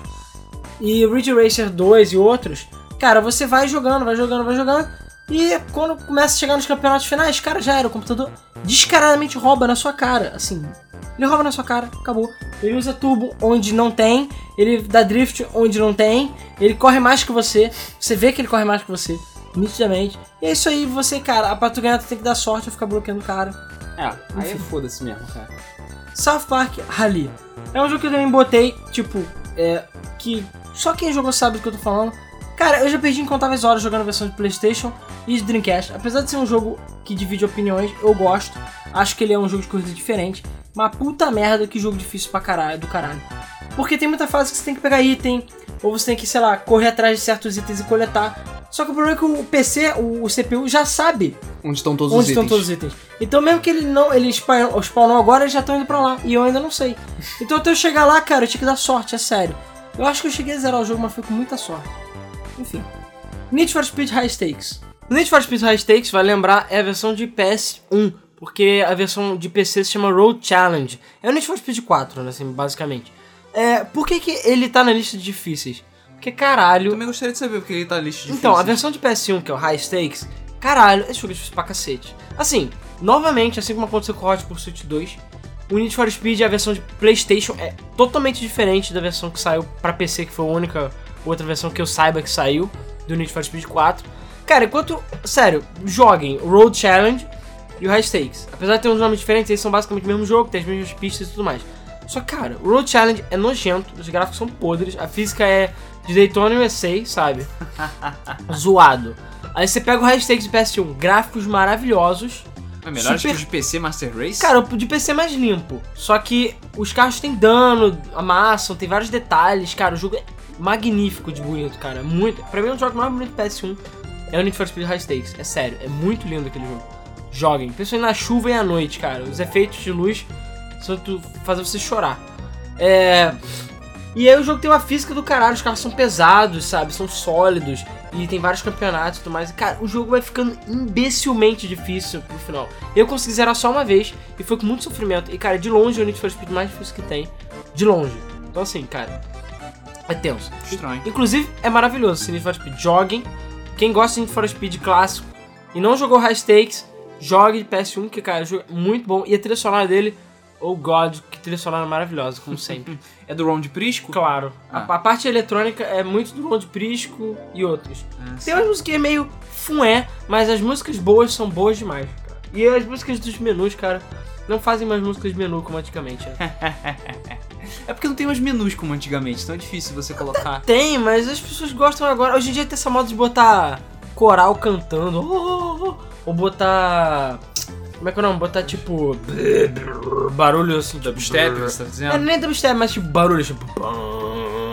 E Ridge Racer 2 e outros, cara, você vai jogando, vai jogando, vai jogando, e quando começa a chegar nos campeonatos finais, cara, já era, o computador descaradamente rouba na sua cara, assim, ele rouba na sua cara, acabou. Ele usa turbo onde não tem, ele dá drift onde não tem, ele corre mais que você, você vê que ele corre mais que você, nitidamente. E é isso aí, você, cara, pra tu ganhar tu tem que dar sorte ou ficar bloqueando o cara. É, aí Enfim. foda-se mesmo, cara. South Park Rally. É um jogo que eu também botei, tipo, é, que só quem jogou sabe do que eu tô falando. Cara, eu já perdi incontáveis horas jogando a versão de Playstation e de Dreamcast. Apesar de ser um jogo que divide opiniões, eu gosto. Acho que ele é um jogo de corrida diferente. Mas puta merda, que jogo difícil pra caralho, do caralho. Porque tem muita fase que você tem que pegar item, ou você tem que, sei lá, correr atrás de certos itens e coletar. Só que o problema é que o PC, o, CPU, já sabe Onde estão todos onde os estão itens. todos os itens. Então mesmo que ele não, ele spawn- spawnou agora, eles já estão indo pra lá. E eu ainda não sei. Então até eu chegar lá, cara, eu tinha que dar sorte, é sério. Eu acho que eu cheguei a zerar o jogo, mas foi com muita sorte. Enfim. Need for Speed High Stakes. Need for Speed High Stakes, vai lembrar, é a versão de PS1. Porque a versão de PC se chama Road Challenge. É o Need for Speed 4, né, assim, basicamente. É, por que, que ele tá na lista de difíceis? Porque, Eu caralho, também gostaria de saber porque ele tá na lista de então, a versão de PS1, que é o High Stakes, caralho, esse jogo é difícil pra cacete. Assim, novamente, assim como aconteceu com o Hot Pursuit 2, o Need for Speed, a versão de PlayStation, é totalmente diferente da versão que saiu pra PC, que foi a única outra versão que eu saiba que saiu do Need for Speed 4. Cara, enquanto. Sério, joguem o Road Challenge e o High Stakes. Apesar de ter uns nomes diferentes, eles são basicamente o mesmo jogo, tem as mesmas pistas e tudo mais. Só que, cara, o Road Challenge é nojento, os gráficos são podres, a física é de Daytona USA, sabe? Zoado. Aí você pega o High Stakes de PS1, gráficos maravilhosos. É melhor super- que os de PC Master Race? Cara, o de PC é mais limpo. Só que os carros têm dano, amassam, tem vários detalhes. Cara, o jogo é magnífico de bonito, cara. Muito. Pra mim, é um jogo mais bonito do PS1 é o Need for Speed High Stakes. É sério, é muito lindo aquele jogo. Joguem, principalmente na chuva e à noite, cara. Os efeitos de luz são fazer você chorar. É. E aí o jogo tem uma física do caralho, os carros são pesados, sabe? São sólidos. E tem vários campeonatos e tudo mais. E, cara, o jogo vai ficando imbecilmente difícil no final. Eu consegui zerar só uma vez e foi com muito sofrimento. E, cara, de longe é o Need for Speed mais difícil que tem. De longe. Então, assim, cara, é tenso. Estranho. Inclusive, é maravilhoso esse Need for Speed. Joguem. Quem gosta de Need for Speed clássico e não jogou High Stakes, jogue de PS1, que, cara, é muito bom. E a trilha sonora dele, oh god, que trilha sonora maravilhosa, como sempre. É do Ron de Prisco? claro. A, Ah. a parte eletrônica é muito do Ron de Prisco e outros. Ah, Tem umas músicas meio fué, mas as músicas boas são boas demais, cara. E as músicas dos menus, cara, não fazem mais músicas de menu como antigamente. Né? É porque não tem mais menus como antigamente, então é difícil você colocar. Tem, mas as pessoas gostam agora. Hoje em dia tem essa moda de botar coral cantando. oh, oh, oh, ou botar. Como é que é o nome? Botar tipo. Barulho assim. Dubstep, você tá É, dizendo? nem dubstep, mas tipo barulho, tipo.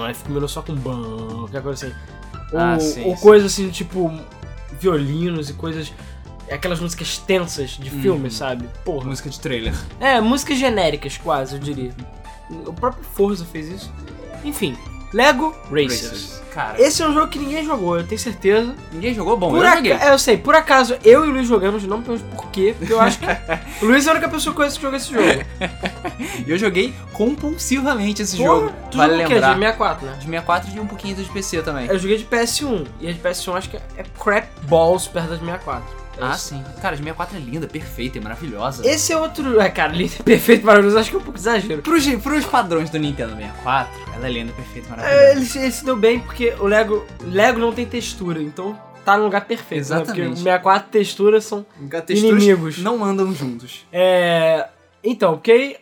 Aí fica menu só com bam, qualquer coisa assim. Ou, Ah, sim, ou sim. coisa assim, tipo. Violinos e coisas. Aquelas músicas tensas de filme, sabe? Porra. Música de trailer. É, músicas genéricas, quase, eu diria. O próprio Forza fez isso. Enfim, Lego Racers. Cara, Esse é um jogo que ninguém jogou, eu tenho certeza. ninguém jogou? Bom, Por eu joguei. é, eu sei, por acaso eu e o Luiz jogamos, não por quê, porque eu acho que o Luiz é a única pessoa que conhece que joga esse jogo. E eu joguei compulsivamente esse Porra, jogo. tu vale jogou o quê? lembrar. De 64, né? De 64 e um pouquinho de PC também. Eu joguei de PS1, e a de PS1 acho que é crap balls perto da de 64. É Ah, isso. sim. Cara, de 64 é linda, perfeita e maravilhosa. Esse é outro. É, cara, lindo, perfeito, maravilhoso, acho que é um pouco exagero. Pros, pros padrões do Nintendo 64, ela é linda, perfeita e É, maravilhosa. ele, se- ele se deu bem porque o Lego. Lego não tem textura, então tá no lugar perfeito. Né? Porque Exatamente. o 64 texturas são. Texturas inimigos. não andam juntos. É. Então, porque.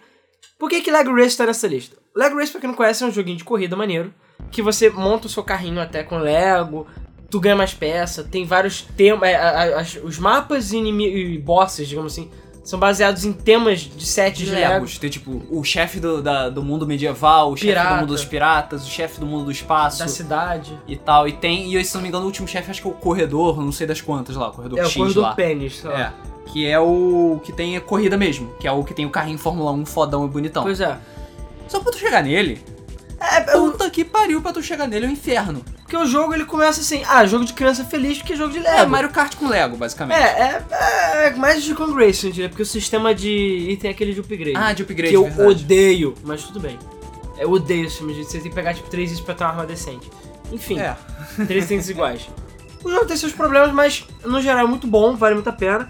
Por que, que Lego Race tá nessa lista? Lego Race, pra quem não conhece, é um joguinho de corrida maneiro. Que você monta o seu carrinho até com Lego, tu ganha mais peça, tem vários temas. os mapas e, e bosses, digamos assim, são baseados em temas de sets de, De Lego. Legos, tem tipo o chefe do, da- do mundo medieval, o chefe do mundo dos piratas, o chefe do mundo do espaço Da cidade. e tal. E tem, e se não me engano, o último chefe acho que é o corredor, não sei das quantas lá, o corredor É o X corredor lá. pênis, sei lá. É. Que é o que tem a corrida mesmo, que é o que tem o carrinho Fórmula 1 fodão e bonitão. Pois é. Só pra tu chegar nele, É, é o- puta que pariu pra tu chegar nele é o inferno. Porque o jogo ele começa assim, ah, jogo de criança feliz porque é jogo de Lego. É Mario Kart com Lego, basicamente. É, é, é mais de Kong Racing, eu diria, porque o sistema de item é aquele de upgrade. Ah, de upgrade, que eu verdade. odeio, mas tudo bem. Eu odeio esse sistema de você tem que pegar tipo três itens pra ter uma arma decente. Enfim, É. três itens iguais. O jogo tem seus problemas, mas no geral é muito bom, vale muito a pena.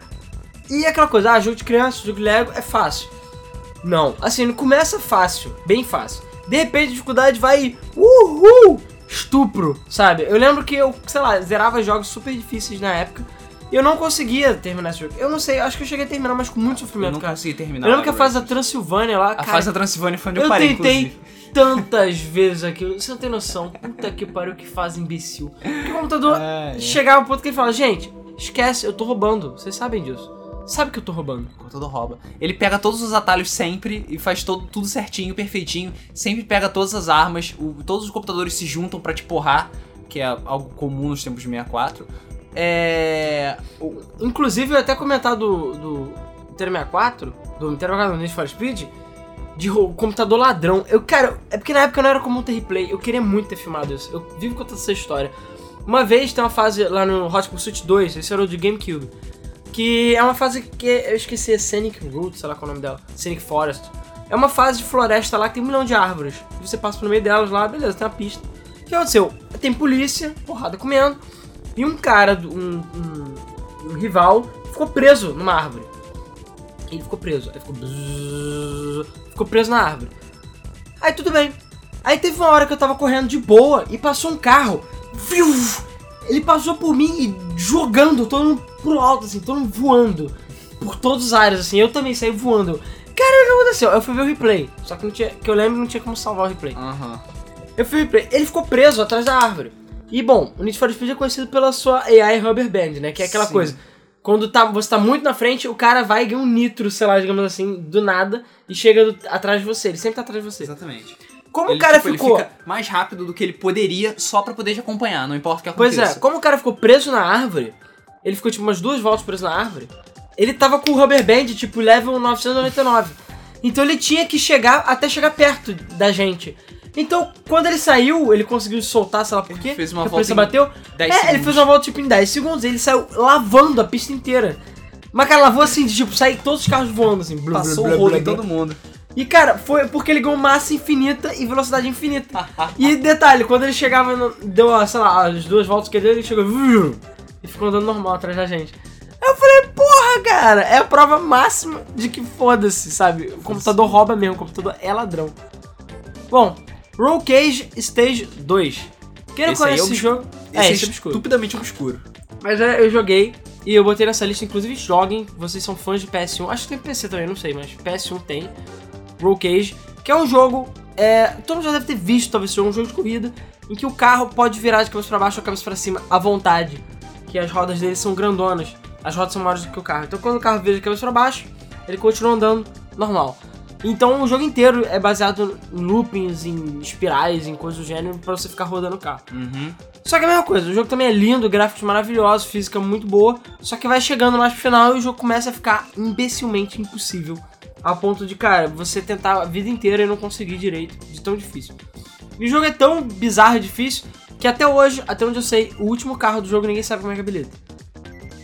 E é aquela coisa, ah, jogo de criança, jogo de Lego é fácil. Não, assim, começa fácil, bem fácil. De repente a dificuldade vai, uhul, estupro, sabe? Eu lembro que eu, sei lá, zerava jogos super difíceis na época e eu não conseguia terminar esse jogo. Eu não sei, acho que eu cheguei a terminar, mas com muito Eu sofrimento, não cara. consegui terminar. Eu lembro que a fase da. Transilvânia lá, A cara, fase da Transilvânia foi onde eu, eu parei, tentei inclusive. tantas vezes aquilo. Você não tem noção. Puta que pariu, que fase imbecil. Porque o computador É, é. chegava ao ponto que ele fala, gente, esquece, eu tô roubando. Vocês sabem disso. Sabe que eu tô roubando. O computador rouba. Ele pega todos os atalhos sempre e faz todo, tudo certinho, perfeitinho. Sempre pega todas as armas. o- todos os computadores se juntam pra te porrar, que é algo comum nos tempos de 64. É. o- Inclusive, eu até comentar do, do Nintendo 64, do Nintendo 64 do Need for Speed, de ro- computador ladrão. Eu, cara, é porque na época não era comum ter replay. Eu queria muito ter filmado isso. Eu vivo contando essa história. Uma vez tem uma fase lá no Hot Pursuit 2, esse era o de GameCube. Que é uma fase que eu esqueci, é Scenic Route, sei lá qual é o nome dela. Scenic Forest. É uma fase de floresta lá que tem um milhão de árvores. Você passa pelo meio delas lá, beleza, tem uma pista. O que aconteceu? Tem polícia, porrada comendo, e um cara, um, um, um rival, ficou preso numa árvore. Ele ficou preso. Aí ficou. bzzz, ficou preso na árvore. Aí tudo bem. Aí teve uma hora que eu tava correndo de boa e passou um carro. Viu? Ele passou por mim e jogando todo mundo pro alto, assim, todo mundo voando. Por todos os ares, assim. Eu também saí voando. Cara, o que aconteceu? Eu fui ver o replay. Só que não tinha, que eu lembro não tinha como salvar o replay. Aham. Eu fui ver o replay. Ele ficou preso atrás da árvore. E bom, o Need for Speed é conhecido pela sua AI Rubber Band, né? Que é aquela Sim. coisa. Quando tá, você tá muito na frente, o cara vai e ganha um nitro, sei lá, digamos assim, do nada, e chega do- atrás de você. Ele sempre tá atrás de você. Exatamente. Como Ele, o cara tipo, ele ficou. fica mais rápido do que ele poderia só pra poder te acompanhar, não importa o que Pois aconteça. é, como o cara ficou preso na árvore, ele ficou tipo umas duas voltas preso na árvore, ele tava com o rubber band tipo level 999. Então ele tinha que chegar até chegar perto da gente. Então, quando ele saiu, ele conseguiu soltar, sei lá por quê. Ele fez uma a volta bateu. 10 é, ele segundos. fez uma volta tipo em 10 segundos, ele saiu lavando a pista inteira. Mas cara, lavou assim, de tipo, sair todos os carros voando assim. blá, Passou blá, o rolo em todo mundo. E cara, foi porque ele ganhou massa infinita e velocidade infinita. e detalhe, quando ele chegava, no, deu, sei lá, as duas voltas que ele deu, ele chegou e ficou andando normal atrás da gente. Eu falei, porra, cara, é a prova máxima de que foda-se, sabe? O computador rouba mesmo, o computador é ladrão. Bom, Roll Cage Stage 2. Quem não Esse aí conhece é esse obscuro. jogo? Esse é, é esse é obscuro. estupidamente obscuro. Mas é, eu joguei e eu botei nessa lista, inclusive joguem, vocês são fãs de PS1, acho que tem PC também, não sei, mas PS1 tem. Roll Cage, que é um jogo, é, todo mundo já deve ter visto talvez seja um jogo de corrida, em que o carro pode virar de cabeça pra baixo ou cabeça pra cima à vontade, que as rodas dele são grandonas, as rodas são maiores do que o carro. Então quando o carro vira de cabeça pra baixo, ele continua andando normal. Então o jogo inteiro é baseado em loopings, em espirais, em coisas do gênero, pra você ficar rodando o carro. Uhum. Só que é a mesma coisa, o jogo também é lindo, gráficos maravilhosos, física muito boa, só que vai chegando mais pro final e o jogo começa a ficar imbecilmente impossível. A ponto de, cara, você tentar a vida inteira e não conseguir direito, de tão difícil. E o jogo é tão bizarro e difícil que até hoje, até onde eu sei, o último carro do jogo ninguém sabe como é que habilita.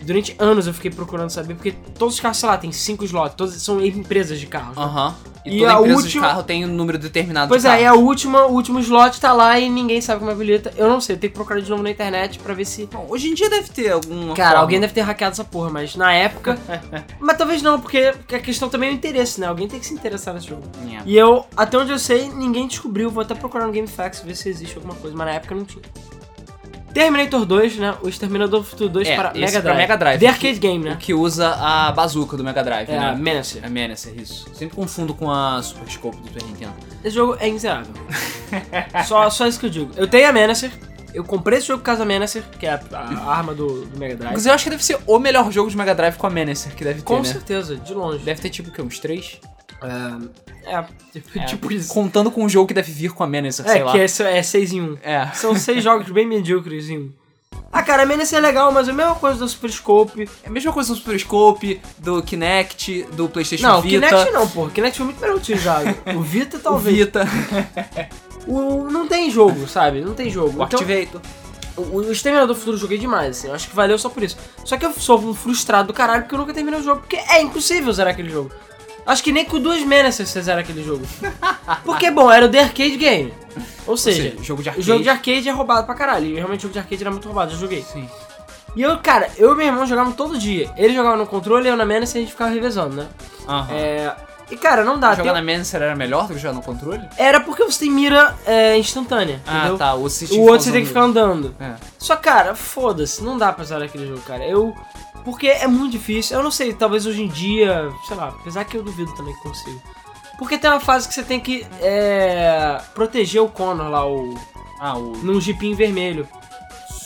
Durante anos eu fiquei procurando saber, porque todos os carros, sei lá, tem cinco slots, todos são empresas de carros. né? Aham. E, E toda a empresa de última- carro tem um número determinado Pois de é, e a última, o último slot tá lá e ninguém sabe como habilita. Eu não sei, eu tenho que procurar de novo na internet pra ver se. Bom, hoje em dia deve ter alguma Cara, forma. alguém deve ter hackeado essa porra, mas na época. mas talvez não, porque a questão também é o interesse, né? Alguém tem que se interessar nesse jogo. É. E eu, até onde eu sei, ninguém descobriu. Vou até procurar no GameFAQs ver se existe alguma coisa, mas na época não tinha. Terminator 2, né? O Exterminador do Futuro 2 É, para Mega pra Drive. Mega Drive. The Arcade Game, né? O que usa a bazuca do Mega Drive, É a né? Menacer. A Menacer, isso. Sempre confundo com a Super Scope do Super Nintendo. Esse jogo é miserável. só, só isso que eu digo. Eu tenho a Menacer. Eu comprei esse jogo por causa da Menacer, que é a, a arma do, do Mega Drive. Inclusive, eu acho que deve ser o melhor jogo de Mega Drive com a Menacer que deve ter, Com né? certeza, de longe. Deve ter tipo o quê? Uns três? É, é, tipo, É, tipo isso. Contando com o jogo que deve vir com a Menacer, É, sei lá. que é, é 6 em 1. É. São seis jogos bem medíocres em um. Ah, cara, a Menacer é legal, mas é a mesma coisa do Super Scope. É a mesma coisa do Super Scope, do Kinect, do PlayStation Não, o Vita. Kinect não. O Kinect foi muito melhor utilizado. o Vita O talvez. Vita, O, não tem jogo, sabe? Não tem jogo. o Então, Activator. o, o Exterminador do Futuro eu joguei demais, assim. Eu acho que valeu só por isso. Só que eu sou um frustrado do caralho porque eu nunca terminei o jogo. Porque é impossível zerar aquele jogo. Acho que nem com duas Menacers você zera aquele jogo. Porque, bom, era o The Arcade Game. Ou seja, seja, jogo de o arcade. jogo de arcade é roubado pra caralho. E realmente o jogo de arcade era muito roubado, eu joguei. Sim. E eu, cara, eu e meu irmão jogavam todo dia. Ele jogava no controle, eu na Menacer e a gente ficava revezando, né? Aham. É... E, cara, não dá. Jogar tem- na Menacer era melhor do que jogar no controle? Era porque você tem mira é, instantânea, Ah, entendeu? tá. O, O outro você tem que ficar andando. É. Só, cara, foda-se, não dá pra zerar aquele jogo, cara. Eu. Porque é muito difícil. Eu não sei, talvez hoje em dia, sei lá, apesar que eu duvido também que consiga. Porque tem uma fase que você tem que é, proteger o Connor lá, o, Ah, o... num jipinho vermelho.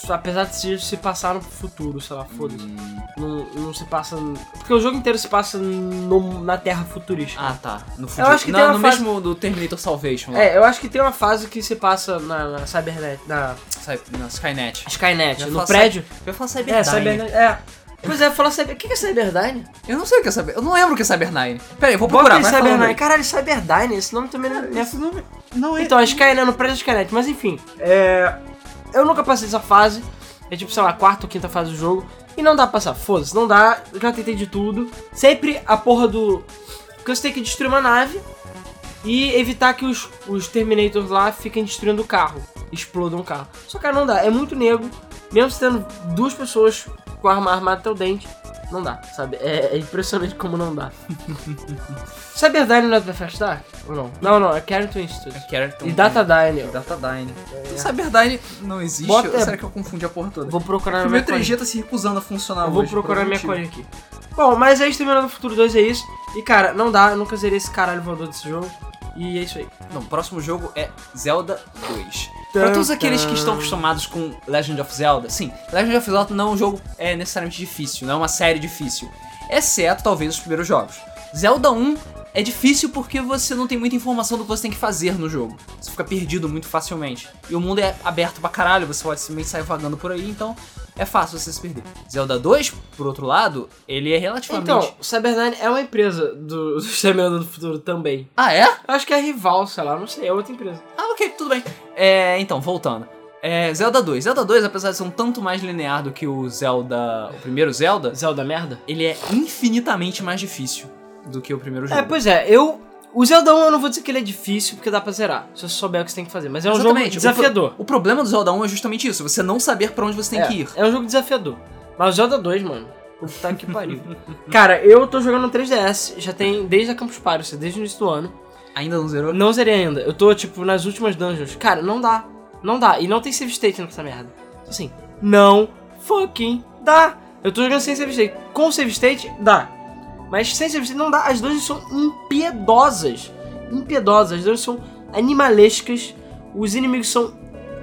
Apesar de se, passar no futuro, sei lá, foda-se. Hum. Não, não se passa. Porque o jogo inteiro se passa no- na Terra futurística. Ah, tá. No Eu acho que na, tem uma no fase- mesmo do Terminator Salvation lá. É, eu acho que tem uma fase que se passa na, na Cybernet, na Na Skynet. Skynet, no prédio. Eu ia falar É, Cyberdyne. Cybernet. É. Pois é, falar Cyber. O que é Cyberdyne? Eu não sei o que é Cyber... Eu não lembro o que é Cyberdyne. Pera aí, eu vou Bota procurar. aí vai Cyberdyne. Caralho, Cyberdyne, esse nome também não é. Esse nome... Não é... Então, a Skynet, no prédio da Skynet, mas enfim. É. Eu nunca passei essa fase. É tipo, sei lá, quarta ou quinta fase do jogo. E não dá pra passar. Foda-se, não dá. Eu já tentei de tudo. Sempre a porra do. Porque você tem que destruir uma nave e evitar que os, os Terminators lá fiquem destruindo o carro. Explodam o carro. Só que, cara, não dá. É muito nego. Mesmo tendo duas pessoas com a arma armada até o dente, não dá, sabe? É, é impressionante como não dá. Cyberdyne não é do Fast Dark? Ou não? Não, não, é Carrington Institute. Character... E Datadyne. ó. Datadyne. O Cyberdyne não existe? Bota- Ou será que eu confundi a porra toda? Vou procurar O na minha meu 3G colinha. tá se recusando a funcionar Eu vou hoje, procurar minha colinha aqui. Bom, mas é Exterminador do Futuro 2 é isso. E cara, não dá, eu nunca zerei esse caralho voador desse jogo. E é isso aí. Não, o próximo jogo é Zelda 2. Pra todos aqueles que estão acostumados com Legend of Zelda, sim, Legend of Zelda não é um jogo é, necessariamente difícil, não é uma série difícil. Exceto, talvez, os primeiros jogos. Zelda 1 é difícil porque você não tem muita informação do que você tem que fazer no jogo. Você fica perdido muito facilmente. E o mundo é aberto pra caralho, você pode simplesmente sair vagando por aí, então é fácil você se perder. Zelda 2, por outro lado, ele é relativamente... Então, Cyberdyne é uma empresa do, do Exterminador do Futuro também. Ah, é? Eu acho que é rival, sei lá, não sei, é outra empresa. Ah, ok, tudo bem. É, então, voltando. É, Zelda 2. Zelda 2, apesar de ser um tanto mais linear do que o Zelda. O primeiro Zelda, Zelda merda? ele é infinitamente mais difícil do que o primeiro jogo. É, pois é, eu. O Zelda 1 eu não vou dizer que ele é difícil, porque dá pra zerar, se você souber o que você tem que fazer. Mas é um jogo Exatamente. desafiador. O, pro- o problema do Zelda 1 é justamente isso: você não saber pra onde você tem é, que ir. É um jogo desafiador. Mas o Zelda 2, mano. Puta que pariu. Cara, eu tô jogando no 3DS, já tem desde a Campus Party, desde o início do ano. Ainda não zerou? Não zerei ainda. Eu tô, tipo, nas últimas dungeons. Cara, não dá. Não dá. E não tem save state nessa merda. Assim, não fucking dá. Eu tô jogando sem save state. Com save state, dá. Mas sem state não dá. As dungeons são impiedosas. Impiedosas. As dungeons são animalescas. Os inimigos são,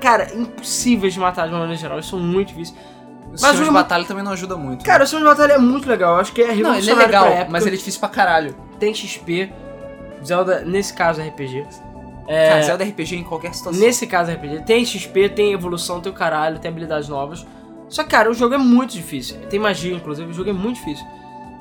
cara, impossíveis de matar de uma maneira geral. Eles são muito difíceis. O Mas sistema de batalha também não ajuda muito. Cara, o sistema de batalha é muito legal. Eu acho que é não, ele é revolucionário legal, época. mas ele é difícil pra caralho. tem XP. Zelda, nesse caso, é RPG. É, Cara, Zelda RPG em qualquer situação. Nesse caso RPG, tem XP, tem evolução, tem o caralho, tem habilidades novas. Só que, cara, o jogo é muito difícil. Tem magia, inclusive, o jogo é muito difícil.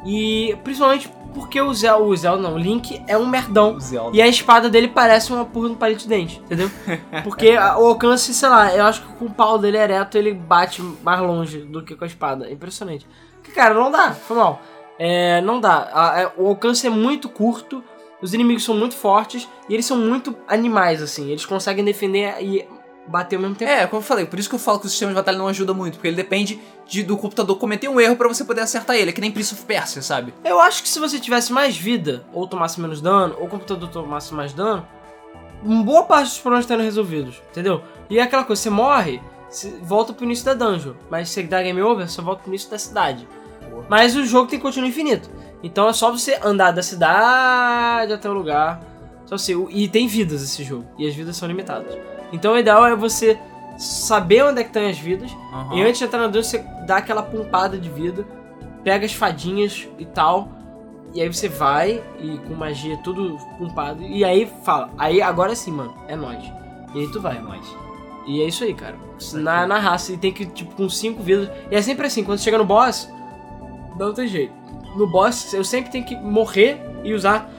E principalmente porque o Zelda, o Zelda não, o Link é um merdão. Zelda. E a espada dele parece uma porra no palito de dente, entendeu? Porque o alcance, sei lá, eu acho que com o pau dele ereto ele bate mais longe do que com a espada. É impressionante. Porque, cara, não dá, foi mal. É, não dá. A- é- o alcance é muito curto, os inimigos são muito fortes e eles são muito animais, assim. Eles conseguem defender e bater ao mesmo tempo. É, como eu falei, por isso que eu falo que o sistema de batalha não ajuda muito, porque ele depende de- do computador cometer um erro pra você poder acertar ele, é que nem Prince of Persia, sabe? Eu acho que se você tivesse mais vida, ou tomasse menos dano, ou o computador tomasse mais dano, uma boa parte dos problemas estariam resolvidos, entendeu? E é aquela coisa, você morre, você volta pro início da dungeon, mas se você dá game over, você volta pro início da cidade. Boa. Mas o jogo tem continuo infinito. Então é só você andar da cidade até o lugar. Só você, e tem vidas esse jogo, e as vidas são limitadas. Então o ideal é você saber onde é que estão as vidas, Aham. e antes de entrar na dungeon, você dá aquela pumpada de vida, pega as fadinhas e tal, e aí você vai, e com magia tudo pumpado, e aí fala, aí agora sim, mano, é nóis. E aí tu vai, é nóis. E é isso aí, cara. Na, na raça, e tem que, tipo, com cinco vidas. E é sempre assim, quando chega no boss, não tem jeito. No boss, eu sempre tenho que morrer e usar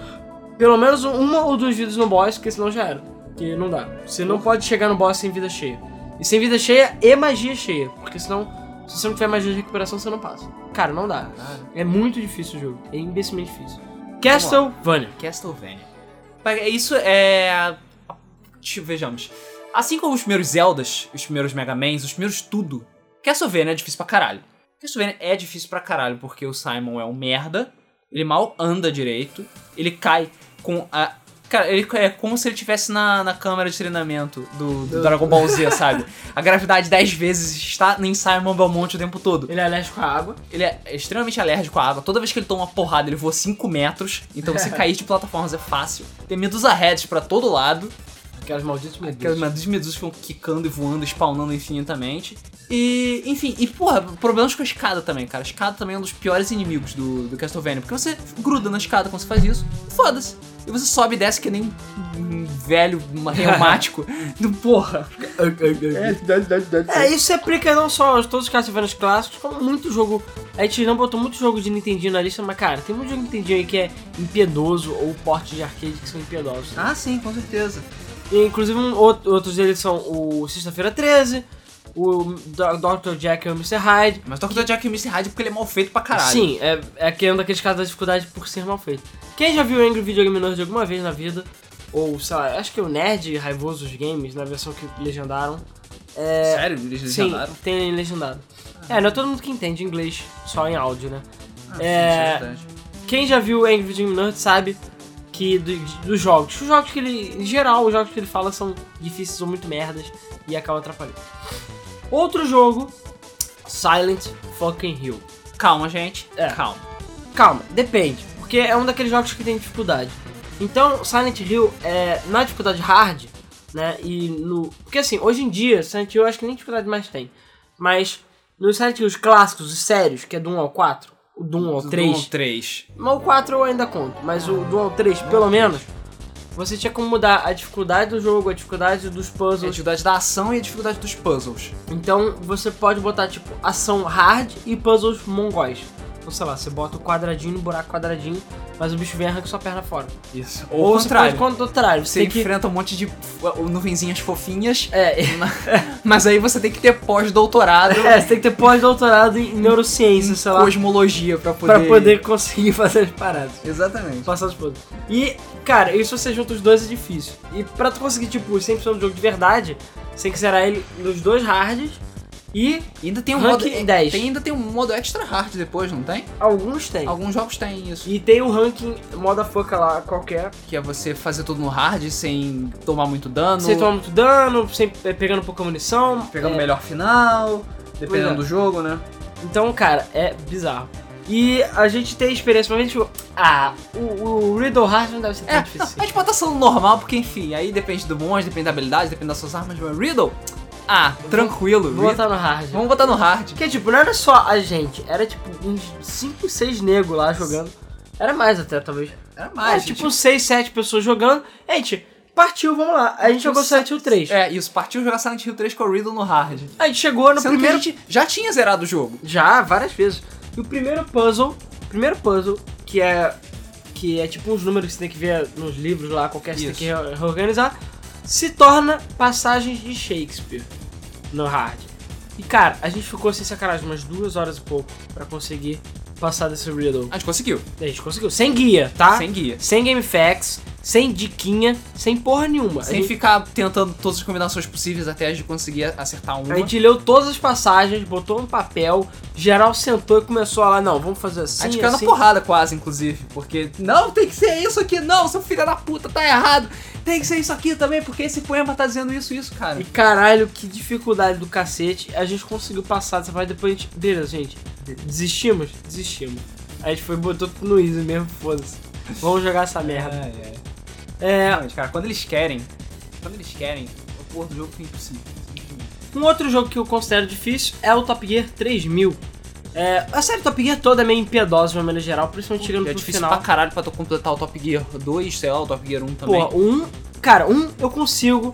pelo menos uma ou duas vidas no boss, porque senão já era. Que não dá. Você não pode chegar no boss sem vida cheia. E sem vida cheia e magia cheia. Porque senão, se você não tiver magia de recuperação, você não passa. Cara, não dá. É muito difícil o jogo. É imbecilmente difícil. Castlevania. Castlevania. Pega- Isso é. Eu- Vejamos. Assim como os primeiros Zeldas, os primeiros Mega Mans, os primeiros tudo, Castlevania é difícil pra caralho. Castlevania é difícil pra caralho porque o Simon é um merda, ele mal anda direito, ele cai com a. Cara, ele é como se ele estivesse na, na câmera de treinamento do, do Dragon Ball Z, sabe? A gravidade 10 vezes está em Simon Belmont o tempo todo. Ele é alérgico à água. Ele é extremamente alérgico à água. Toda vez que ele toma uma porrada, ele voa 5 metros. Então você cair de plataformas é fácil. Tem Medusa Heads pra todo lado. Aquelas malditas Aquelas medusas. medusas, medusas ficam quicando e voando, spawnando infinitamente. E, enfim, e porra, problemas com a escada também, cara. A escada também é um dos piores inimigos do, do Castlevania. Porque você gruda na escada quando você faz isso, foda-se. E você sobe e desce que nem um velho reumático. do porra. É, isso se aplica não só a todos os Castlevania clássicos, como muito jogo. A gente não botou muito jogo de Nintendinho na lista, mas cara, tem muito jogo de Nintendinho aí que é impiedoso, ou porte de arcade que são impiedosos. Ah, sim, com certeza. E, inclusive, um, out- outros deles são o Sexta-feira 13, o Dr. Jack e o Mr. Hyde. Mas toca do Jack e Missy Hyde porque ele é mal feito pra caralho. Sim, é, é que é um daqueles casos da dificuldade por ser mal feito. Quem já viu Angry Video Game Nerd alguma vez na vida, ou sei lá, acho que é o Nerd Raivoso dos Games, na versão que legendaram. É, Sério? Eles Sim, legendaram? tem legendado. É, não é todo mundo que entende inglês só em áudio, né? Ah, É, sim, verdade. Quem já viu Angry Video Game Nerd sabe que do- dos jogos, os jogos que ele, em geral, os jogos que ele fala são difíceis ou muito merdas e acabam atrapalhando. Outro jogo, Silent Fucking Hill. Calma, gente. É. Calma. Calma, depende, porque é um daqueles jogos que tem dificuldade. Então, Silent Hill é na dificuldade hard, né? E no. Porque assim, hoje em dia, Silent Hill eu acho que nem dificuldade mais tem. Mas nos Silent Hills clássicos, os sérios, que é do 1 ao 4, o do 1 ao Do 3. um 3. Mas o 4 eu ainda conto, mas o do 1 ao 3, pelo menos, você tinha como mudar a dificuldade do jogo, a dificuldade dos A puzzles. dificuldade da ação e a dificuldade dos puzzles. Então você pode botar tipo ação hard e puzzles mongóis. Então, sei lá, você bota o quadradinho no buraco quadradinho, mas o bicho vem e arranca sua perna fora. Isso. Ou, Ou, você contrário. pode o contrário. Você Você que. enfrenta um monte de nuvenzinhas fofinhas, É, mas aí você tem que ter pós-doutorado é, você tem que ter pós-doutorado em neurociência, sei lá, cosmologia pra poder... pra poder conseguir fazer as paradas. Exatamente. Passar os puzzles. E, cara, isso você junta os dois é difícil. E pra tu conseguir, tipo, 100% do jogo de verdade, você tem que zerar ele nos dois hards e ainda tem um Rank modo... 10. Tem, ainda tem um modo extra hard depois, não tem? alguns tem. Alguns jogos têm isso. E tem o ranking motherfucker lá, qualquer. Que é você fazer tudo no hard sem tomar muito dano. Sem tomar muito dano, sem, é, pegando pouca munição. Pegando o é, melhor final, dependendo é. do jogo, né? Então, cara, é bizarro. E a gente tem experiência, a gente. Ah, o, o Riddle Heart não deve ser tão É, difícil. não, a gente pode estar sendo normal, porque enfim, aí depende do monge, depende da habilidade, depende das suas armas, mas Riddle, ah, tranquilo. Vou botar no hard. Vamos botar no hard. Porque, tipo, não era só a gente, era tipo uns 5, 6 negros lá jogando. Era mais até, talvez. Era Era mais, tipo 6, 7 pessoas jogando. E a gente, partiu, vamos lá. A gente jogou Silent Hill 3. É, isso, partiu jogar Silent Hill 3 com o Riddle no hard. A gente chegou no Sendo primeiro. que a gente já tinha zerado o jogo. Já, várias vezes. E o primeiro puzzle, primeiro puzzle, que é que é tipo uns números que você tem que ver nos livros lá, qualquer você tem que re- reorganizar, se torna passagens de Shakespeare no hard. E cara, a gente ficou sem sacanagem umas duas horas e pouco pra conseguir passar desse riddle. A gente conseguiu. A gente conseguiu. Sem guia, tá? Sem guia. Sem game facts, sem diquinha, sem porra nenhuma. Sem gente, ficar tentando todas as combinações possíveis até a gente conseguir acertar uma. a gente leu todas as passagens, botou no papel, geral sentou e começou a lá, não, vamos fazer assim, a gente caiu assim. na porrada quase, inclusive. Porque, não, tem que ser isso aqui, não, seu filho da puta, tá errado. Tem que ser isso aqui também, porque esse poema tá dizendo isso, isso, cara. E caralho, que dificuldade do cacete. A gente conseguiu passar dessa parte, depois a gente... Beleza, gente. Desistimos? Desistimos. A gente foi e botou tudo no easy mesmo, foda-se. Vamos jogar essa merda. é. É, Realmente, cara, quando eles querem, quando eles querem, o porra do jogo fica impossível. Um outro jogo que eu considero difícil é o Top Gear 3000. É, a série Top Gear toda é meio impiedosa de uma maneira geral, principalmente chegando É difícil final. pra caralho pra tu completar o Top Gear 2, sei lá, o Top Gear 1 também. Pô, um. Cara, um eu consigo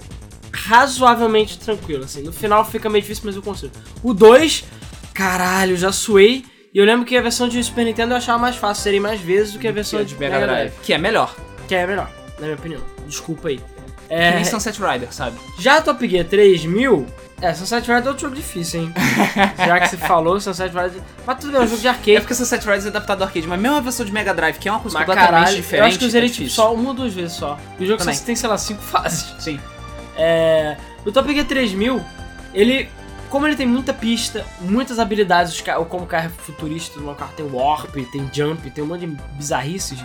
razoavelmente tranquilo, assim. No final fica meio difícil, mas eu consigo. O 2, caralho, já suei. E eu lembro que a versão de Super Nintendo eu achava mais fácil, seria mais vezes do que a versão de Mega Drive. Que é melhor. Que é melhor, na minha opinião. Desculpa aí. Que É, nem Sunset Rider, sabe? já Top Gear 3000, é, Sunset Rider é outro jogo difícil, hein? já que você falou, Sunset Rider. Mas tudo bem, é um jogo de É arcade. porque Sunset Rider é adaptado ao arcade, mas mesmo a versão de Mega Drive, que é uma coisa Mas completamente caralho, diferente. eu acho que eu zerei é tipo, só uma ou duas vezes só. E o jogo Também. só tem, sei lá, cinco fases. Sim. É, o Top Gear 3000, ele, como ele tem muita pista, muitas habilidades, como carro é futurista, o carro tem warp, tem jump, tem um monte de bizarrices.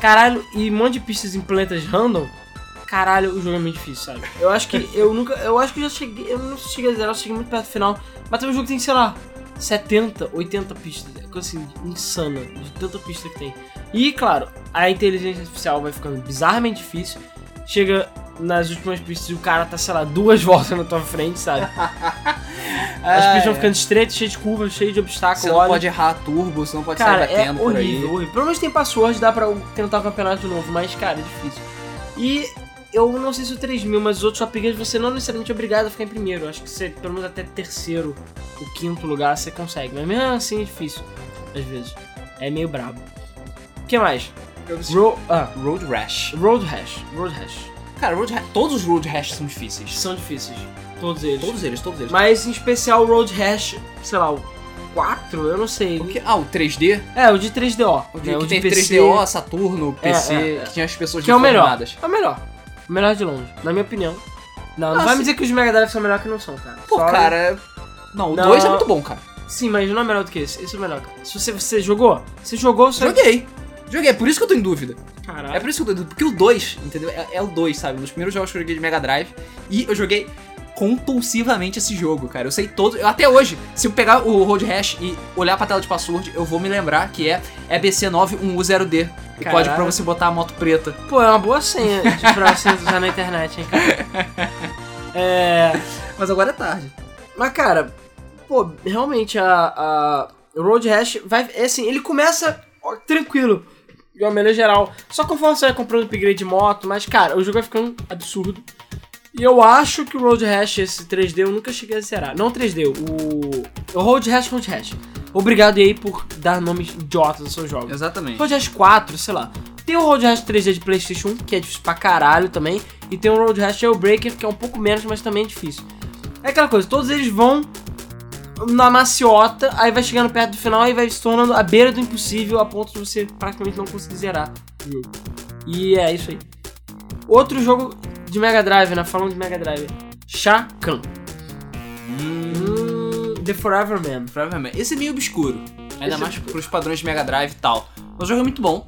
Caralho, e um monte de pistas em planetas random. Caralho, o jogo é muito difícil, sabe? Eu acho que eu nunca, eu acho que eu já cheguei, eu não cheguei a zerar, eu cheguei muito perto do final, mas tem um jogo que tem, sei lá, 70, 80 pistas, é coisa assim, insana, de tanta pista que tem. E, claro, a inteligência artificial vai ficando bizarramente difícil. Chega nas últimas pistas e o cara tá, sei lá, duas voltas na tua frente, sabe? As pistas vão ficando estreitas, cheias de curvas, cheias de obstáculos. Você não olha. pode errar turbo, você não pode Cara, sair é batendo por aí. horrível, horrível. Pelo menos tem password, dá pra tentar o campeonato de novo, mas, cara, é difícil. E eu não sei se o 3000, mas os outros upgrades você não necessariamente é obrigado a ficar em primeiro. Acho que você, pelo menos até terceiro, o quinto lugar você consegue. Mas mesmo assim é difícil, às vezes. É meio brabo. O que mais? Ro ah, Road Rash. Road Rash. Road Rash. Cara, Road Rash, todos os Road Rash são difíceis. São difíceis. Todos eles. Todos eles, todos eles. Mas em especial o Road Rash, sei lá, o 4, eu não sei. O que- Ah, o 3D? É, o de 3DO. O, né, de, que de tem PC, 3DO, Saturno, É, PC, é, é. que tinha as pessoas Que é o melhor. É o melhor. O melhor de longe, na minha opinião. Não, não vai me dizer que os Mega Drive são melhor que não são, cara. Pô, Sorry. cara... Não, o Não. 2 é muito bom, cara. Sim, mas não é melhor do que esse. Esse é o melhor, cara. Se você, você jogou, você jogou, você... Joguei. Joguei, é por isso que eu tô em dúvida. Caralho. É por isso que eu tô em dúvida. Porque o 2, entendeu? É, é o 2, sabe? Nos primeiros jogos que eu joguei de Mega Drive. E eu joguei compulsivamente esse jogo, cara. Eu sei todo. eu- até hoje, se eu pegar o Road Rash e olhar pra tela de password, eu vou me lembrar que é EBC910D. E Caralho. código pra você botar a moto preta. Pô, é uma boa senha de- pra você usar na internet, hein, cara. É... Mas agora é tarde. Mas, cara, pô, realmente a, a o Road Rash vai. É assim, ele começa ó, tranquilo, de uma maneira geral. Só conforme você vai comprando upgrade de moto, mas, cara, o jogo vai ficando absurdo. E eu acho que o Road Rash, esse 3D, eu nunca cheguei a zerar. Não o 3D, o. O Road Rash, Road Rash. Obrigado aí por dar nomes idiotas aos seus jogos. Exatamente. Road Rash 4, sei lá. Tem o Road Rash 3D de PlayStation 1, que é difícil pra caralho também. E tem o Road Rash Jailbreaker, que é um pouco menos, mas também é difícil. É aquela coisa, todos eles vão na maciota, aí vai chegando perto do final e vai se tornando à beira do impossível a ponto de você praticamente não conseguir zerar o jogo. E é isso aí. Outro jogo de Mega Drive, né? Falando de Mega Drive. Shao Kahn. Hum, The Forever Man. Provavelmente. Esse é meio obscuro. Ainda Esse é mais pros padrões de Mega Drive e tal. Mas o jogo é muito bom.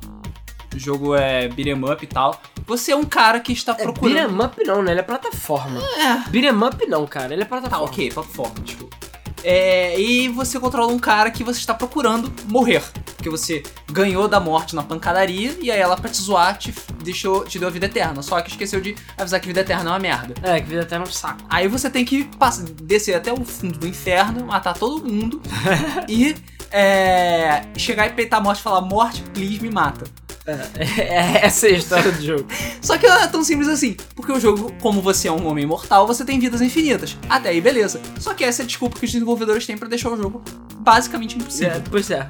O jogo é beat'em up e tal. Você é um cara que está É, procurando. beat'em up não, né? Ele é plataforma. É. Beat'em up não, cara. Ele é Tá, plataforma. ok, plataforma, desculpa. É, e você controla um cara que você está procurando morrer. Porque você ganhou da morte na pancadaria e aí ela, pra te zoar, te, deixou, te deu a vida eterna. Só que esqueceu de avisar que vida eterna é uma merda. É, que vida até um saco. Aí você tem que pass- descer até o fundo do inferno, matar todo mundo e é, chegar e peitar a morte e falar: Morte, please, me mata. É, essa é a história do jogo. Só que não é tão simples assim, porque o jogo, como você é um homem mortal, você tem vidas infinitas. Até aí, beleza. Só que essa é a desculpa que os desenvolvedores têm pra deixar o jogo basicamente impossível. É, pois é.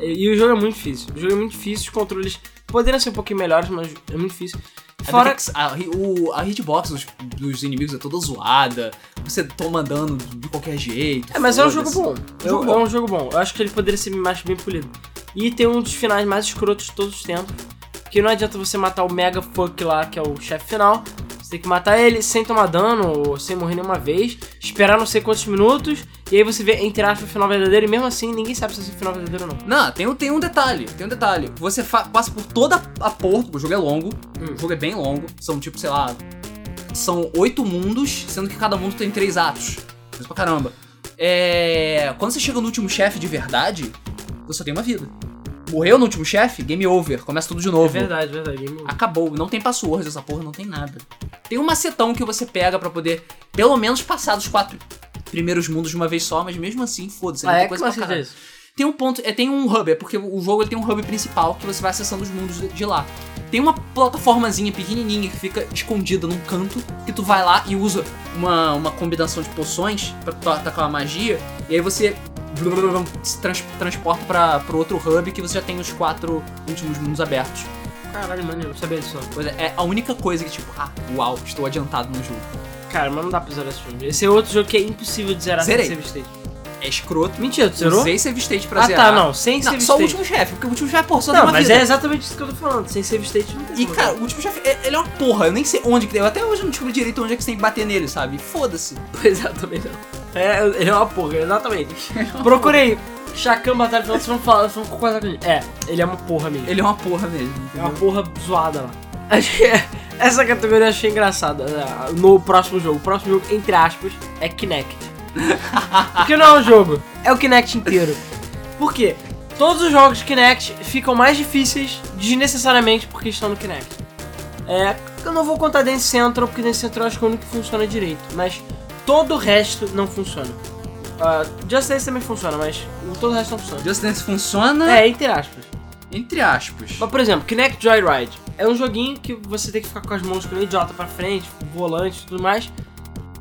E, o jogo é muito difícil. O jogo é muito difícil, os controles poderiam ser um pouquinho melhores, mas é muito difícil. Fora Fora. a, o, a hitbox dos, dos inimigos é toda zoada, você toma dano de qualquer jeito. É, mas é um jogo foda-se. bom. É um jogo É- bom. É um jogo bom. Eu acho que ele poderia ser mais bem polido. E tem um dos finais mais escrotos de todos os tempos. Que não adianta você matar o Mega Fuck lá, que é o chefe final. Você tem que matar ele sem tomar dano ou sem morrer nenhuma vez. Esperar não sei quantos minutos. E aí você vê, entre aspas, o final verdadeiro. E mesmo assim, ninguém sabe se é o final verdadeiro ou não. Não, tem, um- tem um detalhe, tem um detalhe. Você passa por toda a porra, o jogo é longo, Hum. o jogo é bem longo, são tipo, sei lá, são oito mundos, sendo que cada mundo tem três atos. Coisa pra caramba. É. Quando você chega no último chefe de verdade, você só tem uma vida. Morreu no último chefe, game over, começa tudo de É novo. verdade, verdade. Game over. Acabou, não tem password essa porra, não tem nada. Tem um macetão que você pega pra poder, pelo menos, passar dos quatro primeiros mundos de uma vez só, mas mesmo assim, foda-se, Ah, tem é? coisa pra caralho. é isso? Tem um ponto, é, tem um hub, é porque o jogo ele tem um hub principal que você vai acessando os mundos de- de lá. Tem uma plataformazinha pequenininha que fica escondida num canto, que tu vai lá e usa uma, uma combinação de poções pra tu atacar uma magia, e aí você se trans- transporta pra, pro outro hub que você já tem os quatro últimos mundos abertos. Caralho, mano, eu não sabia disso. Pois é, é a única coisa que tipo, ah, uau, estou adiantado no jogo. Cara, mas não dá pra zerar esse jogo. Esse é outro jogo que é impossível de zerar Zerei. sem save state. É escroto. Mentira, tu zerou? Usei save state pra Ah zerar. tá, não, sem Não, save só o state. último chefe, porque o último chefe, pô, só Não, uma mas vida. é exatamente isso que eu tô falando. Sem save state não tem E cara, o último chefe, é- ele é uma porra, eu nem sei onde que tem. Eu até hoje não descobri direito onde é que você tem que bater nele, sabe? Foda-se. Pois é, também não. É, ele é uma porra, exatamente. Procurei. Chacan Batalha Final, vocês vão falar, vocês vão concordar. É, ele é uma porra mesmo. Ele é uma porra mesmo. É uma entendeu? porra zoada lá. Essa categoria eu achei engraçada né, no próximo jogo. O próximo jogo, entre aspas, é Kinect. Porque não é um jogo, é o Kinect inteiro. Por quê? Todos os jogos de Kinect ficam mais difíceis desnecessariamente porque estão no Kinect. É, eu não vou contar Dance Central, porque Dance Central eu acho que é o único que funciona direito. Mas todo o resto não funciona. Uh, Just Dance também funciona, mas todo o resto não funciona. Just Dance funciona, É, entre aspas. entre aspas. Mas, por exemplo, Kinect Joyride é um joguinho que você tem que ficar com as mãos com idiota pra frente, volante e tudo mais.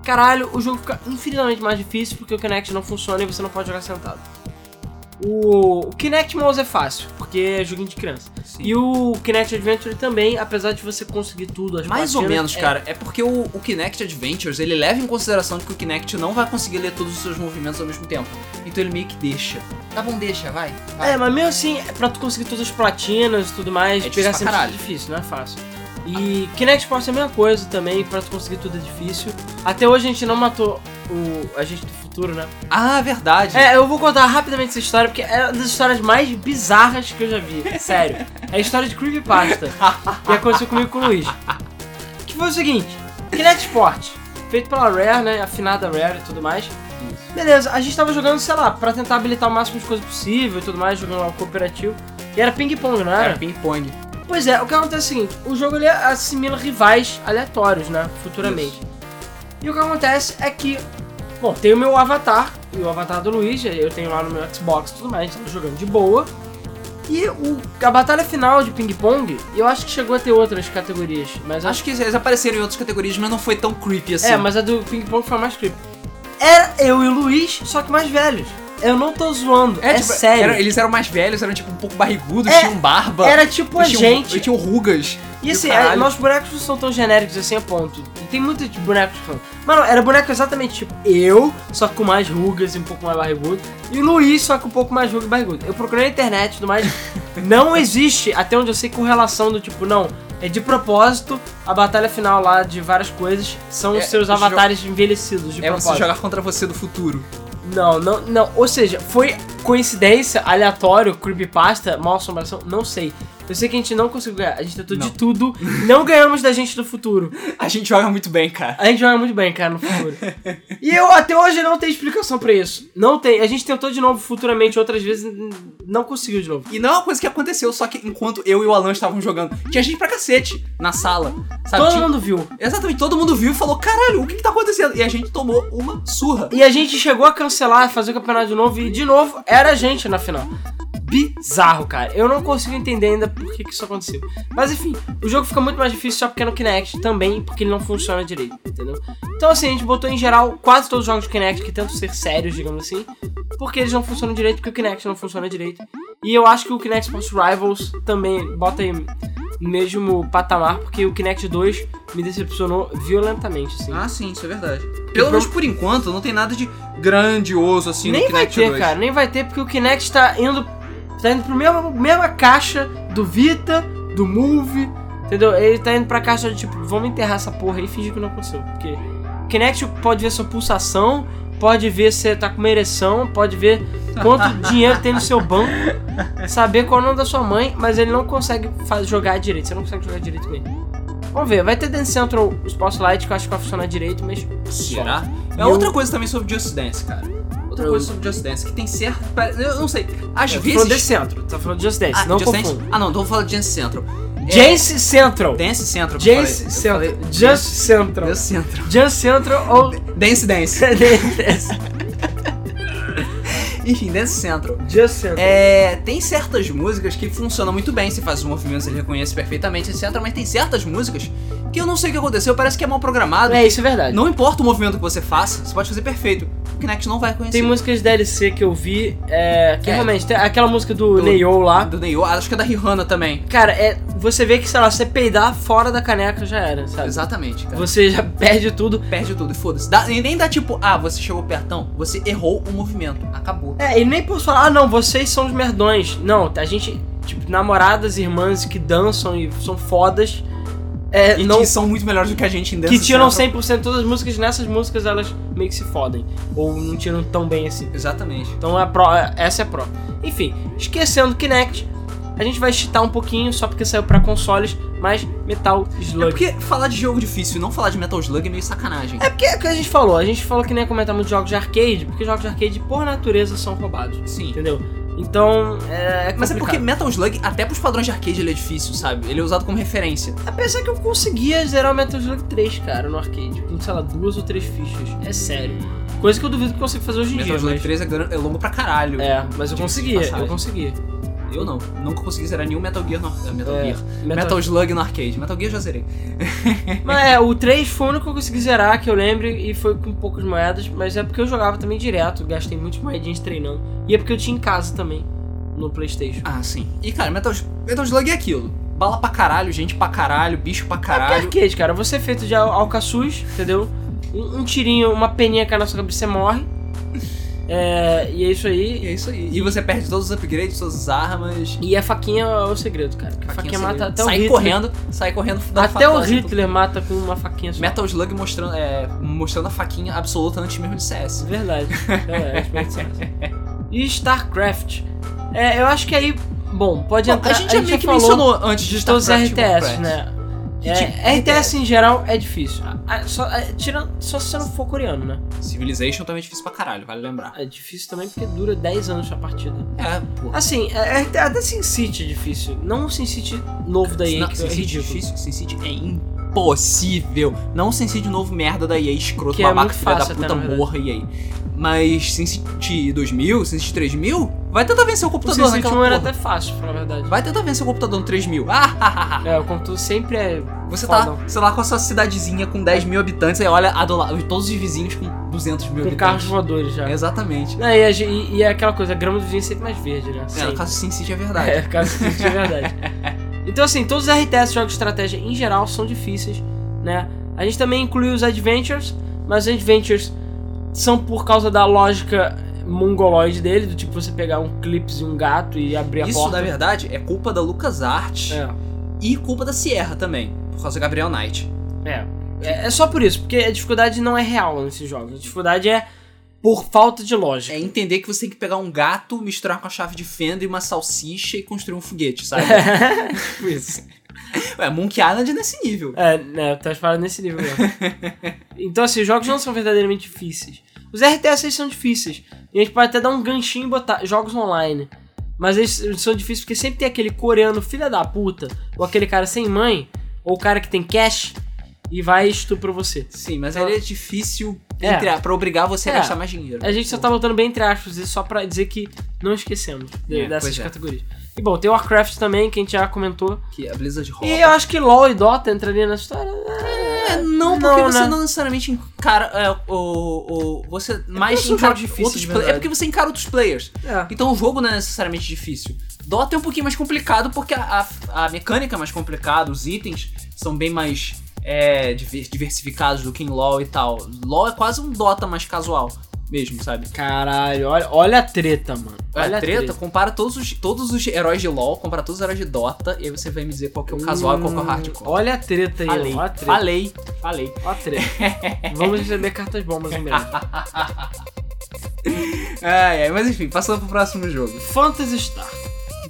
Caralho, o jogo fica infinitamente mais difícil porque o Kinect não funciona e você não pode jogar sentado. O, o Kinect Mouse é fácil, porque é joguinho de criança. Sim. E o Kinect Adventure também, apesar de você conseguir tudo, as Mais ou menos, é- cara. É porque o, o Kinect Adventures, ele leva em consideração que o Kinect não vai conseguir ler todos os seus movimentos ao mesmo tempo. Então ele meio que deixa. Tá bom, deixa, vai. vai. É, mas mesmo assim, é pra tu conseguir todas as platinas e tudo mais, É pegar sempre é caralho. difícil, não é fácil. E Kinect Sports é a mesma coisa também, pra tu conseguir tudo é difícil. Até hoje a gente não matou o a gente do futuro, né? Ah, verdade. É, eu vou contar rapidamente essa história, porque é uma das histórias mais bizarras que eu já vi. Sério. É a história de Creepypasta. que aconteceu comigo com o Luiz. Que foi o seguinte: Kinect Sport, feito pela Rare, né? Afinada Rare e tudo mais. Beleza, a gente tava jogando, sei lá, pra tentar habilitar o máximo de coisa possível e tudo mais, jogando lá o cooperativo. E era ping-pong, não era? Era ping-pong. Pois é, o que acontece é o seguinte, o jogo ele assimila rivais aleatórios, né, futuramente. E o que acontece é que, bom, tem o meu avatar, e o avatar do Luigi, eu tenho lá no meu Xbox e tudo mais, gente tá jogando de boa. E o, a batalha final de ping-pong, eu acho que chegou a ter outras categorias, mas Acho que eles apareceram em outras categorias, mas não foi tão creepy assim. É, mas a do ping-pong foi mais creepy. Era eu e o Luiz, só que mais velhos. Eu não tô zoando, é, tipo, sério. eram- eles eram mais velhos, eram tipo um pouco barrigudos, É, tinham barba. Era tipo a tinham- gente. Tinham rugas. E assim, é, nossos bonecos não são tão genéricos assim a ponto. E tem muitos bonecos que são. Mano, era boneco exatamente tipo eu, só com mais rugas e um pouco mais barrigudo. E o Luiz, só com um pouco mais ruga e barrigudo. Eu procurei na internet e tudo mais. não existe, até onde eu sei, correlação do tipo, não. É de propósito a batalha final lá de várias coisas são É, os seus jo- avatares envelhecidos de É você propósito. jogar contra você do futuro. Não, não, não. Ou seja, foi coincidência, aleatório, creepypasta, mal assombração, não sei. Eu sei que a gente não conseguiu ganhar. A gente tentou Não. de tudo. Não ganhamos da gente do futuro. A gente joga muito bem, cara. A gente joga muito bem, cara, no futuro. e eu até hoje não tenho explicação pra isso. Não tem. A gente tentou de novo futuramente outras vezes, não conseguiu de novo. E não é uma coisa que aconteceu só que enquanto eu e o Alan estavam jogando. Tinha gente pra cacete na sala. Sabe? Todo Tinha- mundo viu. Exatamente, todo mundo viu e falou: caralho, o que, que tá acontecendo? E a gente tomou uma surra. E a gente chegou a cancelar, fazer o campeonato de novo, e de novo era a gente na final. Bizarro, cara. Eu não consigo entender ainda por que, que isso aconteceu. Mas enfim, o jogo fica muito mais difícil só porque é no Kinect também, porque ele não funciona direito, entendeu? Então assim, a gente botou em geral quase todos os jogos de Kinect que tentam ser sérios, digamos assim, porque eles não funcionam direito, porque o Kinect não funciona direito. E eu acho que o Kinect Sports Rivals também bota aí mesmo patamar, porque o Kinect 2 me decepcionou violentamente, assim. Ah, sim, isso é verdade. Pelo menos por enquanto, não tem nada de grandioso assim nem no vai Kinect ter, 2. cara, nem vai ter, porque o Kinect tá indo, tá indo pro mesmo, mesma caixa do Vita, do Move, entendeu? Ele tá indo pra caixa de tipo, vamos enterrar essa porra aí e fingir que não aconteceu. Porque o Kinect pode ver sua pulsação, pode ver se você tá com uma ereção, pode ver quanto dinheiro tem no seu banco, saber qual é o nome da sua mãe, mas ele não consegue faz- jogar direito, você não consegue jogar direito com ele. Vamos ver, vai ter Dance Central Spotlight que eu acho que vai funcionar direito, mas. Será? É outra eu- coisa também sobre Just Dance, cara. Outra coisa sobre Just Dance, que tem certo. Eu não sei. Às Eu tô vezes. falando Dance Central, tá falando de Just Dance, ah, não Just. Dance? Ah, não, então vou falar de Dance Central. É, Dance Central. Dance Central. Dance Central. Just Central. Dance Central. Just Central ou. Dance Dance. Dance. Enfim, Dance Central. Just Central. É, tem certas músicas que funcionam muito bem, se faz os movimentos, ele reconhece perfeitamente, etc. Mas tem certas músicas que eu não sei o que aconteceu, parece que é mal programado. É, isso é verdade. Não importa o movimento que você faça, você pode fazer perfeito. O Kinect não vai conhecer. Tem músicas de DLC que eu vi, é, que É. realmente, tem aquela música do, Do- Neo lá. Do Neo, acho que é da Rihanna também. Cara, é, você vê que, sei lá, você peidar fora da caneca já era, sabe? Exatamente, cara. Você já perde tudo. Perde tudo e foda-se. Dá- e nem dá tipo, ah, você chegou pertão, você errou o movimento. Acabou. É, e nem posso falar, ah não, vocês são os merdões. Não, a gente, tipo, namoradas, irmãs que dançam e são fodas. É, E não, que são muito melhores do que a gente em Dance que tiram Central. 100% de todas as músicas, nessas músicas elas meio que se fodem. Ou não tiram tão bem assim. Exatamente. Então a pro, essa é a pro. Enfim, esquecendo Kinect, a gente vai chitar um pouquinho só porque saiu pra consoles, mas Metal É Slug. porque falar de jogo difícil e não falar de Metal Slug é meio sacanagem. É porque é o que a gente falou, a gente falou que nem ia comentar muito jogos de arcade, porque jogos de arcade por natureza são roubados, Sim. entendeu? Então, é, Mas é porque. Metal Slug, até pros padrões de arcade, ele é difícil, sabe? Ele é usado como referência. Apesar que eu conseguia zerar o Metal Slug 3, cara, no arcade, com, sei lá, duas ou três fichas. É sério. Coisa que eu duvido que eu consiga fazer hoje em Metal dia, Slug mas... 3 é, é longo pra caralho. É, mas eu conseguia, eu conseguia. Eu não. Nunca consegui zerar nenhum Metal Gear no ar- Metal É, Gear. Metal- Metal... Slug no arcade. Metal Gear já zerei. Mas é, o 3 foi o único que eu consegui zerar, que eu lembro, e foi com poucas moedas, mas é porque eu jogava também direto, gastei muitas moedinhas treinando. E é porque eu tinha em casa também, no Playstation. Ah, sim. E cara, Metal, Metal Slug é aquilo. Bala pra caralho, gente pra caralho, bicho pra É porque caralho. arcade, cara, você é feito de al- alcaçuz, entendeu? Um, um tirinho, uma peninha cai na sua cabeça, você morre. É, e é isso E aí. é isso aí. E você perde todos os upgrades, todas as armas. E a faquinha é o segredo, cara. A faquinha, Faquinha mata segredo. até o sai Hitler. correndo, sai correndo. Até o Hitler mata com uma faquinha só. Metal Slug mostrando, é, mostrando a faquinha absoluta antes mesmo de CS. Verdade. É, é, é, é. E StarCraft. É, eu acho que aí. Bom, pode Bom, entrar. a gente já meio que falou mencionou antes de de todos os StarCraft e RTS, né? É, tipo, RTS em geral é difícil. Ah, Só, é, tirando, só se você não for coreano, né? Civilization também é difícil pra caralho, vale lembrar. É difícil também porque dura 10 anos a partida. É, pô. Assim, é, é- até SimCity é difícil. Não o SimCity novo da EA, Não, que é SimCity ridículo. difícil, SimCity é impossível. Não o SimCity novo merda da EA, escroto, Que é babaca, muito filha da puta, morra EA. Mas SimCity 2000, SimCity 3000, vai tentar vencer o O computador SimCity naquela 1 era porra. até fácil, pra falar a verdade. Vai tentar vencer o computador no 3000. Ah, ah, ah. É, o computador sempre é. Você Fodão. tá, sei lá, com a sua cidadezinha com 10 mil habitantes, aí olha a do lado, todos os vizinhos com 200 mil com carros habitantes. voadores já. Exatamente. É, e, e- e é aquela coisa, a grama do vizinho é sempre mais verde, né? É, no caso SimCity é verdade. É, caso de verdade. Então, assim, todos os RTS, jogos de estratégia em geral, são difíceis, né? A gente também inclui os Adventures, mas os Adventures são por causa da lógica mongoloide dele, do tipo você pegar um clips e um gato e abrir a Isso, porta. na verdade, é culpa da LucasArts É, e culpa da Sierra também, por causa do Gabriel Knight. é. É é só por isso, porque a dificuldade não é real nesses jogos. A dificuldade é por falta de lógica. É entender que você tem que pegar um gato, misturar com a chave de fenda e uma salsicha e construir um foguete, sabe? Tipo isso. Ué, Monkey Island é nesse nível. É, né, tá parado nesse nível mesmo. então, assim, os jogos não são verdadeiramente difíceis. Os RTS são difíceis. E a gente pode até dar um ganchinho e botar jogos online. Mas eles são difíceis porque sempre tem aquele coreano filha da puta, ou aquele cara sem mãe, ou o cara que tem cash e vai e estupra você. Sim, mas Então- ele é difícil. Entre a- pra obrigar você a É. gastar mais dinheiro. A gente só tá botando bem entre aspas, isso só pra dizer que não esquecemos de- É, dessas é. categorias. E bom, tem Warcraft também, que a gente já comentou. Que a Blizzard rouba. E eu acho que LoL e Dota entrariam nessa história. É, não, porque Não, você né? não necessariamente encara é, o, o. Você mais encara difíceis, outros de play- É porque você encara outros players. É. Então o jogo não é necessariamente difícil. Dota é um pouquinho mais complicado porque a, a, a mecânica é mais complicada, os itens são bem mais é, diver- diversificados do em LoL e tal. LoL é quase um Dota mais casual mesmo, sabe? Caralho, olha, olha a treta, mano. Olha a treta, compara todos os, todos os heróis de LoL, compara todos os heróis de Dota, e aí você vai me dizer qual que é o casual e qual que é o hardcore. Hum, Olha a treta aí, Falei, olha a treta. falei, falei. Olha a treta. Vamos receber cartas bombas em breve. Ai, ai, mas enfim, passando pro próximo jogo. Phantasy Star.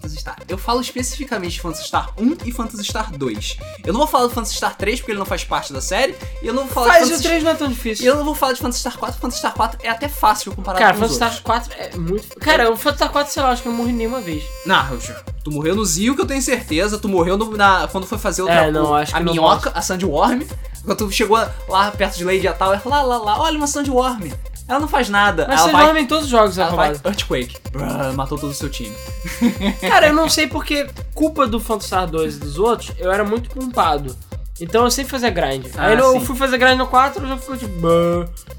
Phantasy Star. Eu falo especificamente de Phantasy Star 1 e Phantasy Star 2. Eu não vou falar do Phantasy Star 3 porque ele não faz parte da série, e eu não vou falar Faz de o Phantasy 3 não é tão E difícil. eu não vou falar de Phantasy Star 4, Phantasy Star 4 é até fácil comparado Cara, com Phantasy Star outros. 4 é muito. Cara, o Phantasy Star 4, sei lá, acho que eu não morri nenhuma vez. Não, eu tu morreu no Zio, que eu tenho certeza, tu morreu no- na, quando foi fazer outra É, não, o- acho a que não minhoca, a Sandworm, quando tu chegou lá perto de Lady Tower, lá, lá, lá, olha uma Sandworm. Ela não faz nada. Mas ela você vai, dorme em todos os jogos, é ela vai. Earthquake. Brrr, matou todo o seu time. Cara, eu não sei porque, culpa do Phantasy Star 2 e dos outros, eu era muito pumpado. Então eu sempre fazia grind. Ah, Aí eu sim. fui fazer grind no 4 já ficou tipo. "Bah".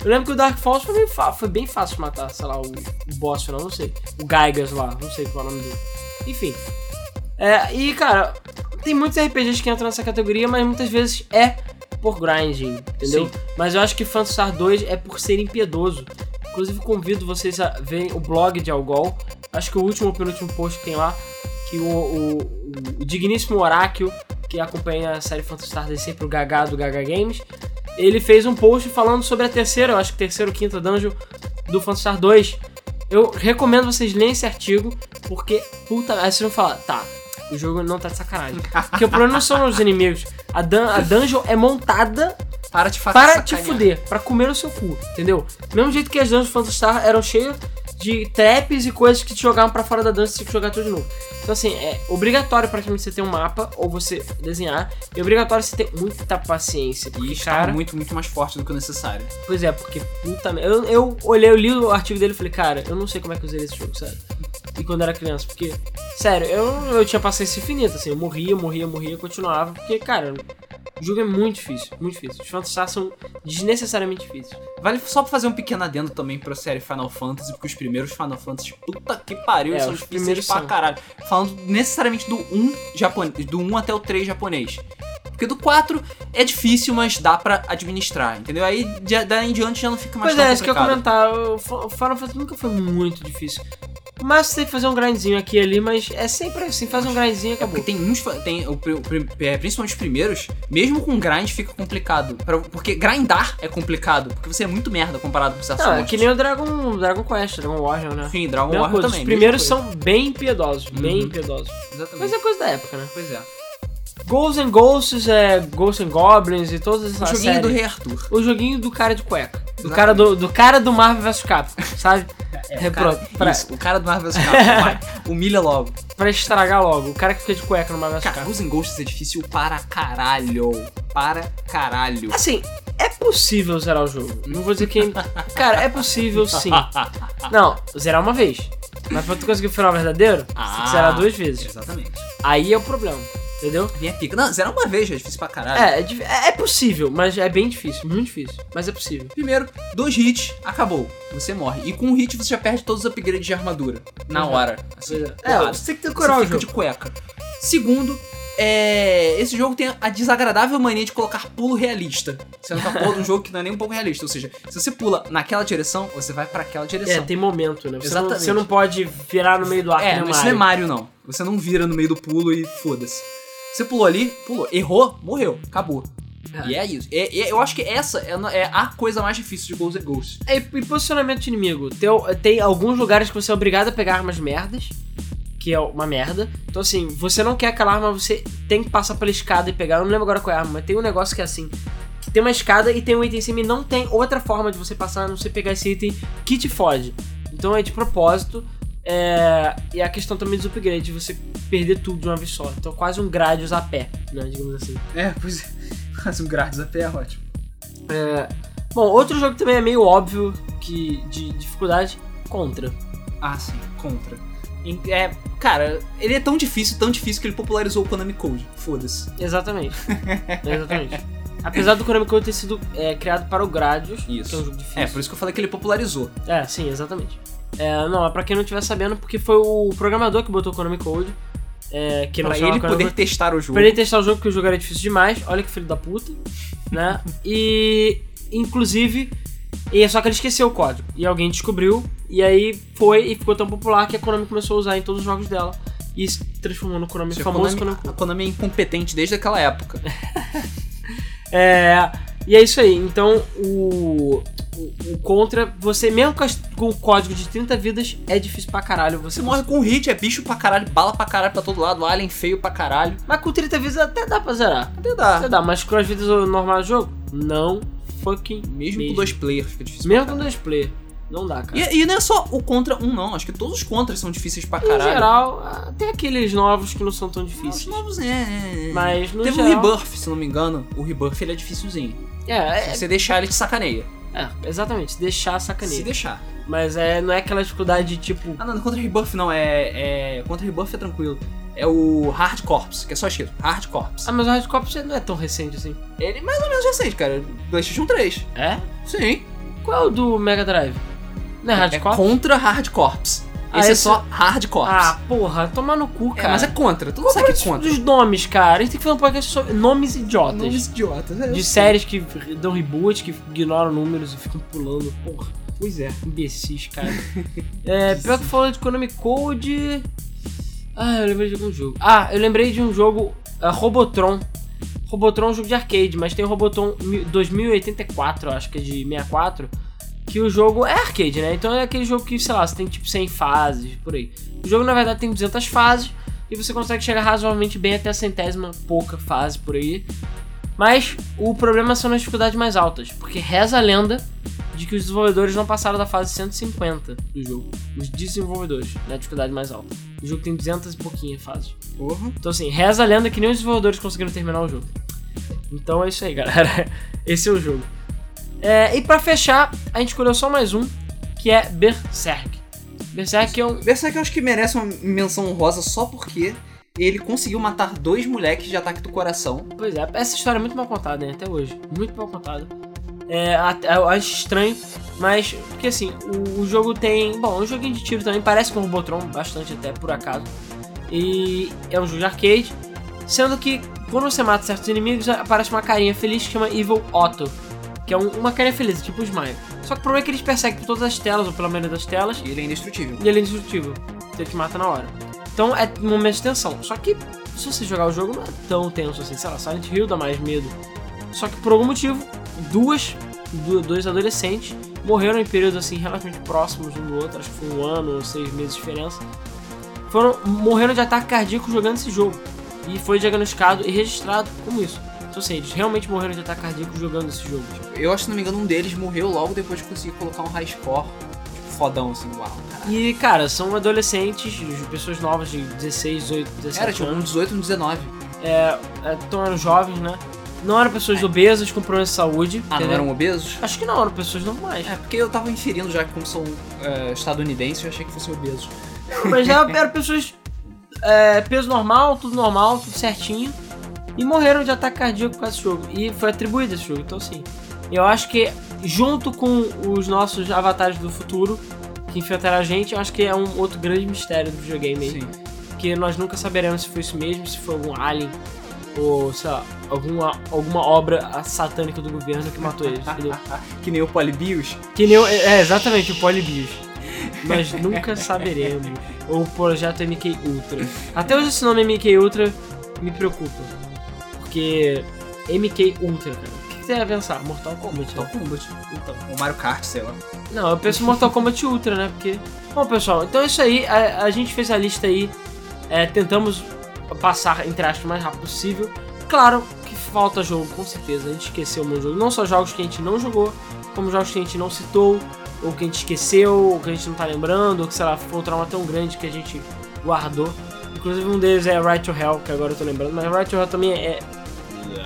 Eu lembro que o Dark Falls foi bem, fa- foi bem fácil de matar, sei lá, o, o boss final, não sei. O Gygas lá, não sei qual é o nome dele. Enfim. É, e cara, tem muitos RPGs que entram nessa categoria, mas muitas vezes é por grinding, entendeu? Sim. Mas eu acho que Phantasy Star 2 é por ser impiedoso. Inclusive convido vocês a verem o blog de Algol. Acho que o último ou penúltimo post que tem lá, que o, o, o digníssimo Oráquio, que acompanha a série Phantasy Star desde sempre, o Gaga do Gaga Games, ele fez um post falando sobre a terceira, eu acho que terceira ou quinta dungeon do Phantasy Star 2. Eu recomendo vocês lerem esse artigo, porque, puta, aí vocês vão falar, tá, o jogo não tá de sacanagem. Porque o problema não são os inimigos. A, dun a dungeon é montada Para te para te fuder, para comer o seu cu, entendeu? Mesmo jeito que as dungeons do Phantasy Star eram cheias de traps e coisas que te jogavam pra fora da dungeon e tinha que jogar tudo de novo. Então assim, é obrigatório praticamente você ter um mapa ou você desenhar, e é obrigatório você ter muita paciência, E está cara, muito, muito mais forte do que o necessário. pois é, porque puta merda, eu, eu olhei, eu li o artigo dele e falei, cara, eu não sei como é que eu usei esse jogo, sério. E quando eu era criança, porque, sério, eu, eu tinha paciência infinita, assim, eu morria, morria, morria, continuava, porque, cara, o jogo é muito difícil, muito difícil. Os Phantasy são desnecessariamente difíceis. Vale só pra fazer um pequeno adendo também pra série Final Fantasy, porque os primeiros Final Fantasy, puta que pariu, É, são os primeiros pra são. caralho. Falando necessariamente do 1 japonês, do 1 até o 3 japonês. Porque do 4 é difícil, mas dá pra administrar, entendeu? Aí de- daí em diante já não fica mais Pois tão é, isso que eu ia complicado. comentar. O Final Fantasy nunca foi muito difícil. Mas você tem que fazer um grindzinho aqui e ali, mas é sempre assim, faz um grindzinho e acabou. Porque tem uns, tem, o, o é, principalmente os primeiros, mesmo com grind fica complicado. Pra- porque grindar é complicado, porque você é muito merda comparado com certos Não, é que nem o Dragon, Dragon Quest, Dragon Warrior, né? Sim, Dragon Mesma Warrior coisa, também. Os primeiros são bem impiedosos, bem Uhum. impiedosos. Exatamente. Mas é coisa da época, né? Pois é. Ghosts and Ghosts, é, Ghosts and Goblins e todas O essas joguinho do séries. Rei Arthur. O joguinho do cara de cueca. Do Exatamente. cara do, do cara do Marvel vs Capcom, sabe? É, O cara- pra, Isso, o cara do Marvel vs. Capcom, vai. Humilha logo. pra estragar logo. O cara que fica de cueca no Marvel vs Capcom. Ghosts and Ghosts é difícil para caralho. Para caralho. Assim, é possível zerar o jogo. Não vou dizer que. Cara, é possível sim. Não, zerar uma vez. Mas pra tu conseguir o final verdadeiro, você tem Ah. que zerar duas vezes. Exatamente. Aí é o problema. Entendeu? Vem a pica. Não, zerar uma vez já é difícil pra caralho. É, é, dif- é possível, mas é bem difícil, muito difícil. Mas é possível. Primeiro, dois hits, acabou. Você morre. E com um hit você já perde todos os upgrades de armadura. Na Uhum. hora. Assim, é. É, porrada. você tem que Você decorar o fica de cueca. Segundo, é... esse jogo tem a desagradável mania de colocar pulo realista. Que a porra de um jogo que não é nem um pouco realista. Ou seja, se você pula naquela direção, você vai pra aquela É, direção. tem momento, né? Você não, Exatamente. você não pode virar no meio do ar É, que nem mas o isso não é. Mario, não. Você não vira no meio do pulo e foda-se. Você pulou ali, pulou. Errou, morreu. Acabou. É. E é isso. É- é- eu acho que essa é, é a coisa mais difícil de Ghosts and Ghosts. É, e posicionamento de inimigo. Tem, tem alguns lugares que você é obrigado a pegar armas merdas, que é uma merda. Então, assim, você não quer aquela arma, você tem que passar pela escada e pegar. Eu não lembro agora qual é a arma, mas tem um negócio que é assim. Que tem uma escada e tem um item em cima e não tem outra forma de você passar a não ser pegar esse item que te fode. Então é de propósito. É, e a questão também dos upgrades, de você perder tudo de uma vez só. Então quase um Gradius a pé, né? Digamos assim. É, pois é. Faz um grátis a pé é ótimo. É, bom, outro jogo também é meio óbvio que de dificuldade, Contra. Ah, sim, contra. É, cara, ele é tão difícil, tão difícil que ele popularizou o Konami Code. Foda-se. Exatamente. Exatamente. Apesar do Konami Code ter sido é, criado para o Gradius, Isso. que é um jogo difícil. É, por isso que eu falei que ele popularizou. É, sim, exatamente. É, não, é pra quem não estiver sabendo, porque foi o programador que botou o Konami Code. É, que não Pra ele poder testar o jogo. Pra ele testar o jogo, porque o jogo era difícil demais. Olha que filho da puta. Né? E, inclusive, e só que ele esqueceu o código. E alguém descobriu. E aí foi e ficou tão popular que a Konami começou a usar em todos os jogos dela. E se transformou no Konami A famoso. Konami, Konami... a Konami é incompetente desde aquela época. É, e é isso aí. Então, o, o, o Contra, você mesmo com, as- com o código de 30 vidas, é difícil pra caralho. Você Você morre com hit, é bicho pra caralho, bala pra caralho pra todo lado, alien feio pra caralho. Mas com 30 vidas até dá pra zerar. Até dá. Até dá, mas com as vidas normais do jogo, não fucking Mesmo, com dois players fica difícil. Mesmo com dois player. Não dá, cara. E, e não é só o contra um, não. Acho que todos os contras são difíceis pra Em caralho. geral, até aqueles novos que não são tão Os difíceis. novos é. é, é. Mas no Teve geral. o Rebirth, se não me engano. O Rebirth ele é dificilzinho. É, Se é, você deixar, ele te sacaneia. é, exatamente, deixar Se sacaneia. deixar. Mas é, não é aquela dificuldade de tipo. Ah, não, contra Rebirth não, é. é contra Rebirth é tranquilo. É o Hard Corps, que é só escrito. Hard Corps. Ah, mas o Hard Corps não é tão recente assim. Ele é mais ou menos recente, cara. PlayStation 3. É? Sim. Qual é o do Mega Drive? Não é Hard é Corps? contra Hard Corps. Ah, esse é esse- só Hard Corps. Ah, porra, tomar no cu, é, cara. mas é contra. Tu não Qual sabe é que é contra. dos nomes, cara? A gente tem que fazer um podcast sobre nomes idiotas. Nomes idiotas. é, de séries que dão reboot, que ignoram números e ficam pulando. Porra, Pois é. imbecis, cara. é, pior que falou de Konami Code. Ah, eu lembrei de algum jogo. Ah, eu lembrei de um jogo, ah, Robotron. Robotron é um jogo de arcade, mas tem o Robotron mi- 2084, eu acho que é de 64. Que o jogo é arcade, né? Então é aquele jogo que, sei lá, você tem tipo 100 fases, por aí. O jogo na verdade tem 200 fases e você consegue chegar razoavelmente bem até a centésima pouca fase por aí. Mas o problema são as dificuldades mais altas, porque reza a lenda de que os desenvolvedores não passaram da fase 150 do jogo. Os desenvolvedores, na dificuldade mais alta. O jogo tem 200 e pouquinhas fases. Porra. Então assim, reza a lenda que nem os desenvolvedores conseguiram terminar o jogo. Então é isso aí, galera. Esse é o jogo. É, e pra fechar, a gente escolheu só mais um, que é Berserk. Berserk é um... Berserk eu acho que merece uma menção honrosa só porque ele conseguiu matar dois moleques de ataque do coração. Pois é, essa história é muito mal contada, né? Até hoje. Muito mal contada. É, eu acho estranho, mas porque assim, o, o jogo tem. Bom, é um joguinho de tiro também, parece com o Robotron, bastante até por acaso. E é um jogo de arcade, sendo que quando você mata certos inimigos, aparece uma carinha feliz que chama Evil Otto. Que é um- uma carinha feliz, tipo o Smile. Só que o problema é que eles perseguem por todas as telas, ou pela maioria das telas, E ele é indestrutível. e ele é indestrutível. Você te mata na hora. Então é um momento de tensão. Só que se você jogar o jogo não é tão tenso assim. Sei lá, Silent Hill dá mais medo. Só que por algum motivo, duas, du- dois adolescentes morreram em períodos assim relativamente próximos um do outro. Acho que foi um ano ou seis meses de diferença. Foram, morreram de ataque cardíaco jogando esse jogo. E foi diagnosticado e registrado como isso. Então assim, eles realmente morreram de ataque cardíaco jogando esse jogo. Eu acho, se não me engano, um deles morreu logo depois de conseguir colocar um high score. Tipo, fodão, assim, uau, caralho. E, cara, são adolescentes, pessoas novas de 16, 18, 17 Era, tipo, anos. um 18 um 19. é, é, então eram jovens, né? Não eram pessoas obesas com problemas de saúde. Ah, não entendeu? eram obesos? Acho que não, eram pessoas normais. É, porque eu tava inferindo já que como são é, estadunidenses, eu achei que fossem obesos. Mas já eram pessoas. é, peso normal, tudo normal, tudo certinho. E morreram de ataque cardíaco com esse jogo. E foi atribuído esse jogo. Então, assim, eu acho que junto com os nossos avatares do futuro que enfrentaram a gente, eu acho que é um outro grande mistério do videogame aí. Sim. que nós nunca saberemos se foi isso mesmo, se foi algum alien ou, sei lá, alguma, alguma obra satânica do governo que matou eles, entendeu? que nem o Polybius. Que nem o, é, exatamente, o Polybius. Nós nunca saberemos. Ou o projeto MK Ultra. Até hoje esse nome MK Ultra me preocupa. Porque MK Ultra, cara. O que você ia pensar? Mortal Kombat, Mortal né? Kombat. Então. O Mario Kart, sei lá. Não, eu penso Mortal Kombat Ultra, né? Porque. Bom, pessoal, então é isso aí. A, a gente fez a lista aí. é, tentamos passar, entre aspas, o mais rápido possível. Claro que falta jogo, com certeza. A gente esqueceu um jogo. Não só jogos que a gente não jogou, como jogos que a gente não citou, ou que a gente esqueceu, ou que a gente não tá lembrando, ou que, sei lá, foi um trauma tão grande que a gente guardou. Inclusive um deles é Right to Hell, que agora eu tô lembrando, mas Right to Hell também é.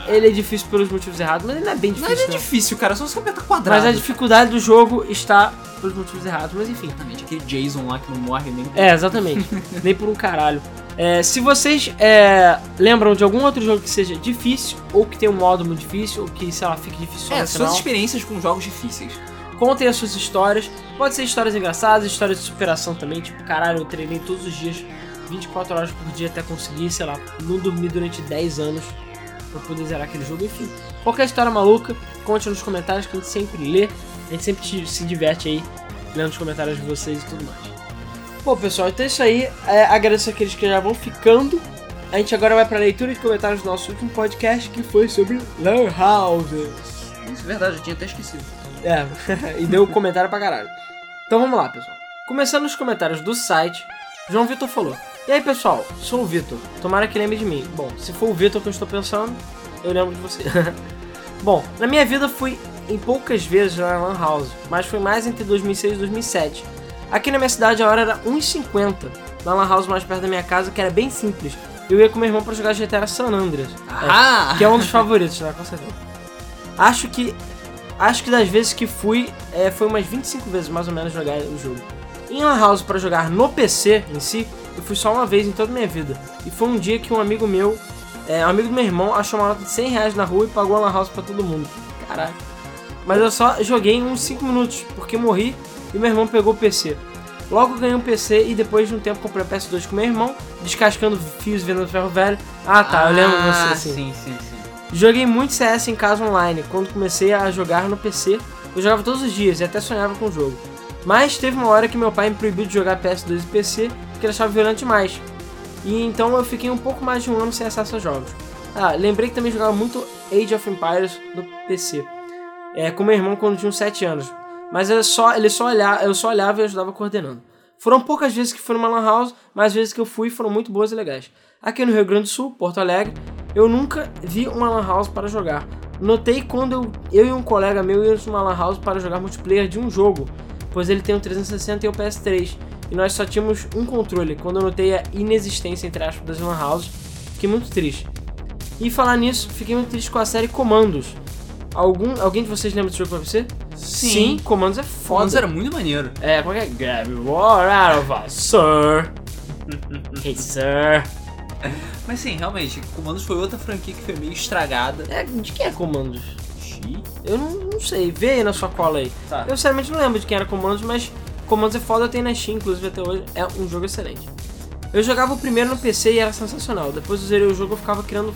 Ele é difícil pelos motivos errados, mas ele não é bem Não difícil. é né? difícil, cara, só você aperta quadrado. Mas a dificuldade do jogo está pelos motivos errados, mas enfim. Exatamente, aquele Jason lá que não morre nem. É, exatamente. Nem por um caralho. É, se vocês é, lembram de algum outro jogo que seja difícil, ou que tenha um modo muito difícil, ou que, sei lá, fique difícil só É, no suas final, experiências com jogos difíceis. contem as suas histórias. Pode ser histórias engraçadas, histórias de superação também. Tipo, caralho, eu treinei todos os dias, 24 horas por dia até conseguir, sei lá, não dormir durante 10 anos pra poder zerar aquele jogo. Enfim, qualquer história maluca, conte nos comentários que a gente sempre lê. A gente sempre te- se diverte aí lendo os comentários de vocês e tudo mais. Bom, pessoal, então é isso aí. É, agradeço aqueles que já vão ficando. A gente agora vai pra leitura de comentários do nosso último podcast, que foi sobre Lan Houses. Isso é verdade, eu tinha até esquecido. É, e deu comentário pra caralho. Então vamos lá, pessoal. Começando nos comentários do site, João Vitor falou: E aí, pessoal, sou o Vitor. Tomara que lembre de mim. Bom, se for o Vitor que eu estou pensando, eu lembro de você. Bom, na minha vida fui em poucas vezes na Lan House, mas foi mais entre 2006 e 2007. Aqui na minha cidade a hora era 1,50. Na Lan House mais perto da minha casa, que era bem simples. Eu ia com meu irmão pra jogar GTA San Andreas. Ah! Que é um dos favoritos, né? Com certeza. Acho que. Acho que das vezes que fui, é, foi umas 25 vezes mais ou menos jogar o jogo. Em Lan House pra jogar no PC em si, eu fui só uma vez em toda a minha vida. E foi um dia que um amigo meu, é, um amigo do meu irmão, achou uma nota de 100 reais na rua e pagou a Lan House pra todo mundo. Caraca. Mas eu só joguei uns 5 minutos, porque morri e meu irmão pegou o PC. Logo ganhei um PC e depois de um tempo comprei o PS2 com meu irmão, descascando fios e vendendo ferro velho. Ah tá, eu lembro você Ah, assim. Sim, sim, sim. Joguei muito CS em casa online. Quando comecei a jogar no PC, eu jogava todos os dias e até sonhava com o jogo. Mas teve uma hora que meu pai me proibiu de jogar PS2 e PC porque ele achava violento demais. E então eu fiquei um pouco mais de um ano sem acesso a jogos. Ah, lembrei que também jogava muito Age of Empires no PC. É, com meu irmão quando tinha uns 7 anos. Mas era só, ele só olhava, eu só olhava e ajudava coordenando. Foram poucas vezes que fui numa lan house, mas as vezes que eu fui foram muito boas e legais. Aqui no Rio Grande do Sul, Porto Alegre, eu nunca vi uma lan house para jogar. Notei quando eu, eu e um colega meu íamos numa lan house para jogar multiplayer de um jogo, pois ele tem o 360 e o PS3, e nós só tínhamos um controle. Quando eu notei a inexistência, entre aspas, das lan houses, fiquei muito triste. E falar nisso, fiquei muito triste com a série Comandos. Algum, alguém de vocês lembra desse jogo pra você? Sim. Comandos é foda. Foda. era muito maneiro. É, como é que é? Grab war out of us, sir. hey, sir. Mas sim, realmente, Comandos foi outra franquia que foi meio estragada. É, de quem é Comandos? Eu não, não sei, vê aí na sua cola aí. Tá. Eu sinceramente não lembro de quem era Comandos, mas Comandos é foda, tem na Steam, inclusive até hoje, é um jogo excelente. Eu jogava o primeiro no PC e era sensacional. Depois eu zerei o jogo, eu ficava criando.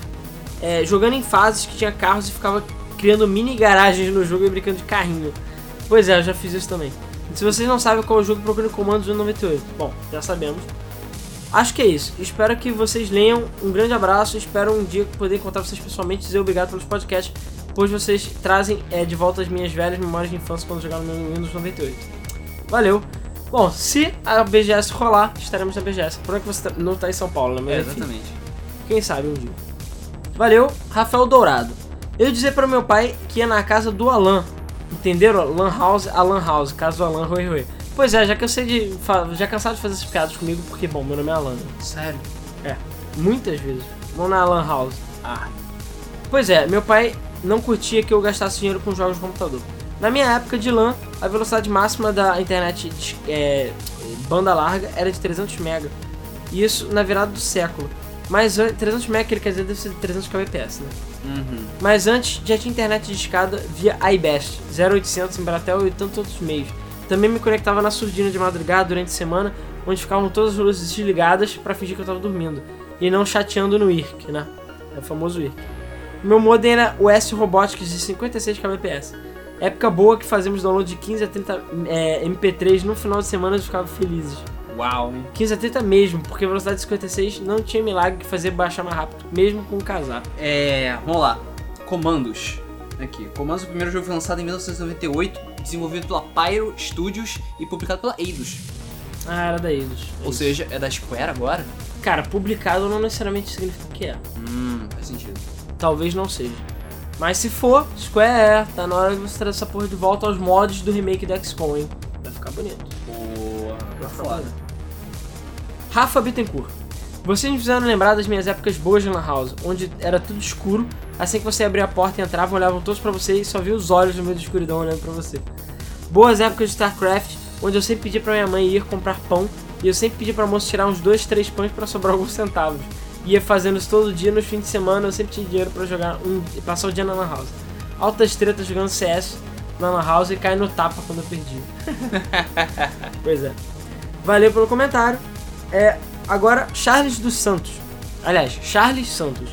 é, jogando em fases que tinha carros e ficava criando mini garagens no jogo e brincando de carrinho. Pois é, eu já fiz isso também. Se vocês não sabem qual é o jogo, procure Comandos 198. Bom, já sabemos. Acho que é isso. Espero que vocês leiam. Um grande abraço. Espero um dia poder encontrar vocês pessoalmente e dizer obrigado pelos podcasts, pois vocês trazem é, de volta as minhas velhas memórias de infância quando jogava no Windows 98. Valeu! Bom, se a BGS rolar, estaremos na BGS. Por que você tá- não está em São Paulo, né? Mas, É, enfim, exatamente. quem sabe um dia. Valeu, Rafael Dourado. Eu dizer para meu pai que ia na casa do Alan. Entenderam? Lan House, Alan House, casa do Alan, Rui Rui. Pois é, já cansei de. Já cansado de fazer essas piadas comigo, porque, bom, meu nome é Alan. né? Sério? É, muitas vezes. Vão na Lan House. Ah, Pois é, meu pai não curtia que eu gastasse dinheiro com jogos de computador. Na minha época de LAN, a velocidade máxima da internet de, é, banda larga era de 300 MB. E isso na virada do século. Mas an- 300 MB, ele quer dizer, deve ser 300 kbps, né? uhum. Mas antes já tinha internet de escada via iBest, 0800 em Bratel e tantos outros meios. Também me conectava na surdina de madrugada durante a semana, onde ficavam todas as luzes desligadas pra fingir que eu tava dormindo. E não chateando no IRC, né? É o famoso IRC. Meu modem era o S Robotics de 56 kbps. Época boa que fazíamos download de 15 a 30 é, MP3 no final de semana e ficava felizes. Uau, hein? 15 a 30 mesmo, porque a velocidade de 56 não tinha milagre que fazer baixar mais rápido, mesmo com o casar. É, vamos lá. Comandos. Aqui. Comandos, o primeiro jogo foi lançado em 1998, desenvolvido pela Pyro Studios e publicado pela Eidos. Ah, era da Eidos. Ou seja, é da Square agora? Cara, publicado não necessariamente significa que é. Hum, faz sentido. Talvez não seja. Mas se for, Square é, tá na hora de você trazer essa porra de volta aos mods do remake da XCOM, hein? Vai ficar bonito. Boa, Vai foda. Rafa Bittencourt. Vocês me fizeram lembrar das minhas épocas boas de Lan House, onde era tudo escuro, assim que você abria a porta e entrava, olhavam todos pra você e só via os olhos no meio da escuridão olhando pra você. Boas épocas de StarCraft, onde eu sempre pedia pra minha mãe ir comprar pão E eu sempre pedia pra moça tirar uns dois, três pães pra sobrar alguns centavos. Ia fazendo isso todo dia, nos fins de semana eu sempre tinha dinheiro pra jogar um, passar o dia na Lan House. Altas tretas jogando CS na Lan House e cair no tapa quando eu perdi. pois é. Valeu pelo comentário. É, agora, Charles dos Santos. Aliás, Charles Santos.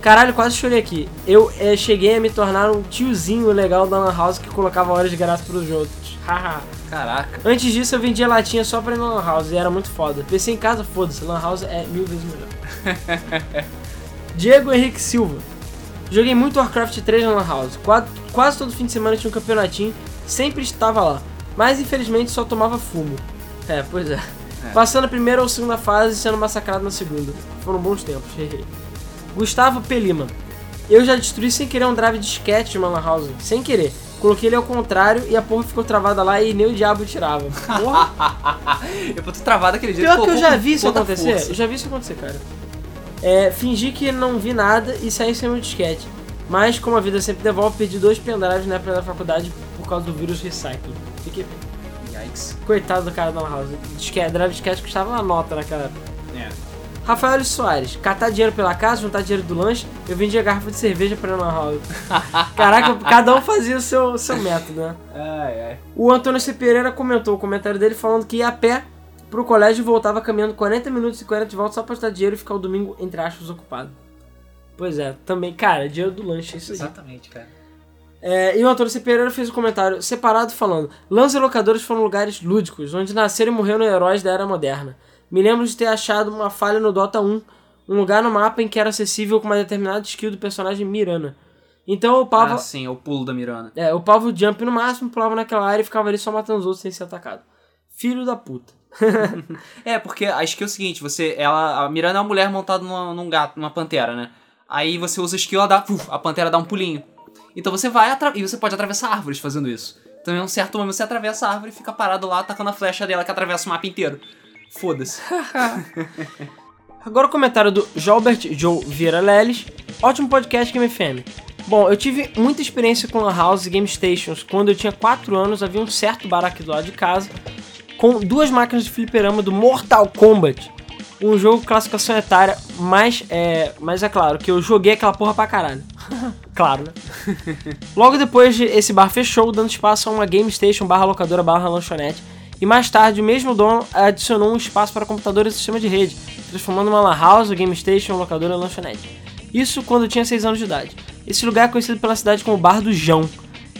Caralho, quase chorei aqui. Eu é, cheguei a me tornar um tiozinho legal da Lan House que colocava horas de graça pros outros. Haha. Caraca. Antes disso, eu vendia latinha só pra ir na Lan House e era muito foda. PC em casa, foda-se. Lan House é mil vezes melhor. Diego Henrique Silva. Joguei muito Warcraft 3 na Lan House. Quase, quase todo fim de semana tinha um campeonatinho. Sempre estava lá. Mas infelizmente só tomava fumo. É, pois é. Passando a primeira ou segunda fase e sendo massacrado na segunda. Foram bons tempos. Gustavo Pelima. Eu já destruí sem querer um drive de disquete de uma Lan House. Sem querer. Coloquei ele ao contrário e a porra ficou travada lá e nem o diabo tirava. Porra. eu tô travado aquele dia. Pior que eu já vi isso acontecer. Eu já vi isso acontecer, cara. É, fingi que não vi nada e saí sem o disquete. Mas, como a vida sempre devolve, perdi dois pendrives na época da faculdade por causa do vírus recycling. Fiquei. Yikes. Coitado do cara da Lan House. Disquete, drive disquete custava uma nota naquela época. É. Rafael Soares, catar dinheiro pela casa, juntar dinheiro do lanche, eu vendia garrafa de cerveja pra Lan House. Caraca, cada um fazia o seu, seu método, né? Ai, ai. O Antônio C. Pereira comentou o comentário dele falando que ia a pé pro colégio e voltava caminhando 40 minutos e 40 de volta só pra juntar dinheiro e ficar o domingo, entre aspas, ocupado. Pois é, também, cara, dinheiro do lanche, é isso aí. Exatamente, cara. É, e o Antônio C. Pereira fez um comentário separado falando: Lãs e locadores foram lugares lúdicos, onde nasceram e morreram heróis da era moderna. Me lembro de ter achado uma falha no Dota 1, um lugar no mapa em que era acessível com uma determinada skill do personagem Mirana. Então eu upava. Ah, sim, é o pulo da Mirana. É, eu upava o jump no máximo, pulava naquela área e ficava ali só matando os outros sem ser atacado. Filho da puta. É, porque a skill é o seguinte, você. Ela. A Mirana é uma mulher montada numa, num gato, numa pantera, né? Aí você usa a skill, ela dá. puf, a pantera dá um pulinho. Então você vai e você pode atravessar árvores fazendo isso. Então em um certo momento você atravessa a árvore e fica parado lá atacando a flecha dela que atravessa o mapa inteiro. Foda-se. Agora o comentário do Jolbert Joe Vieira Leles. Ótimo podcast Game FM. Bom, eu tive muita experiência com Lan House e Game Stations. Quando eu tinha 4 anos, havia um certo bar aqui do lado de casa com duas máquinas de fliperama do Mortal Kombat. Um jogo classificação etária, mas é, mas é claro que eu joguei aquela porra pra caralho. claro, né? Logo depois, esse bar fechou, dando espaço a uma Game Station barra locadora barra lanchonete. E mais tarde, o mesmo dono adicionou um espaço para computadores e sistema de rede, transformando uma lan house, game station, locadora e lanchonete. Isso quando tinha 6 anos de idade. Esse lugar é conhecido pela cidade como Bar do Jão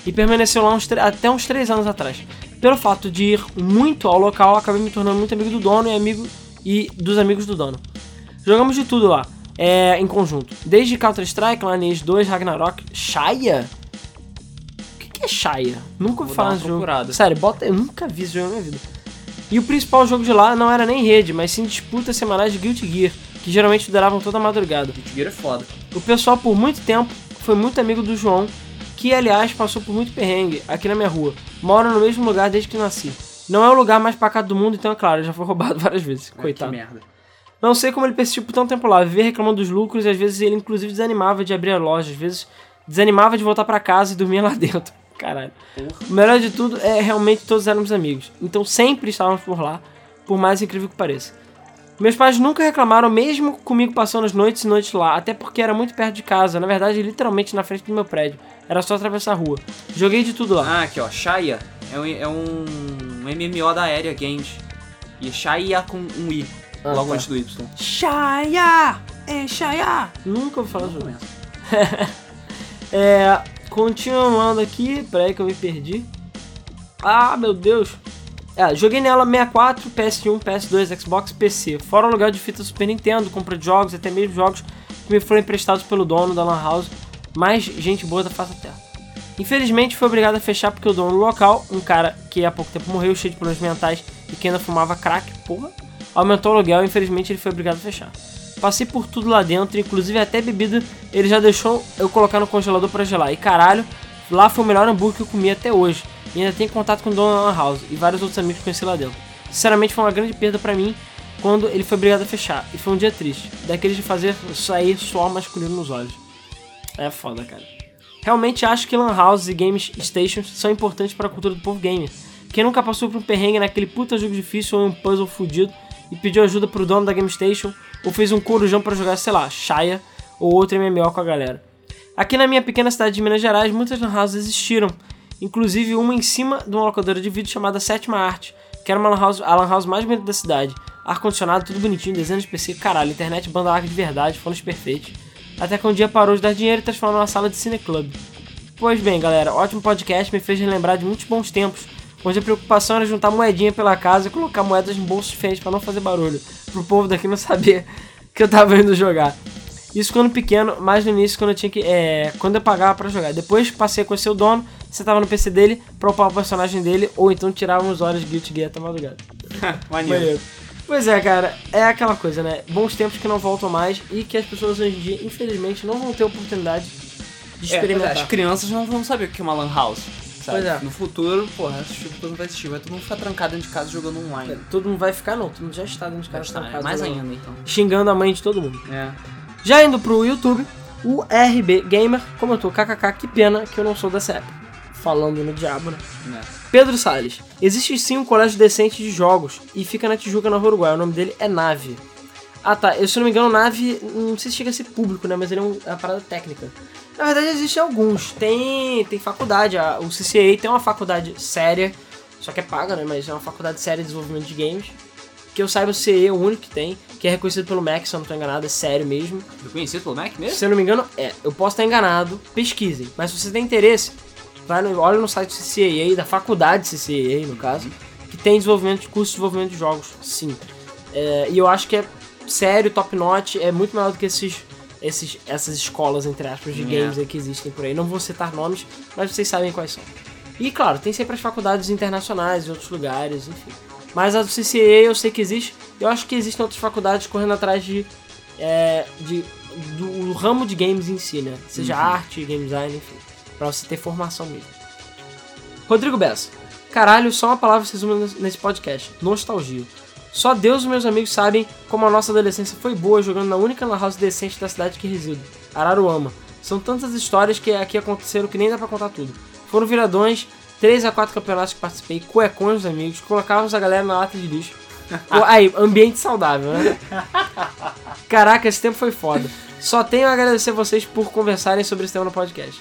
e permaneceu lá uns até uns 3 anos atrás. Pelo fato de ir muito ao local, acabei me tornando muito amigo do dono e amigo e dos amigos do dono. Jogamos de tudo lá, é, em conjunto. Desde Counter-Strike, Lineage 2, Ragnarok, Shaya? Que, é Shaya? Nunca ouvi Vou falar jogo. procurada. Sério, bota, eu nunca vi esse jogo na minha vida. E o principal jogo de lá não era nem rede, mas sim disputas semanais de Guilty Gear, que geralmente duravam toda a madrugada. Guilty é foda. O pessoal, por muito tempo, foi muito amigo do João, que aliás passou por muito perrengue aqui na minha rua. Mora no mesmo lugar desde que nasci. Não é o lugar mais pacato do mundo, então é claro, já foi roubado várias vezes. Coitado. Que merda. Não sei como ele persistiu por tanto tempo lá, viver reclamando dos lucros e às vezes ele inclusive desanimava de abrir a loja, às vezes desanimava de voltar pra casa e dormir lá dentro. Caralho. O melhor de tudo é realmente todos éramos amigos, então sempre estávamos por lá, por mais incrível que pareça. Meus pais nunca reclamaram, mesmo comigo passando as noites e noites lá, até porque era muito perto de casa, na verdade, literalmente na frente do meu prédio. Era só atravessar a rua. Joguei de tudo lá. Ah, aqui ó, Shaya é um, é um MMO da Area Games. E Shaya com um I, Ah, logo tá. antes do Y. Shaya! É Shaya! Nunca ouvi falar do jogo. É, continuando aqui, peraí que eu me perdi. Ah, meu Deus. É, joguei nela 64, PS1, PS2, Xbox, PC. Fora o lugar de fita Super Nintendo, compra de jogos, até mesmo jogos que me foram emprestados pelo dono da Lan House. Mais gente boa da face da terra. Infelizmente foi obrigado a fechar porque o dono do local, um cara que há pouco tempo morreu, cheio de problemas mentais e que ainda fumava crack, porra, aumentou o aluguel e infelizmente ele foi obrigado a fechar. Passei por tudo lá dentro, inclusive até bebida ele já deixou eu colocar no congelador pra gelar. E caralho, lá foi o melhor hambúrguer que eu comi até hoje. E ainda tenho contato com o dono da House e vários outros amigos que conheci lá dentro. Sinceramente foi uma grande perda pra mim quando ele foi obrigado a fechar. E foi um dia triste, daqueles de fazer sair suor masculino nos olhos. É foda, cara. Realmente acho que Lan Houses e Game Stations são importantes para a cultura do povo gamer. Quem nunca passou por um perrengue naquele puta jogo difícil ou um puzzle fudido e pediu ajuda pro dono da Game Station ou fez um corujão para jogar, sei lá, Shaya ou outro MMO com a galera. Aqui na minha pequena cidade de Minas Gerais, muitas lan houses existiram, inclusive uma em cima de uma locadora de vídeo chamada Sétima Arte, que era uma lan house, a lan house mais bonita da cidade. Ar-condicionado, tudo bonitinho, desenhos de PC, caralho, internet, banda larga de verdade, fones perfeitos. Até que um dia parou de dar dinheiro e transformou numa sala de cineclub. Pois bem, galera, ótimo podcast, me fez relembrar de muitos bons tempos, onde a preocupação era juntar moedinha pela casa e colocar moedas em bolsos diferentes para não fazer barulho, pro povo daqui não saber que eu tava indo jogar. Isso quando pequeno, mais no início quando eu tinha que. É, quando eu pagava pra jogar. Depois passei a conhecer o dono, você tava no PC dele pra upar o personagem dele, ou então tirava uns horas de Guilty Gear até madrugada. Maneiro. Pois é, cara, é aquela coisa, né? Bons tempos que não voltam mais e que as pessoas hoje em dia, infelizmente, não vão ter oportunidade de É, experimentar. as crianças não vão saber o que é uma lan house. Sabe? Pois é. No futuro, porra, esse tipo de coisa não vai existir. Vai todo mundo ficar trancado dentro de casa jogando online. Todo mundo vai ficar, não, todo mundo já está dentro de casa Tá, trancado, mais jogando. ainda, então. Xingando a mãe de todo mundo. É. Já indo pro YouTube, o RB Gamer comentou: kkk, que pena que eu não sou dessa época. Falando no diabo, né? é. Pedro Salles. Existe sim um colégio decente de jogos e fica na Tijuca, na Uruguai. O nome dele é Nave. Ah tá, eu, se não me engano, Nave, não sei se chega a ser público, né? Mas ele é, é uma parada técnica. Na verdade, existem alguns. Tem, tem faculdade, a- o CCA tem uma faculdade séria, só que é paga, né? Mas é uma faculdade séria de desenvolvimento de games. Que eu saiba, o CCA é o único que tem, que é reconhecido pelo Mac, se eu não tô enganado, é sério mesmo. Reconhecido pelo Mac mesmo? Se eu não me engano, é. Eu posso estar enganado, pesquisem. Mas se você tem interesse, vai no, olha no site do CCAA, da faculdade CCAA, no caso, que tem desenvolvimento de curso de desenvolvimento de jogos, sim. É, e eu acho que é sério, top notch, é muito melhor do que esses, esses, essas escolas, entre aspas, de É. games aí que existem por aí. Não vou citar nomes, mas vocês sabem quais são. E claro, tem sempre as faculdades internacionais em outros lugares, enfim. Mas a do CCA eu sei que existe. Eu acho que existem outras faculdades correndo atrás de, é, de do, ramo de games em si, né? Seja arte, game design, enfim. Pra você ter formação mesmo. Rodrigo Bessa. Caralho, só uma palavra se resume nesse podcast. Nostalgia. Só Deus e meus amigos sabem como a nossa adolescência foi boa jogando na única lan house decente da cidade que resido, Araruama. São tantas histórias que aqui aconteceram que nem dá pra contar tudo. Foram viradões, 3 a 4 campeonatos que participei, cuecões dos amigos, colocávamos a galera na lata de lixo. Aí, ambiente saudável, né? Caraca, esse tempo foi foda. Só tenho a agradecer vocês por conversarem sobre esse tema no podcast.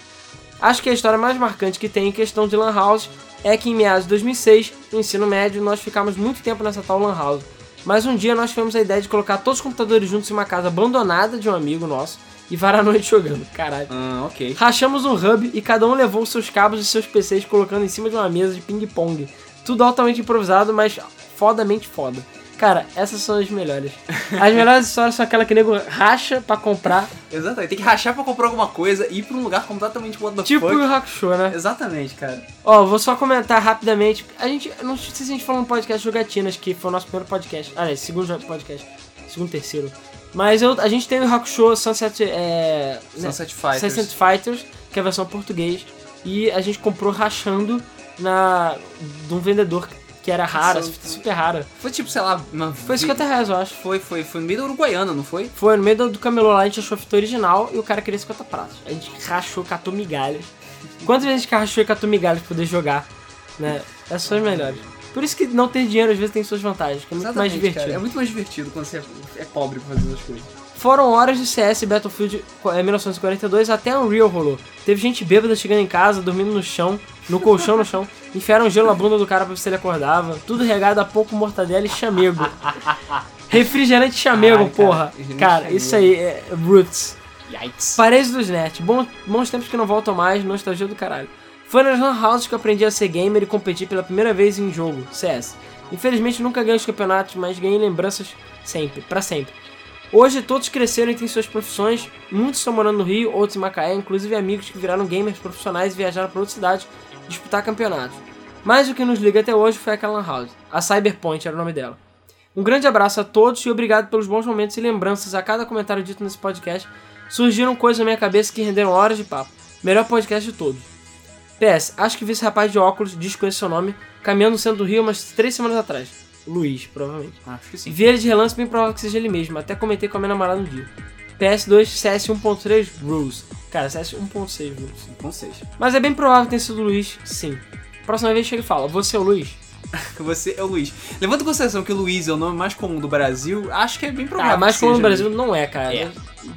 Acho que a história mais marcante que tem em questão de Lan House é que em meados de 2006, no ensino médio, nós ficamos muito tempo nessa tal Lan House. Mas um dia nós tivemos a ideia de colocar todos os computadores juntos em uma casa abandonada de um amigo nosso e varar a noite jogando. Caralho. Ah, ok. Rachamos um hub e cada um levou seus cabos e seus PCs colocando em cima de uma mesa de ping-pong. Tudo altamente improvisado, mas fodamente foda. Cara, essas são as melhores. As melhores histórias são aquela que o nego racha pra comprar, Exatamente. Tem que rachar pra comprar alguma coisa e ir pra um lugar completamente what the tipo o fuck. Yu Hakusho, né? Exatamente, cara. Ó, vou só comentar rapidamente. A gente, não sei se a gente falou no podcast Jogatinas, que foi o nosso primeiro podcast. Ah, é, segundo podcast. Segundo, terceiro. Mas eu, a gente tem o Hakusho Sunset, é, né, Sunset Fighters. Sunset Fighters, que é a versão português. E a gente comprou rachando na de um vendedor que era rara, super rara. Foi tipo, sei lá, uma... Foi 50 reais, eu acho. Foi, foi, foi no meio da Uruguaiana, não foi? Foi no meio do, camelô lá, a gente achou a fita original e o cara queria 50 pratos. A gente rachou, catou migalhas. Quantas vezes a gente rachou e catou migalhas pra poder jogar, né? Essas são as melhores. Por isso que não ter dinheiro às vezes tem suas vantagens, que é muito mais divertido. cara. É muito mais divertido quando você é, é pobre pra fazer essas coisas. Foram horas de CS Battlefield é, 1942 até Unreal rolou. Teve gente bêbada chegando em casa, dormindo no chão, no colchão no chão, enfiaram gelo na bunda do cara pra ver se ele acordava, tudo regado a pouco mortadela e chamego. Refrigerante chamego, Ai, cara, porra. Cara, chamego. isso aí é roots. Yikes. Paredes dos Net, bom, bons tempos que não voltam mais, nostalgia do caralho. Foi nas Lan Houses que eu aprendi a ser gamer e competir pela primeira vez em jogo, CS. Infelizmente nunca ganhei os campeonatos, mas ganhei lembranças sempre, pra sempre. Hoje todos cresceram e têm suas profissões, muitos estão morando no Rio, outros em Macaé, inclusive amigos que viraram gamers profissionais e viajaram para outras cidades disputar campeonatos. Mas o que nos liga até hoje foi aquela Lan House, a Cyberpoint era o nome dela. Um grande abraço a todos e obrigado pelos bons momentos e lembranças a cada comentário dito nesse podcast. Surgiram coisas na minha cabeça que renderam horas de papo. Melhor podcast de todos. PS, acho que vi esse rapaz de óculos, desconheço seu nome, caminhando no centro do Rio umas três semanas atrás. Luiz, provavelmente. Acho que sim. Vi ele de relance, bem provável que seja ele mesmo. Até comentei com a minha namorada no dia. PS2, CS 1.3 Rules. Cara, CS 1.6 Rules. Não sei. Mas é bem provável que tenha sido o Luiz, sim. Próxima vez chega e fala, você é o Luiz? Você é o Luiz. Levando em consideração que o Luiz é o nome mais comum do Brasil, acho que é bem provável. Ah, mais comum no seja Brasil não é, cara. É.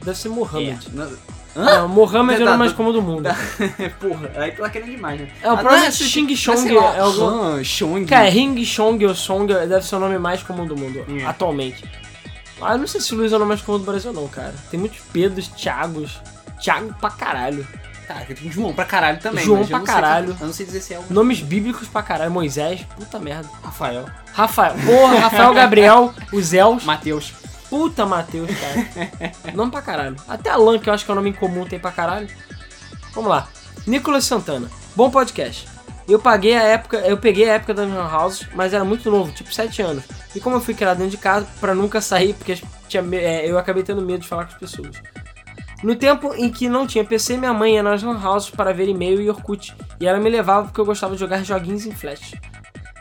Deve, ser Mohammed. mesmo. É. Não, Mohammed é o nome mais comum do mundo. Porra, aí tu tá querendo demais, né? É, o Ah, próximo não é Xing Chong, é algum- Han, Chong. Cara, Ring Chong ou Song deve ser o nome mais comum do mundo, Hum. atualmente. Ah, eu não sei se o Luiz é o nome mais comum do Brasil, não, cara. Tem muitos Pedros, Thiagos. Thiago pra caralho. Cara, tem João pra caralho também. João pra sei caralho. que- eu não sei dizer se é o Nomes bíblicos pra caralho. Moisés, puta merda. Rafael. Rafael, porra, Rafael Gabriel, os Zéus. Matheus. Puta Matheus, cara. Nome pra caralho. Até Alan, que eu acho que é um nome incomum, tem pra caralho. Vamos lá. Nicolas Santana. Bom podcast. Eu paguei a época, eu peguei a época da Lan House, mas era muito novo, tipo 7 anos. E como eu fui criado dentro de casa, pra nunca sair, porque tinha, é, eu acabei tendo medo de falar com as pessoas. No tempo em que não tinha PC, minha mãe ia nas Lan Houses para ver e-mail e Orkut. E ela me levava porque eu gostava de jogar joguinhos em flash.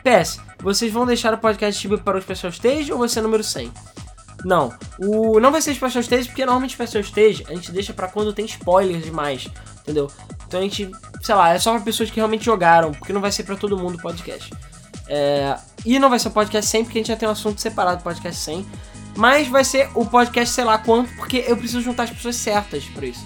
PS, vocês vão deixar o podcast Tibia para o Special Stage ou vai ser número 100? Não, o não vai ser Special Stage porque normalmente Special Stage a gente deixa pra quando tem spoilers demais, entendeu? Então a gente, sei lá, é só pra pessoas que realmente jogaram, porque não vai ser pra todo mundo o podcast. É, e não vai ser o podcast 100 porque a gente já tem um assunto separado do podcast 100. Mas vai ser o podcast sei lá quanto, porque eu preciso juntar as pessoas certas pra isso.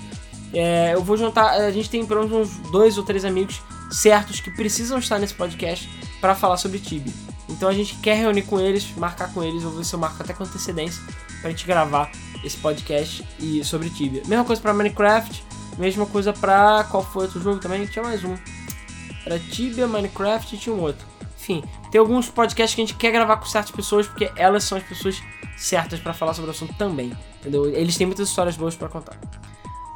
É, eu vou juntar, a gente tem pelo menos uns dois ou três amigos certos que precisam estar nesse podcast pra falar sobre Tibia. Então a gente quer reunir com eles, marcar com eles, vou ver se eu marco até com antecedência pra gente gravar esse podcast e sobre Tibia. Mesma coisa pra Minecraft, mesma coisa pra qual foi outro jogo também? Tinha mais um. Era Tibia, Minecraft e tinha um outro. Enfim, tem alguns podcasts que a gente quer gravar com certas pessoas porque elas são as pessoas certas pra falar sobre o assunto também, entendeu? Eles têm muitas histórias boas pra contar.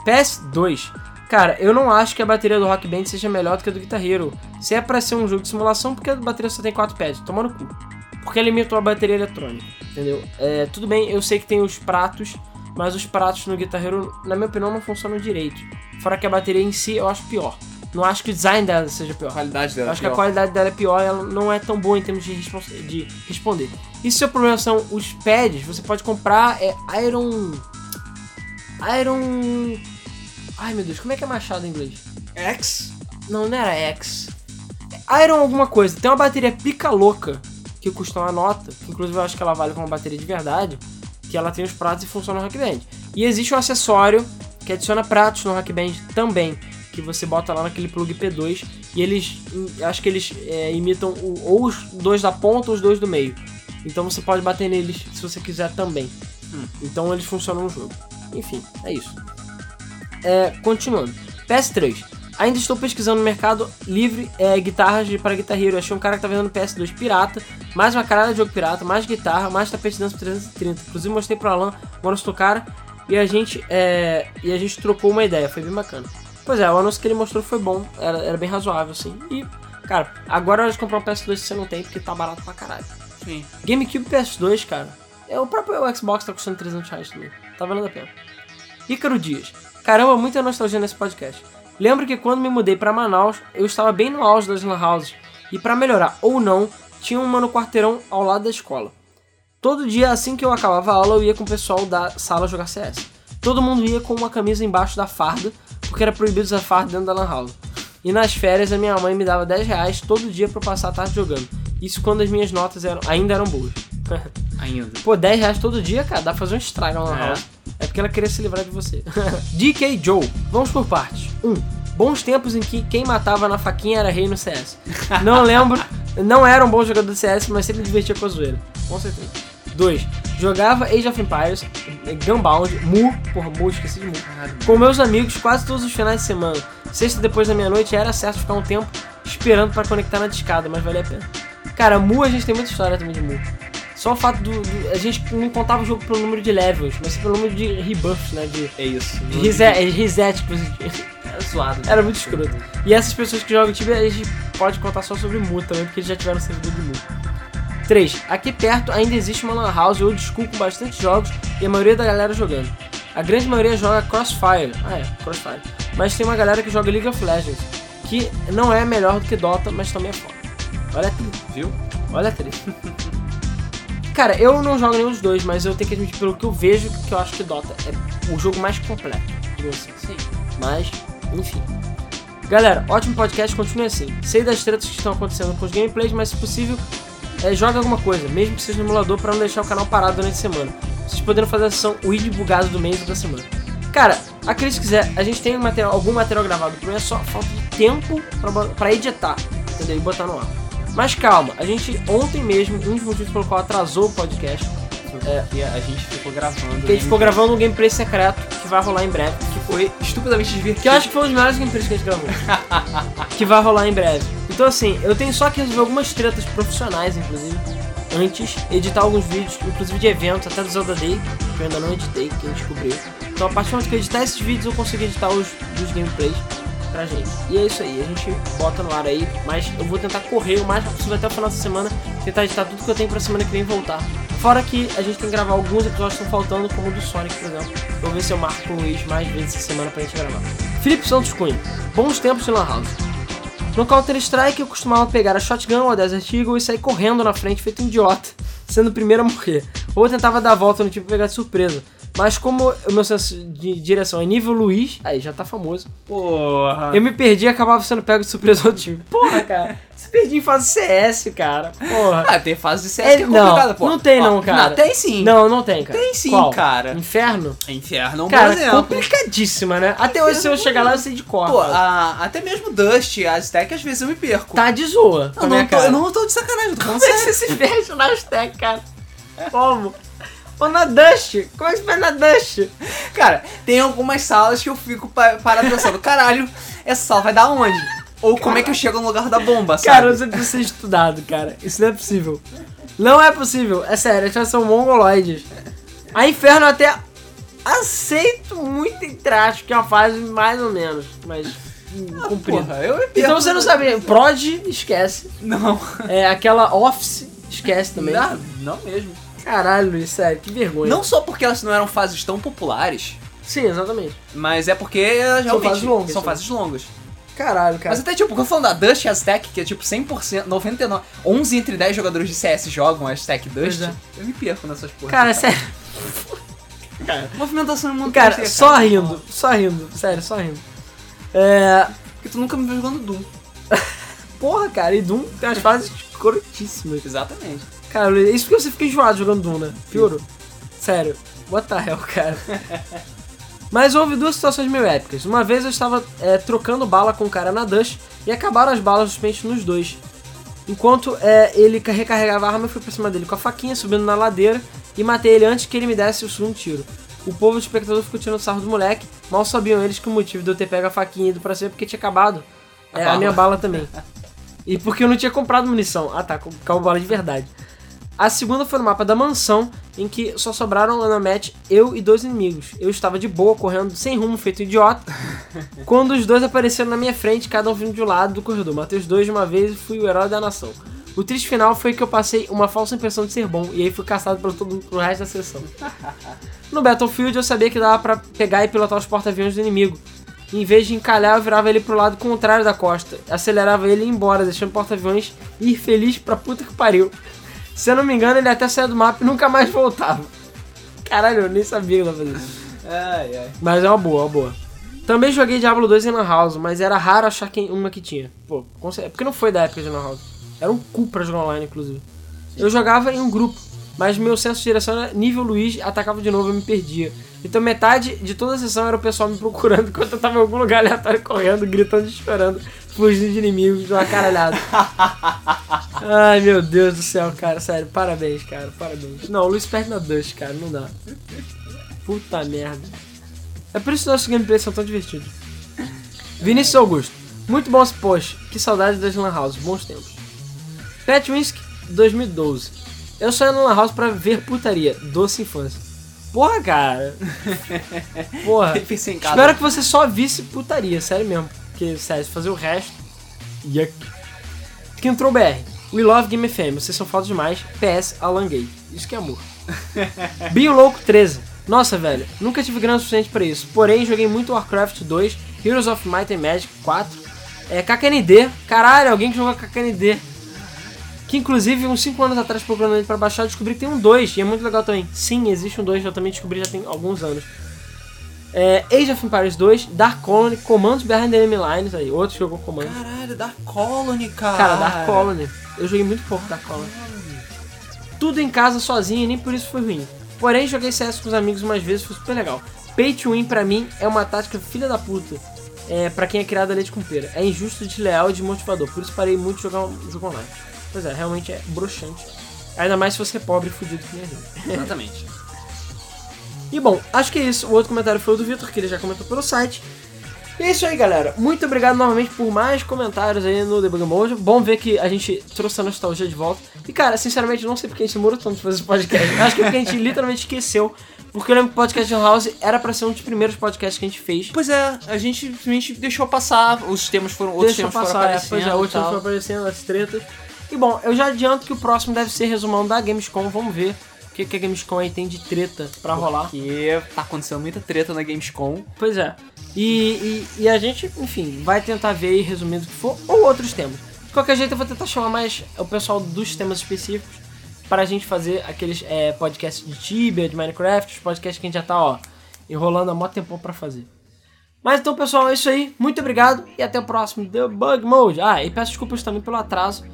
PS2. Cara, eu não acho que a bateria do Rock Band seja melhor do que a do Guitar Hero. Se é pra ser um jogo de simulação, porque a bateria só tem 4 pads? Toma no cu. Porque limitou a bateria eletrônica, entendeu? É, tudo bem, eu sei que tem os pratos, mas os pratos no Guitar Hero, na minha opinião, não funcionam direito. Fora que a bateria em si eu acho pior. Não acho que o design dela seja pior. A qualidade dela. Eu acho que é a pior. qualidade dela é pior, ela não é tão boa em termos de, de responder. E se o seu problema são os pads, você pode comprar é, Iron. Iron. Ai meu Deus, como é que é machado em inglês? X. Não, não era X. Iron alguma coisa. Tem uma bateria pica louca que custa uma nota, que inclusive eu acho que ela vale como uma bateria de verdade, que ela tem os pratos e funciona no Rock Band. E existe um acessório que adiciona pratos no Rock Band também, que você bota lá naquele plug P2 e eles, acho que eles é, imitam o- ou os dois da ponta ou os dois do meio. Então você pode bater neles se você quiser também. Hum. Então eles funcionam no jogo. Enfim, é isso. É, continuando. PS3. Ainda estou pesquisando no mercado livre é, guitarras de- para Guitar Hero. Achei um cara que tá vendendo PS2 pirata, mais uma caralho de jogo pirata, mais guitarra, mais tapete dance por 330. Inclusive mostrei pro Alan o anúncio do cara e a gente é, e a gente trocou uma ideia, foi bem bacana. Pois é, o anúncio que ele mostrou foi bom, era, era bem razoável assim. E, cara, agora é hora de comprar um PS2 se você não tem, porque tá barato pra caralho. Sim. GameCube PS2, cara. É o próprio Xbox tá custando 300 reais também. Tá valendo a pena. Ícaro Dias. Caramba, muita nostalgia nesse podcast. Lembro que quando me mudei pra Manaus, eu estava bem no auge das lan houses. E pra melhorar ou não, tinha uma no quarteirão ao lado da escola. Todo dia, assim que eu acabava a aula, eu ia com o pessoal da sala jogar CS. Todo mundo ia com uma camisa embaixo da farda, porque era proibido usar farda dentro da lan house. E nas férias, a minha mãe me dava 10 reais todo dia pra eu passar a tarde jogando. Isso quando as minhas notas eram, ainda eram boas. Ainda. Pô, 10 reais todo dia, cara, dá pra fazer um estrago na É. house. É porque ela queria se livrar de você. DK Joe. Vamos por partes. 1. Um, bons tempos em que quem matava na faquinha era rei no CS. Não lembro, não era um bom jogador de CS, mas sempre divertia com a zoeira. Com certeza. 2. Jogava Age of Empires, Gunbound, Mu, porra, Mu, esqueci de Mu. Com meus amigos quase todos os finais de semana. Sexta depois da meia-noite era certo ficar um tempo esperando pra conectar na discada, mas valia a pena. Cara, Mu a gente tem muita história também de Mu. Só o fato do, do- A gente não contava o jogo pelo número de levels, mas pelo número de rebuffs, né? De, É isso. de reset, reset que você. Era zoado. Era muito escroto. E essas pessoas que jogam Tibia, a gente pode contar só sobre Mu também, porque eles já tiveram servidor de Mu. 3. Aqui perto ainda existe uma lan house old school com bastante jogos e a maioria da galera jogando. A grande maioria joga Crossfire. Ah é, Crossfire. Mas tem uma galera que joga League of Legends, que não é melhor do que Dota, mas também é foda. Olha a treta. Viu? Olha a treta. Cara, eu não jogo nenhum dos dois, mas eu tenho que admitir pelo que eu vejo que eu acho que Dota é o jogo mais completo. assim. Sim. Mas, enfim. Galera, ótimo podcast, continue assim. Sei das tretas que estão acontecendo com os gameplays, mas se possível, é, joga alguma coisa, mesmo que seja no emulador, pra não deixar o canal parado durante a semana. Vocês podendo fazer a sessão Weed bugado do mês ou da semana. Cara, acredite se quiser, a gente tem material- algum material gravado, o problema é só falta de tempo pra editar, entendeu? E botar no ar. Mas calma, a gente ontem mesmo, um dos motivos pelo qual atrasou o podcast, É, e a gente ficou gravando. que a gente ficou gravando um gameplay secreto que vai rolar em breve. Que foi estupidamente divertido. Que eu acho que foi um dos melhores gameplays que a gente gravou. que vai rolar em breve. Então assim, eu tenho só que resolver algumas tretas profissionais, inclusive, antes, editar alguns vídeos, inclusive de eventos, até do Zelda Day, que eu ainda não editei, que a gente descobriu. Então a partir do momento que eu editar esses vídeos, eu consigo editar os dos gameplays pra gente. E é isso aí, a gente bota no ar aí, mas eu vou tentar correr o mais rápido possível até o final da semana, tentar editar tudo que eu tenho pra semana que vem voltar. Fora que a gente tem que gravar alguns episódios que estão faltando, como o do Sonic, por exemplo. Vou ver se eu marco o Luiz mais vezes essa semana pra gente gravar. Felipe Santos Cunha, bons tempos de Lan House. No Counter Strike eu costumava pegar a Shotgun ou a Desert Eagle e sair correndo na frente feito um idiota, sendo o primeiro a morrer. Ou tentava dar a volta no tipo pegar de surpresa. Mas como o meu senso de direção é nível Luiz, aí já tá famoso. Porra. Eu me perdi e acabava sendo pego de surpresa ao time. Porra, cara. Se perdi em fase CS, cara. Porra. Ah, tem fase de CS É, que é complicada, não, pô. não tem Ó, não, cara. Não, tem sim. Não, não tem, cara. Tem sim, Qual? cara. Inferno? Inferno é um Cara, exemplo. complicadíssima, né? Até hoje, se eu chegar lá, eu sei de cor. Pô, a- até mesmo Dust, Aztec, às vezes eu me perco. Tá de zoa. Eu minha não, tô, eu não tô de sacanagem, Como é que você se perde na Aztec, cara? Como? Ou na Dust? Como é que você perde na Dust? Cara, tem algumas salas que eu fico pa- parado pensando, caralho, essa sala vai dar onde? Ou como é que eu chego no lugar da bomba, sabe? Cara, você precisa ser estudado, cara. Isso não é possível. Não é possível. É sério, eles são mongoloides. A Inferno até aceito muito entre aspas, que é uma fase mais ou menos, mas comprida. Porra, eu. Então você não sabe, Prod, esquece. Não. É, aquela Office, esquece também. Não, não mesmo. Caralho, Luiz, sério, que vergonha. Não só porque elas não eram fases tão populares, Sim, exatamente. mas é porque elas realmente fases longas, são né? fases longas. Caralho, cara. Mas até tipo, quando eu falando da Dust e Aztec, que é tipo 100%, 99, 11 entre 10 jogadores de CS jogam Aztec Dust, é. eu me perco nessas porras. Cara, sério. movimentação é muito Cara, parecida, só rindo, só rindo, sério, só rindo. É. Porque tu nunca me viu jogando Doom. Porra, cara, e Doom tem umas fases escrotíssimas. Exatamente. Cara, isso porque você fica enjoado jogando né? Fioro. Sério. What the hell, cara. Mas houve duas situações meio épicas. Uma vez eu estava é, trocando bala com o cara na Dust e acabaram as balas dos pentes nos dois. Enquanto é, ele ca- recarregava a arma, eu fui pra cima dele com a faquinha, subindo na ladeira e matei ele antes que ele me desse o segundo tiro. O povo de espectador ficou tirando sarro do moleque, mal sabiam eles que o motivo de eu ter pego a faquinha e ido pra cima é porque tinha acabado é, a bala. minha bala também. E porque eu não tinha comprado munição. Ah tá, com com bala de verdade. A segunda foi no mapa da mansão, em que só sobraram lá na match eu e dois inimigos. Eu estava de boa, correndo sem rumo, feito idiota. quando os dois apareceram na minha frente, cada um vindo de um lado do corredor. Matei os dois de uma vez e fui o herói da nação. O triste final foi que eu passei uma falsa impressão de ser bom, e aí fui caçado pelo todo pro resto da sessão. No Battlefield eu sabia que dava pra pegar e pilotar os porta-aviões do inimigo. Em vez de encalhar, eu virava ele pro lado contrário da costa, acelerava ele e ia embora, deixando o porta-aviões ir feliz pra puta que pariu. Se eu não me engano, ele até saiu do mapa e nunca mais voltava. Caralho, eu nem sabia que eu tava fazendo isso. Ai, ai. Mas é uma boa, é uma boa. Também joguei Diablo 2 em Lan House, mas era raro achar quem, uma que tinha. Pô, com cer- porque não foi da época de Lan House. Era um cu pra jogar online, inclusive. Eu jogava em um grupo, mas meu senso de direção era nível Luiz, atacava de novo e me perdia. Então metade de toda a sessão era o pessoal me procurando enquanto eu tava em algum lugar aleatório correndo, gritando, chorando, fugindo de inimigos, uma caralhada. Ai meu Deus do céu, cara, sério, parabéns, cara, parabéns. Não, o Luiz perde na Dust, cara, não dá. Puta merda. É por isso que nossos gameplays são tão divertidos. Vinícius Augusto. Muito bom esse post. Que saudade das Lan House. Bons tempos. Pat Winsky, 2012. Eu só ia no Lan House pra ver putaria. Doce infância. Porra, cara. Porra. Espero que você só visse putaria, sério mesmo. Porque, sério, se fazer o resto. Yuck. Que entrou BR. We love Game FM, vocês são fotos demais. PS, Alan Gay. Isso que é amor. Binho Louco 13. Nossa, velho, nunca tive grana suficiente pra isso. Porém, joguei muito Warcraft 2, Heroes of Might and Magic 4, é, KKND. Caralho, alguém que jogou KKND. Que inclusive, uns 5 anos atrás, procurando ele pra baixar, eu descobri que tem um 2 e é muito legal também. Sim, existe um 2, eu também descobri já tem alguns anos. É, Age of Empires 2, Dark Colony, Commandos Behind the Enemy Lines, aí, outro jogou comando. Caralho, Dark Colony, cara. Cara, Dark Colony. Eu joguei muito pouco Dark Colony. Tudo em casa sozinho e nem por isso foi ruim. Porém, joguei CS com os amigos umas vezes foi super legal. Pay to win pra mim é uma tática filha da puta. É, pra quem é criado a leite com pera. É injusto, desleal e desmotivador. Por isso parei muito de jogar um jogo online. Pois é, realmente é broxante. Ainda mais se você é pobre e fudido que nem a gente. Exatamente. E bom, acho que é isso. O outro comentário foi o do Vitor, que ele já comentou pelo site. E é isso aí, galera. Muito obrigado novamente por mais comentários aí no Debug Mode. Bom ver que a gente trouxe a nostalgia de volta. E, cara, sinceramente, não sei porque a gente demorou tanto pra fazer esse podcast. Acho que é porque a gente literalmente esqueceu. Porque eu lembro que o Podcast House era pra ser um dos primeiros podcasts que a gente fez. Pois é, a gente simplesmente deixou passar, os temas foram, outros Deixa eu temas foram passar, é, aparecendo pois é, outros foram aparecendo, as tretas. E bom, eu já adianto que o próximo deve ser resumão da Gamescom. Vamos ver o que, que a Gamescom aí tem de treta pra rolar. Porque tá acontecendo muita treta na Gamescom. Pois é. E, e, e a gente, enfim, vai tentar ver aí, resumindo o que for, ou outros temas. De qualquer jeito, eu vou tentar chamar mais o pessoal dos temas específicos para a gente fazer aqueles é, podcasts de Tibia, de Minecraft, os podcasts que a gente já tá, ó, enrolando há mó tempo pra fazer. Mas então, pessoal, é isso aí. Muito obrigado e até o próximo Debug Mode. Ah, e peço desculpas também pelo atraso.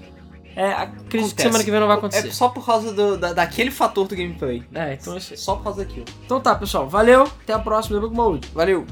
É, acredito que Acontece. semana que vem não vai acontecer. É só por causa do- da, daquele fator do gameplay. É, então é. Só por causa daquilo. Então tá, pessoal. Valeu. Até a próxima Mode. Valeu!